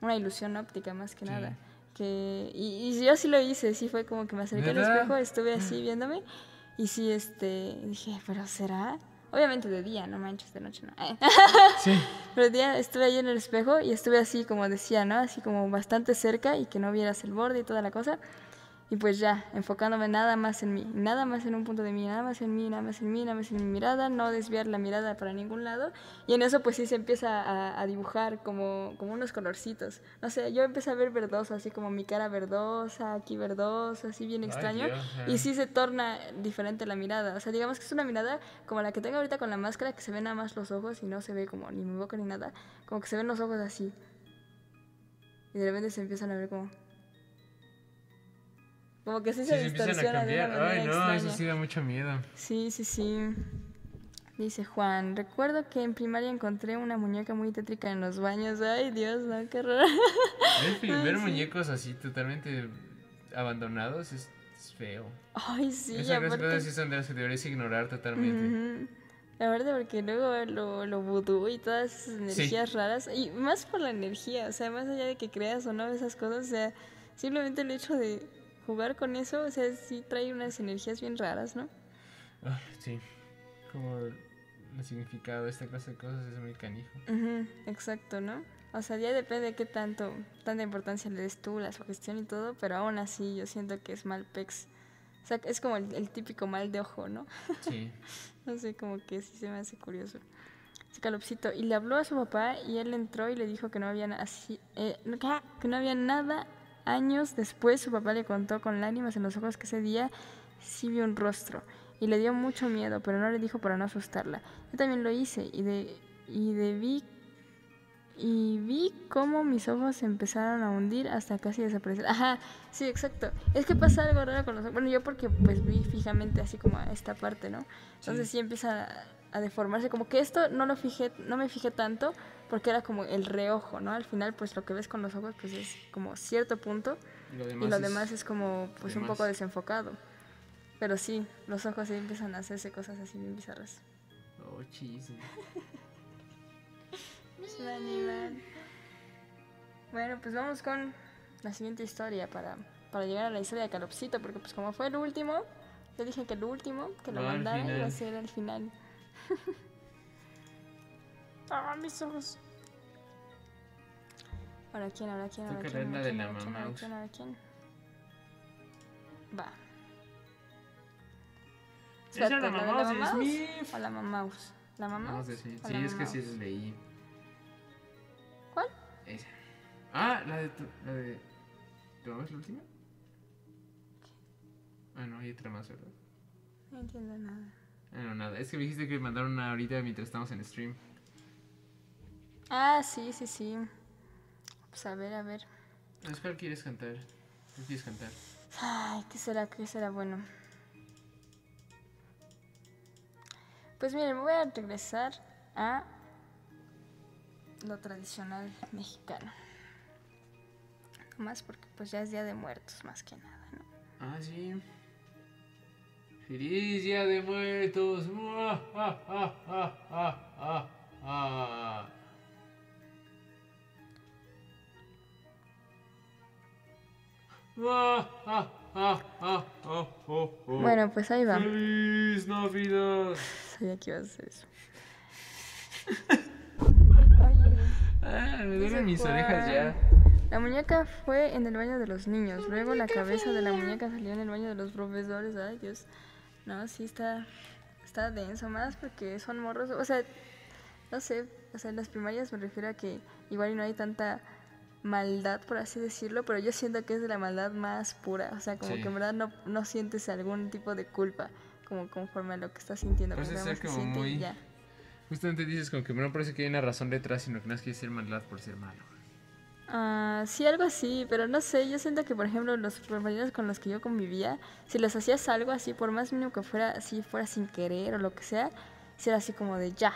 una ilusión óptica más que Sí. nada. Que, y, y yo sí lo hice, sí fue como que me acerqué al ¿Verdad? espejo, estuve así viéndome y sí, este, dije, pero ¿será? Obviamente de día, no manches, de noche no. Sí. Pero el día estuve ahí en el espejo y estuve así como decía, ¿no? Así como bastante cerca y que no vieras el borde y toda la cosa. Y pues ya, enfocándome nada más en mí, nada más en un punto de mí, nada más en mí, nada más en mí, nada más en mi mirada, no desviar la mirada para ningún lado. Y en eso pues sí se empieza a, a dibujar como, como unos colorcitos. No sé, yo empecé a ver verdoso, así como mi cara verdosa, aquí verdosa, así bien Ay, extraño. Dios, y sí se torna diferente la mirada. O sea, digamos que es una mirada como la que tengo ahorita con la máscara, que se ven nada más los ojos y no se ve como ni mi boca ni nada. Como que se ven los ojos así. Y de repente se empiezan a ver como... Como que sí Sí, se se distorsiona de una Ay, no, extraña. eso sí da mucho miedo. Sí, sí, sí. Dice Juan, recuerdo que en primaria encontré una muñeca muy tétrica en los baños. Ay, Dios, no, qué raro. Ver, fi- ver muñecos así totalmente abandonados es, es feo. Ay, sí, Esas aparte... cosas sí son de las que deberías ignorar totalmente. Ujú. Aparte porque luego lo, lo vudú y todas esas energías raras, y más por la energía, o sea, más allá de que creas o no esas cosas, o sea, simplemente el hecho de jugar con eso, o sea, sí trae unas energías bien raras, ¿no? Ah, sí. Como el significado de esta clase de cosas es muy canijo. Ujú, exacto, ¿no? O sea, ya depende de qué tanto, tanta importancia le des tú, la sugestión y todo, pero aún así yo siento que es mal pex. O sea, es como el, el típico mal de ojo, ¿no? Sí. No sé, como que sí se me hace curioso. ese calopsito, y le habló a su papá y él entró y le dijo que no había así, eh, ¿qué? que no había nada. Años después su papá le contó con lágrimas en los ojos que ese día sí vio un rostro y le dio mucho miedo, pero no le dijo para no asustarla. Yo también lo hice y de y debí y vi cómo mis ojos se empezaron a hundir hasta casi desaparecer. Ajá, sí, exacto. Es que pasa algo raro con los ojos. Bueno, yo porque pues vi fijamente así como a esta parte, ¿no? Entonces sí, empieza a, a deformarse. Como que esto no lo fijé, no me fijé tanto porque era como el reojo, ¿no? Al final pues lo que ves con los ojos pues es como cierto punto Y lo y demás, lo es- demás es como pues un poco desenfocado. Pero sí, los ojos sí empiezan a hacerse cosas así bien bizarras. Oh, chis. Animal. Bueno, pues vamos con la siguiente historia para, para llegar a la historia de Calopsito, porque pues como fue el último, yo dije que el último, que lo al mandara iba a ser al final. ah, mis ojos. Ahora quién, ahora quién, ahora quién, ahora quién, ahora quién, ahora Mamaus. quién, ahora quién. Va. Esa la ¿la de Mamaus de Mamaus Smith. O la Mamaus. ¿La o Sí, es que sí Mamaus? leí. ¿Cuál? Esa. Ah, la de tu, la de. ¿Tu mamá es la última? Ah, no, hay otra más, ¿verdad? No entiendo nada. Ah, no, nada. Es que me dijiste que mandaron una ahorita mientras estamos en stream. Ah, sí, sí, sí. Pues a ver, a ver. Es ¿Cuál quieres cantar? ¿Cuál quieres cantar? Ay, ¿qué será? ¿Qué será bueno? Pues miren, voy a regresar a lo tradicional mexicano. Más porque pues ya es Día de Muertos, más que nada, ¿no? Ah, sí. Feliz Día de Muertos. Mua, ah, ah, ah, Bueno, pues ahí va. Feliz Navidad. Sabía que ibas a hacer eso. Oye, Ah, me duelen mis orejas ya. La muñeca fue en el baño de los niños. Luego la cabeza de la muñeca salió en el baño de los profesores. Ay, Dios. No, sí está, está denso más porque son morros. O sea, no sé. O sea, en las primarias me refiero a que igual no hay tanta maldad, por así decirlo, pero yo siento que es de la maldad más pura. O sea, como Sí. que en verdad no, no sientes algún tipo de culpa, como conforme a lo que estás sintiendo. Más ser se como siente muy- ya. Justamente dices como que no parece que hay una razón detrás, sino que no es que ser maldad por ser malo. Ah, sí, algo así, pero no sé, yo siento que por ejemplo los compañeros con los que yo convivía, si les hacías algo así, por más mínimo que fuera, así fuera sin querer o lo que sea, si era así como de ya,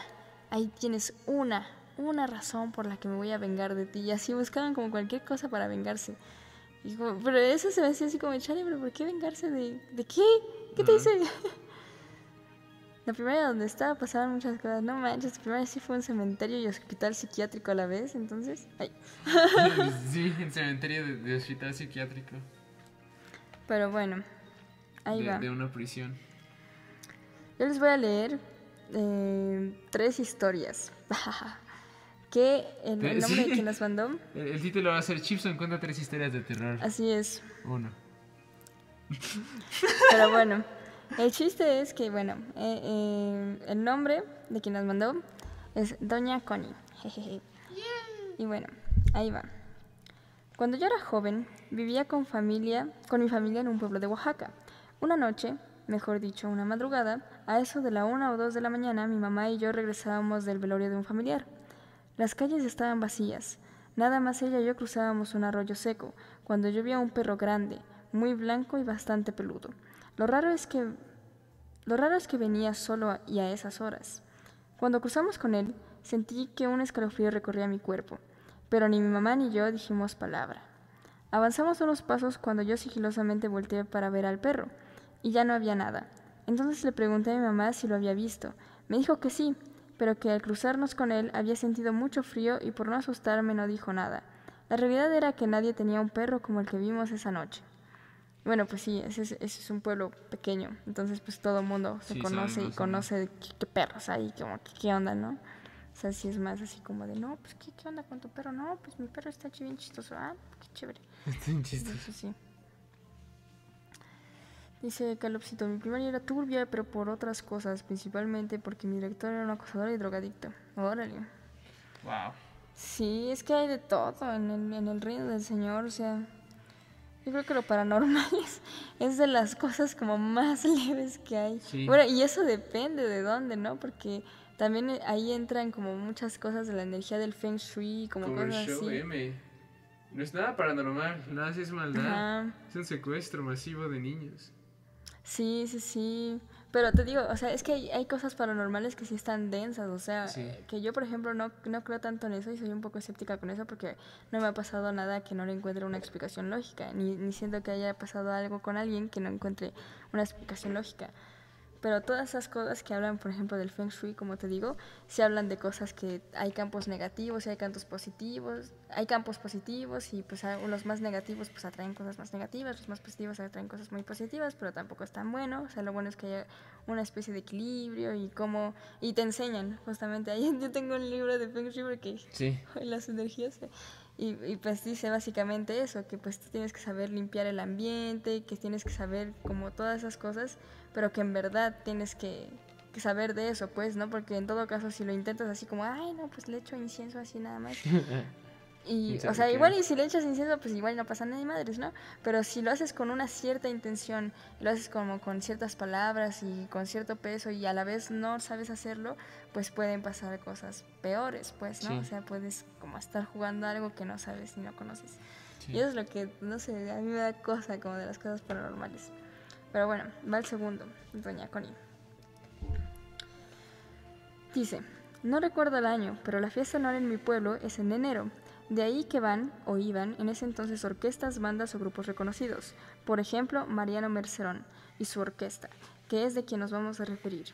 ahí tienes una, una razón por la que me voy a vengar de ti, y así buscaban como cualquier cosa para vengarse. Y como- pero eso se me hacía así como, chale, pero ¿por qué vengarse de, de qué? ¿Qué te hice? La primera donde estaba pasaban muchas cosas, no manches, la primera sí fue un cementerio y hospital psiquiátrico a la vez, entonces, ay. sí, en cementerio de, de hospital psiquiátrico. Pero bueno, ahí de, va. de una prisión. Yo les voy a leer eh, tres historias. que el, el Eh, nombre sí. de quien las mandó, El, el título va a ser Chipson cuenta tres historias de terror. así es. Uno. Pero bueno, el chiste es que, bueno, eh, eh, el nombre de quien las mandó es Doña Connie. jejeje. Y bueno, ahí va. Cuando yo era joven, vivía con familia, con mi familia en un pueblo de Oaxaca. Una noche, mejor dicho, una madrugada, a eso de la una o dos de la mañana, mi mamá y yo regresábamos del velorio de un familiar. Las calles estaban vacías. Nada más ella y yo cruzábamos un arroyo seco, cuando yo vi a un perro grande, muy blanco y bastante peludo. Lo raro es que lo raro es que venía solo y a esas horas. Cuando cruzamos con él, sentí que un escalofrío recorría mi cuerpo, pero ni mi mamá ni yo dijimos palabra. Avanzamos unos pasos cuando yo sigilosamente volteé para ver al perro, y ya no había nada. Entonces le pregunté a mi mamá si lo había visto. Me dijo que sí, pero que al cruzarnos con él había sentido mucho frío y por no asustarme no dijo nada. La realidad era que nadie tenía un perro como el que vimos esa noche. Bueno, pues sí, ese es, ese es un pueblo pequeño, entonces pues todo el mundo se Sí, conoce y conoce qué, qué perros hay, como que qué onda, ¿no? O sea, sí es más así como de, no, pues ¿qué, qué onda con tu perro? No, pues mi perro está bien chistoso, ah, qué chévere. Está bien chistoso. Eso sí. Dice Calopsito, mi primaria era turbia, pero por otras cosas, principalmente porque mi director era un acosador y drogadicto. Órale. Wow. Sí, es que hay de todo en el, en el reino del Señor, o sea, yo creo que lo paranormal es, es de las cosas como más leves que hay. Sí. Bueno, y eso depende de dónde, ¿no? Porque también eh, ahí entran como muchas cosas de la energía del Feng Shui, como, Como el cosas show así. M. No es nada paranormal, nada así es maldad. Ajá. Es un secuestro masivo de niños. Sí, sí, sí. Pero te digo, o sea, es que hay, hay cosas paranormales que sí están densas, o sea, Sí. eh, que yo, por ejemplo, no, no creo tanto en eso y soy un poco escéptica con eso porque no me ha pasado nada que no le encuentre una explicación lógica, ni, ni siento que haya pasado algo con alguien que no encuentre una explicación lógica. Pero todas esas cosas que hablan, por ejemplo, del Feng Shui, como te digo, se hablan de cosas que hay campos negativos y hay campos positivos, hay campos positivos y pues los más negativos pues atraen cosas más negativas, los más positivos atraen cosas muy positivas, pero tampoco es tan bueno, o sea, lo bueno es que haya una especie de equilibrio y cómo, y te enseñan justamente, ahí yo tengo un libro de Feng Shui porque Sí. las energías. Y, y pues dice básicamente eso, que pues tienes que saber limpiar el ambiente, que tienes que saber como todas esas cosas, pero que en verdad tienes que, que saber de eso, pues, ¿no? Porque en todo caso si lo intentas así como, ay, no, pues le echo incienso así nada más. Y, ¿Quién o sea, igual y si le echas incienso, pues igual no pasa nada ni madres, ¿no? Pero si lo haces con una cierta intención, y lo haces como con ciertas palabras y con cierto peso y a la vez no sabes hacerlo, pues pueden pasar cosas peores, pues, ¿no? Sí. O sea, puedes como estar jugando algo que no sabes ni no conoces. Sí. Y eso es lo que, no sé, a mí me da cosa como de las cosas paranormales. Pero bueno, va el segundo, Doña Connie. Dice, no recuerdo el año, pero la fiesta anual en mi pueblo es en enero. De ahí que van, o iban, en ese entonces orquestas, bandas o grupos reconocidos. Por ejemplo, Mariano Mercerón y su orquesta, que es de quien nos vamos a referir.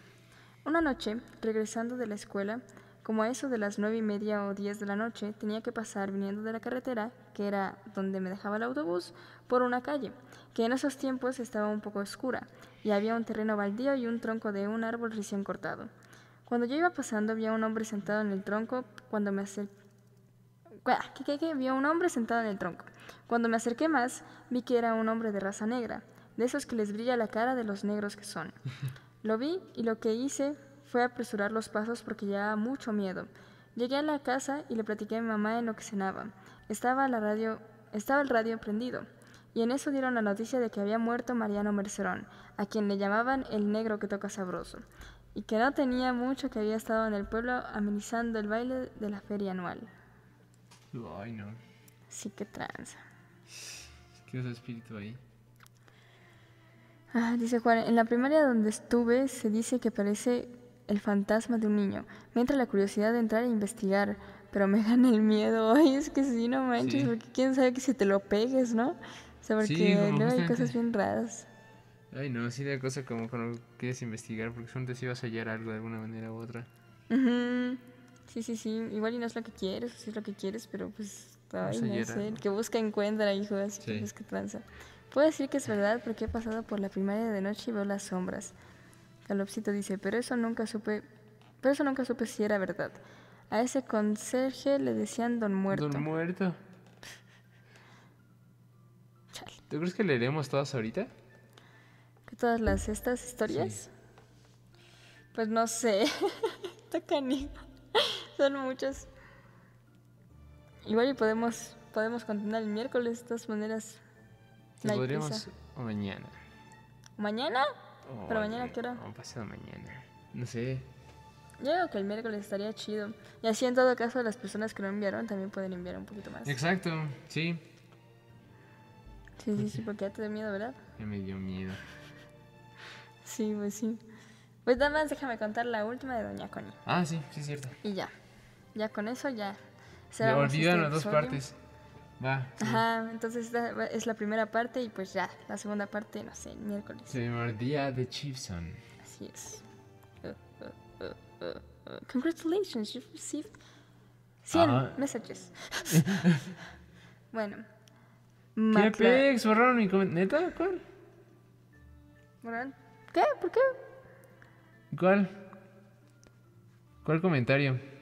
Una noche, regresando de la escuela, como a eso de las nueve y media o diez de la noche, tenía que pasar viniendo de la carretera, que era donde me dejaba el autobús, por una calle, que en esos tiempos estaba un poco oscura, y había un terreno baldío y un tronco de un árbol recién cortado. Cuando yo iba pasando, había un hombre sentado en el tronco. Cuando me acerqué. ¿Qué, qué, qué? Había un hombre sentado en el tronco. Cuando me acerqué más, vi que era un hombre de raza negra, de esos que les brilla la cara de los negros que son. Lo vi y lo que hice fue apresurar los pasos porque llevaba mucho miedo. Llegué a la casa y le platiqué a mi mamá en lo que cenaba. Estaba la radio, estaba el radio prendido. Y en eso dieron la noticia de que había muerto Mariano Mercerón, a quien le llamaban el negro que toca sabroso, y que no tenía mucho que había estado en el pueblo amenizando el baile de la feria anual. Ay, no. Sí que tranza. ¿Qué es espíritu ahí? Ah, dice Juan, en la primaria donde estuve se dice que parece el fantasma de un niño. Me entra la curiosidad de entrar e investigar, pero me gana el miedo. Ay, es que sí, no manches, Sí. porque quién sabe que si te lo pegues, ¿no? O sea, porque Sí, luego hay cosas bien raras. Ay, no, sí de cosa como cuando quieres investigar, porque solamente si vas a hallar algo de alguna manera u otra. Ujú. Sí, sí, sí. Igual y no es lo que quieres, sí es lo que quieres, pero pues, ay, no sé. que busca encuentra, hijo, así que Sí. que tranza. Puedo decir que es verdad porque he pasado por la primaria de noche y veo las sombras. Calopsito dice, pero eso nunca supe, pero eso nunca supe si era verdad. A ese conserje le decían don muerto. Don muerto. Chale. ¿Tú crees que leeremos todas ahorita? ¿Que todas las estas historias? Pues no sé. Está canijo. Son muchas. Igual y podemos, podemos continuar el miércoles de todas maneras. Sí, No podríamos prisa. o mañana. ¿Mañana? ¿Pero O mañana qué hora? O pasado mañana. No sé. Yo creo que el miércoles estaría chido. Y así en todo caso las personas que lo enviaron también pueden enviar un poquito más. Exacto, sí. Sí, sí, sí, porque ya te da miedo, ¿verdad? Ya me dio miedo. Sí, pues sí. Pues nada más déjame contar la última de Doña Connie. Ah, sí, sí es cierto. Y ya. Ya con eso ya. Olvidaron este las dos partes. Va. sí. Ajá, entonces esta es la primera parte y pues ya, la segunda parte, no sé, miércoles. Se mordía de Chiefson. Así es. Uh, uh, uh. Congratulations, you've received 100 Ajá. messages. bueno. ¿Qué pex? ¿Borraron mi comentario? ¿Neta? ¿Cuál? ¿Borraron? ¿Qué? ¿Por qué? ¿Cuál? ¿Cuál comentario?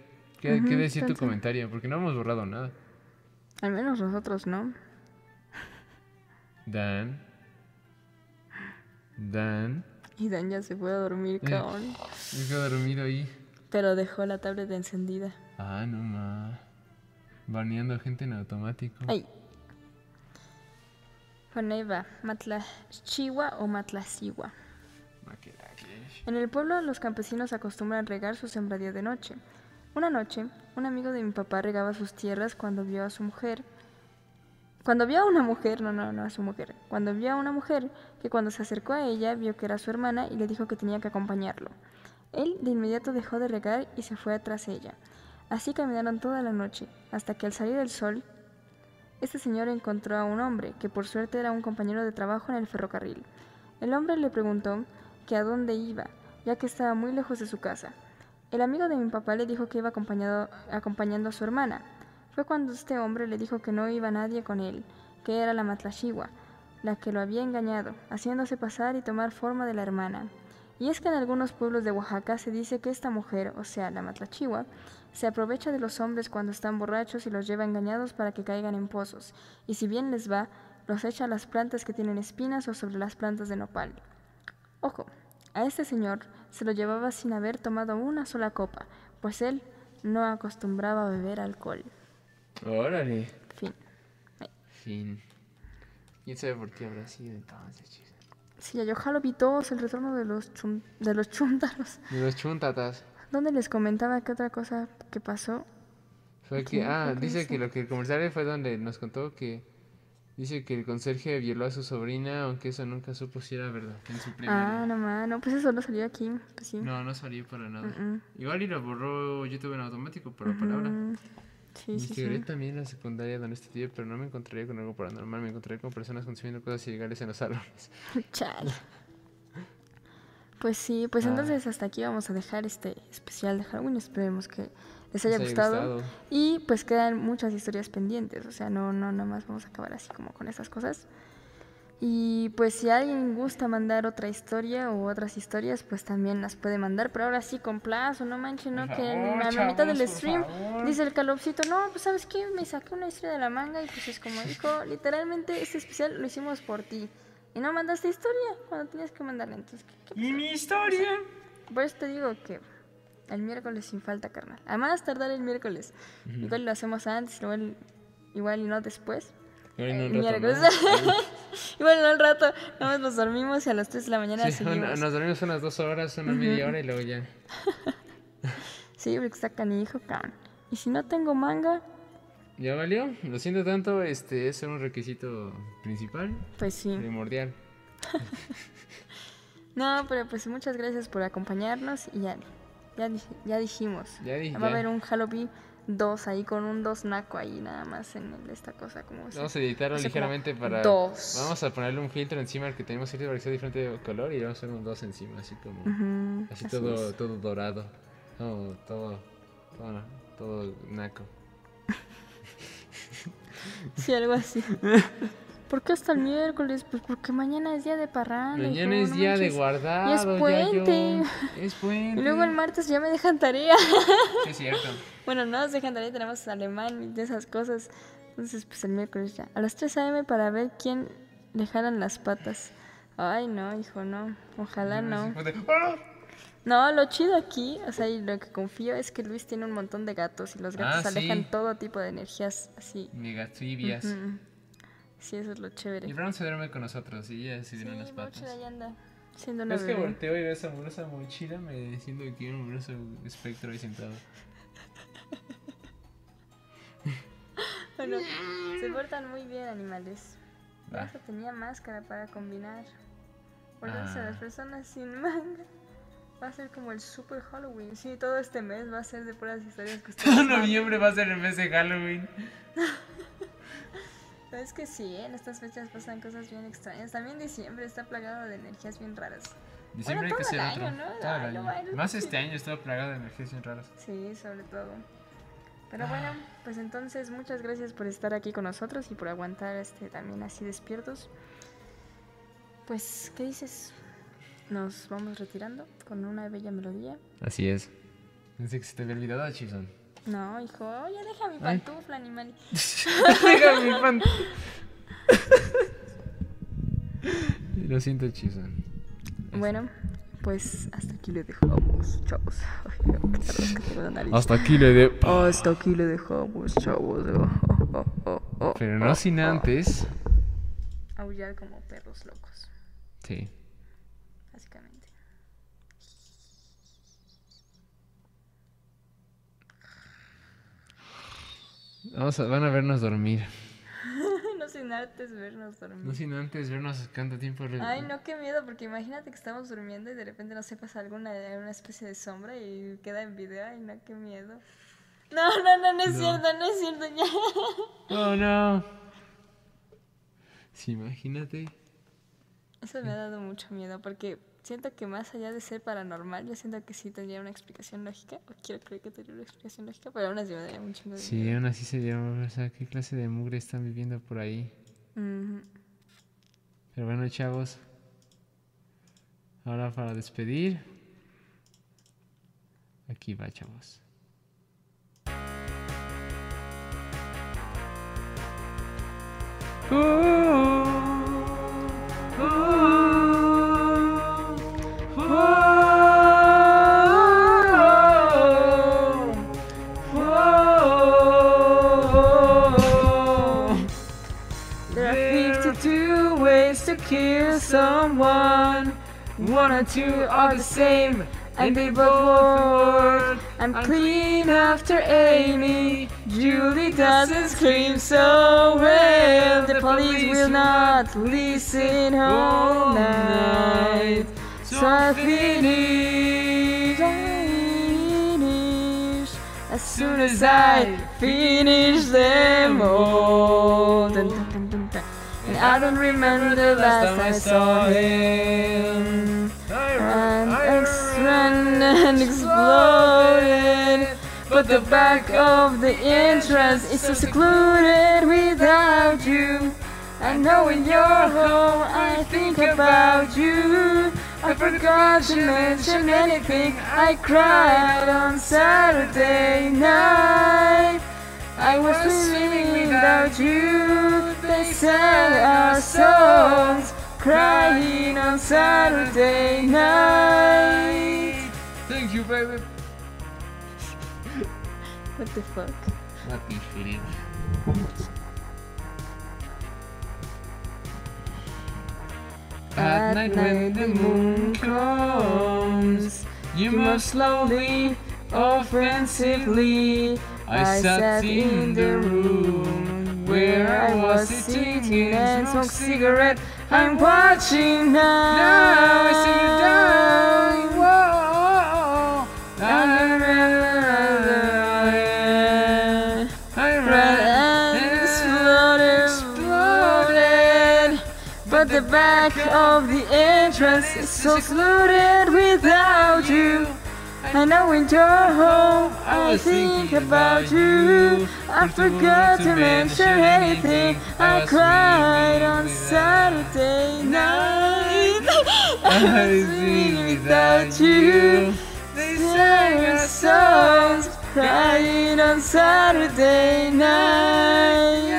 ¿Qué, Ujú, ¿qué decía tu comentario? Porque no hemos borrado nada. Al menos nosotros, ¿no? Dan. Dan. Y Dan ya se fue a dormir, Eh. cabrón. Me quedo dormido ahí. Pero dejó la tablet encendida. Ah, no más. Baneando gente en automático. Ay. Bueno, ahí va. Matlachiwa o Matlaciwa. En el pueblo los campesinos acostumbran regar sus sembradíos de noche. Una noche, un amigo de mi papá regaba sus tierras cuando vio a su mujer. Cuando vio a una mujer, no, no, no a su mujer. Cuando vio a una mujer que cuando se acercó a ella vio que era su hermana y le dijo que tenía que acompañarlo. Él de inmediato dejó de regar y se fue tras ella. Así caminaron toda la noche, hasta que al salir el sol, este señor encontró a un hombre, que por suerte era un compañero de trabajo en el ferrocarril. El hombre le preguntó que a dónde iba, ya que estaba muy lejos de su casa. El amigo de mi papá le dijo que iba acompañando a su hermana. Fue cuando este hombre le dijo que no iba nadie con él, que era la Matlashiwa, la que lo había engañado, haciéndose pasar y tomar forma de la hermana. Y es que en algunos pueblos de Oaxaca se dice que esta mujer, o sea, la Matlachiwa, se aprovecha de los hombres cuando están borrachos y los lleva engañados para que caigan en pozos, y si bien les va, los echa a las plantas que tienen espinas o sobre las plantas de nopal. Ojo, a este señor se lo llevaba sin haber tomado una sola copa, pues él no acostumbraba a beber alcohol. Órale. Fin. Fin. ¿Quién sabe por qué habrá sido entonces, chis? Sí, ya yo jalo vi todos el retorno de los, de los chúntaros. De los chuntatas. ¿Dónde les comentaba qué otra cosa que pasó? Fue que, ah, que dice que lo que el comercial fue donde nos contó que dice que el conserje violó a su sobrina, aunque eso nunca supo si era verdad en su Ah, primaria. no más, no, pues eso no salió aquí, pues sí. No, no salió para nada. Mm, mm. Igual y lo borró YouTube en automático por la palabra. Mm, Sí, sí, Investigaré sí. también la secundaria donde estudié, pero no me encontraría con algo paranormal, me encontraría con personas consumiendo cosas ilegales en los salones. Chale. Pues sí, pues Ah. entonces hasta aquí vamos a dejar este especial de Halloween. Esperemos que les haya gustado. gustado. Y pues quedan muchas historias pendientes. O sea, no, no, nada más vamos a acabar así como con esas cosas. Y pues si alguien gusta mandar otra historia o otras historias, pues también las puede mandar. Pero ahora sí con plazo, no manchen, ¿no? Por que favor, a la mitad del chavos, stream favor. dice el calopsito, no, pues sabes qué, me saqué una historia de la manga y pues es como dijo, literalmente este especial lo hicimos por ti. Y no mandaste historia cuando tenías que mandarla. Entonces, ¿qué, qué ¿Y mi historia? por eso te digo que el miércoles sin falta, carnal. A más tardar el miércoles. Igual lo hacemos antes, igual, igual y no después. Igual y no El un rato miércoles. igual no al rato. Nada más nos dormimos y a las 3 de la mañana Sí, seguimos. nos dormimos unas dos horas, una media hora y luego ya. Sí, porque está canijo, cabrón. Y si no tengo manga, ¿Ya valió? Lo siento tanto, este es un requisito principal, pues sí. primordial. No, pero pues muchas gracias por acompañarnos y ya, ya, dij- ya dijimos. Ya dije, Va a haber un Halloween 2 ahí con un 2 naco ahí nada más en el- esta cosa como Vamos a editarlo como ligeramente para... dos. Vamos a ponerle un filtro encima al que tenemos ahorita para que sea diferente de color y vamos a hacer un 2 encima, así como... Ujú, Así así todo, es. todo dorado. Todo, todo, todo, todo naco. Sí, algo así. ¿Por qué hasta el miércoles? Pues porque mañana es día de parranda. Mañana hijo, es no día de manches. guardado. Y es puente. Es puente. Y luego el martes ya me dejan tarea. Sí, es cierto. bueno, no nos dejan tarea, tenemos alemán y de esas cosas. Entonces, pues el miércoles ya. A las 3 a.m. para ver quién le jalan las patas. Ay, no, hijo, no. Ojalá no. ¡Ah! No, lo chido aquí, o sea, y lo que confío es que Luis tiene un montón de gatos y los gatos Ah, alejan sí. todo tipo de energías así. Mega trivias. Mm. Sí, eso es lo chévere. Y Brown se duerme con nosotros y ella se Sí, viene Boucher patas. ahí anda, siendo una Es que bebé. volteo y veo esa amorosa mochila, me siento aquí un amoroso espectro ahí sentado. Bueno, se portan muy bien animales. Eso tenía máscara para combinar. Volverse a Ah. las personas sin manga. Va a ser como el super Halloween. Sí, todo este mes va a ser de puras historias que Todo noviembre va a ser el mes de Halloween. Pero es que sí, en estas fechas pasan cosas bien extrañas. También diciembre está plagado de energías bien raras. Diciembre Bueno, hay que todo ser el otro. año, ¿no? Todo el año. Más sí. este año está plagado de energías bien raras. Sí, sobre todo. Pero bueno, pues entonces muchas gracias por estar aquí con nosotros y por aguantar este también así despiertos. Pues, ¿qué dices? Nos vamos retirando con una bella melodía. Así es. Pensé que se te había olvidado, Chison. No, hijo, ya deja mi Ay. pantufla, animal. Deja mi pan. Lo siento, Chison. Bueno, pues hasta aquí le dejamos, chavos. Hasta aquí le de... Hasta aquí le dejamos, chavos. Oh, oh, oh, oh, Pero oh, no sin oh. antes... Aullar como perros locos, Sí. básicamente. Vamos a, van a vernos dormir. no sin antes vernos dormir. No sin antes vernos cuánto tiempo... Ay, no, qué miedo, porque imagínate que estamos durmiendo y de repente no sepas alguna una especie de sombra y queda en video. Ay, no, qué miedo. No, no, no, no es No. cierto, no es cierto, ya. Oh, no. Sí, imagínate. Eso me ha dado mucho miedo porque siento que más allá de ser paranormal, yo siento que sí tendría una explicación lógica. O quiero creer que tendría una explicación lógica, pero aún así me daría un chingo de Sí, miedo. aún así sería... O sea, ¿qué clase de mugre están viviendo por ahí? Pero bueno, chavos. Ahora para despedir. Aquí va, chavos. There or two are the same, and they both work. I'm clean after Amy. Julie doesn't scream so well. The police will not listen all night. So I finish, as soon as I finish them all. And I don't remember the last time I saw him. And exploded. But the back of the entrance is so secluded without you. I know in your home I think about you. I forgot to mention anything. I cried on Saturday night. I was swimming without you. They sang our songs, crying on Saturday night. Thank you, baby. What the fuck? Happy feeling. At night when the moon comes, you move slowly, offensively. I sat in the room where I was sitting and smoked cigarette. I'm watching now. Now I see you down. But the back of the entrance is so secluded without you. I know in your home I think about you. I forgot to mention anything. I cried on Saturday night. I was without you. They sang our songs, crying on Saturday night.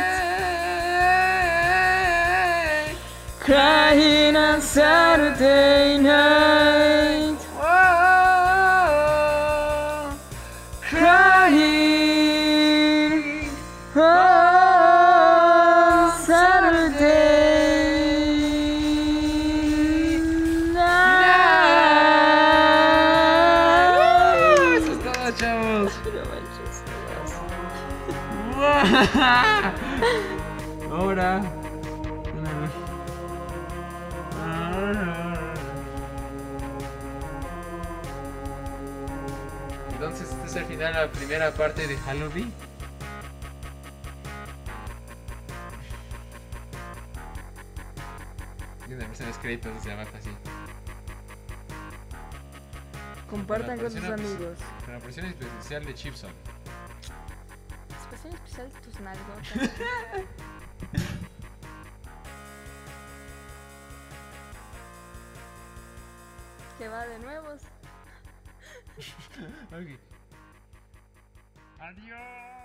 Crying on Saturday night. Ahora. Entonces, este es el final, la primera parte de Halloween. Versión de créditos desde abajo así. Compartan con sus amigos. Con la versión especial de Chipson. Expresión especial de tus nalgotas. que va de nuevos. Adiós.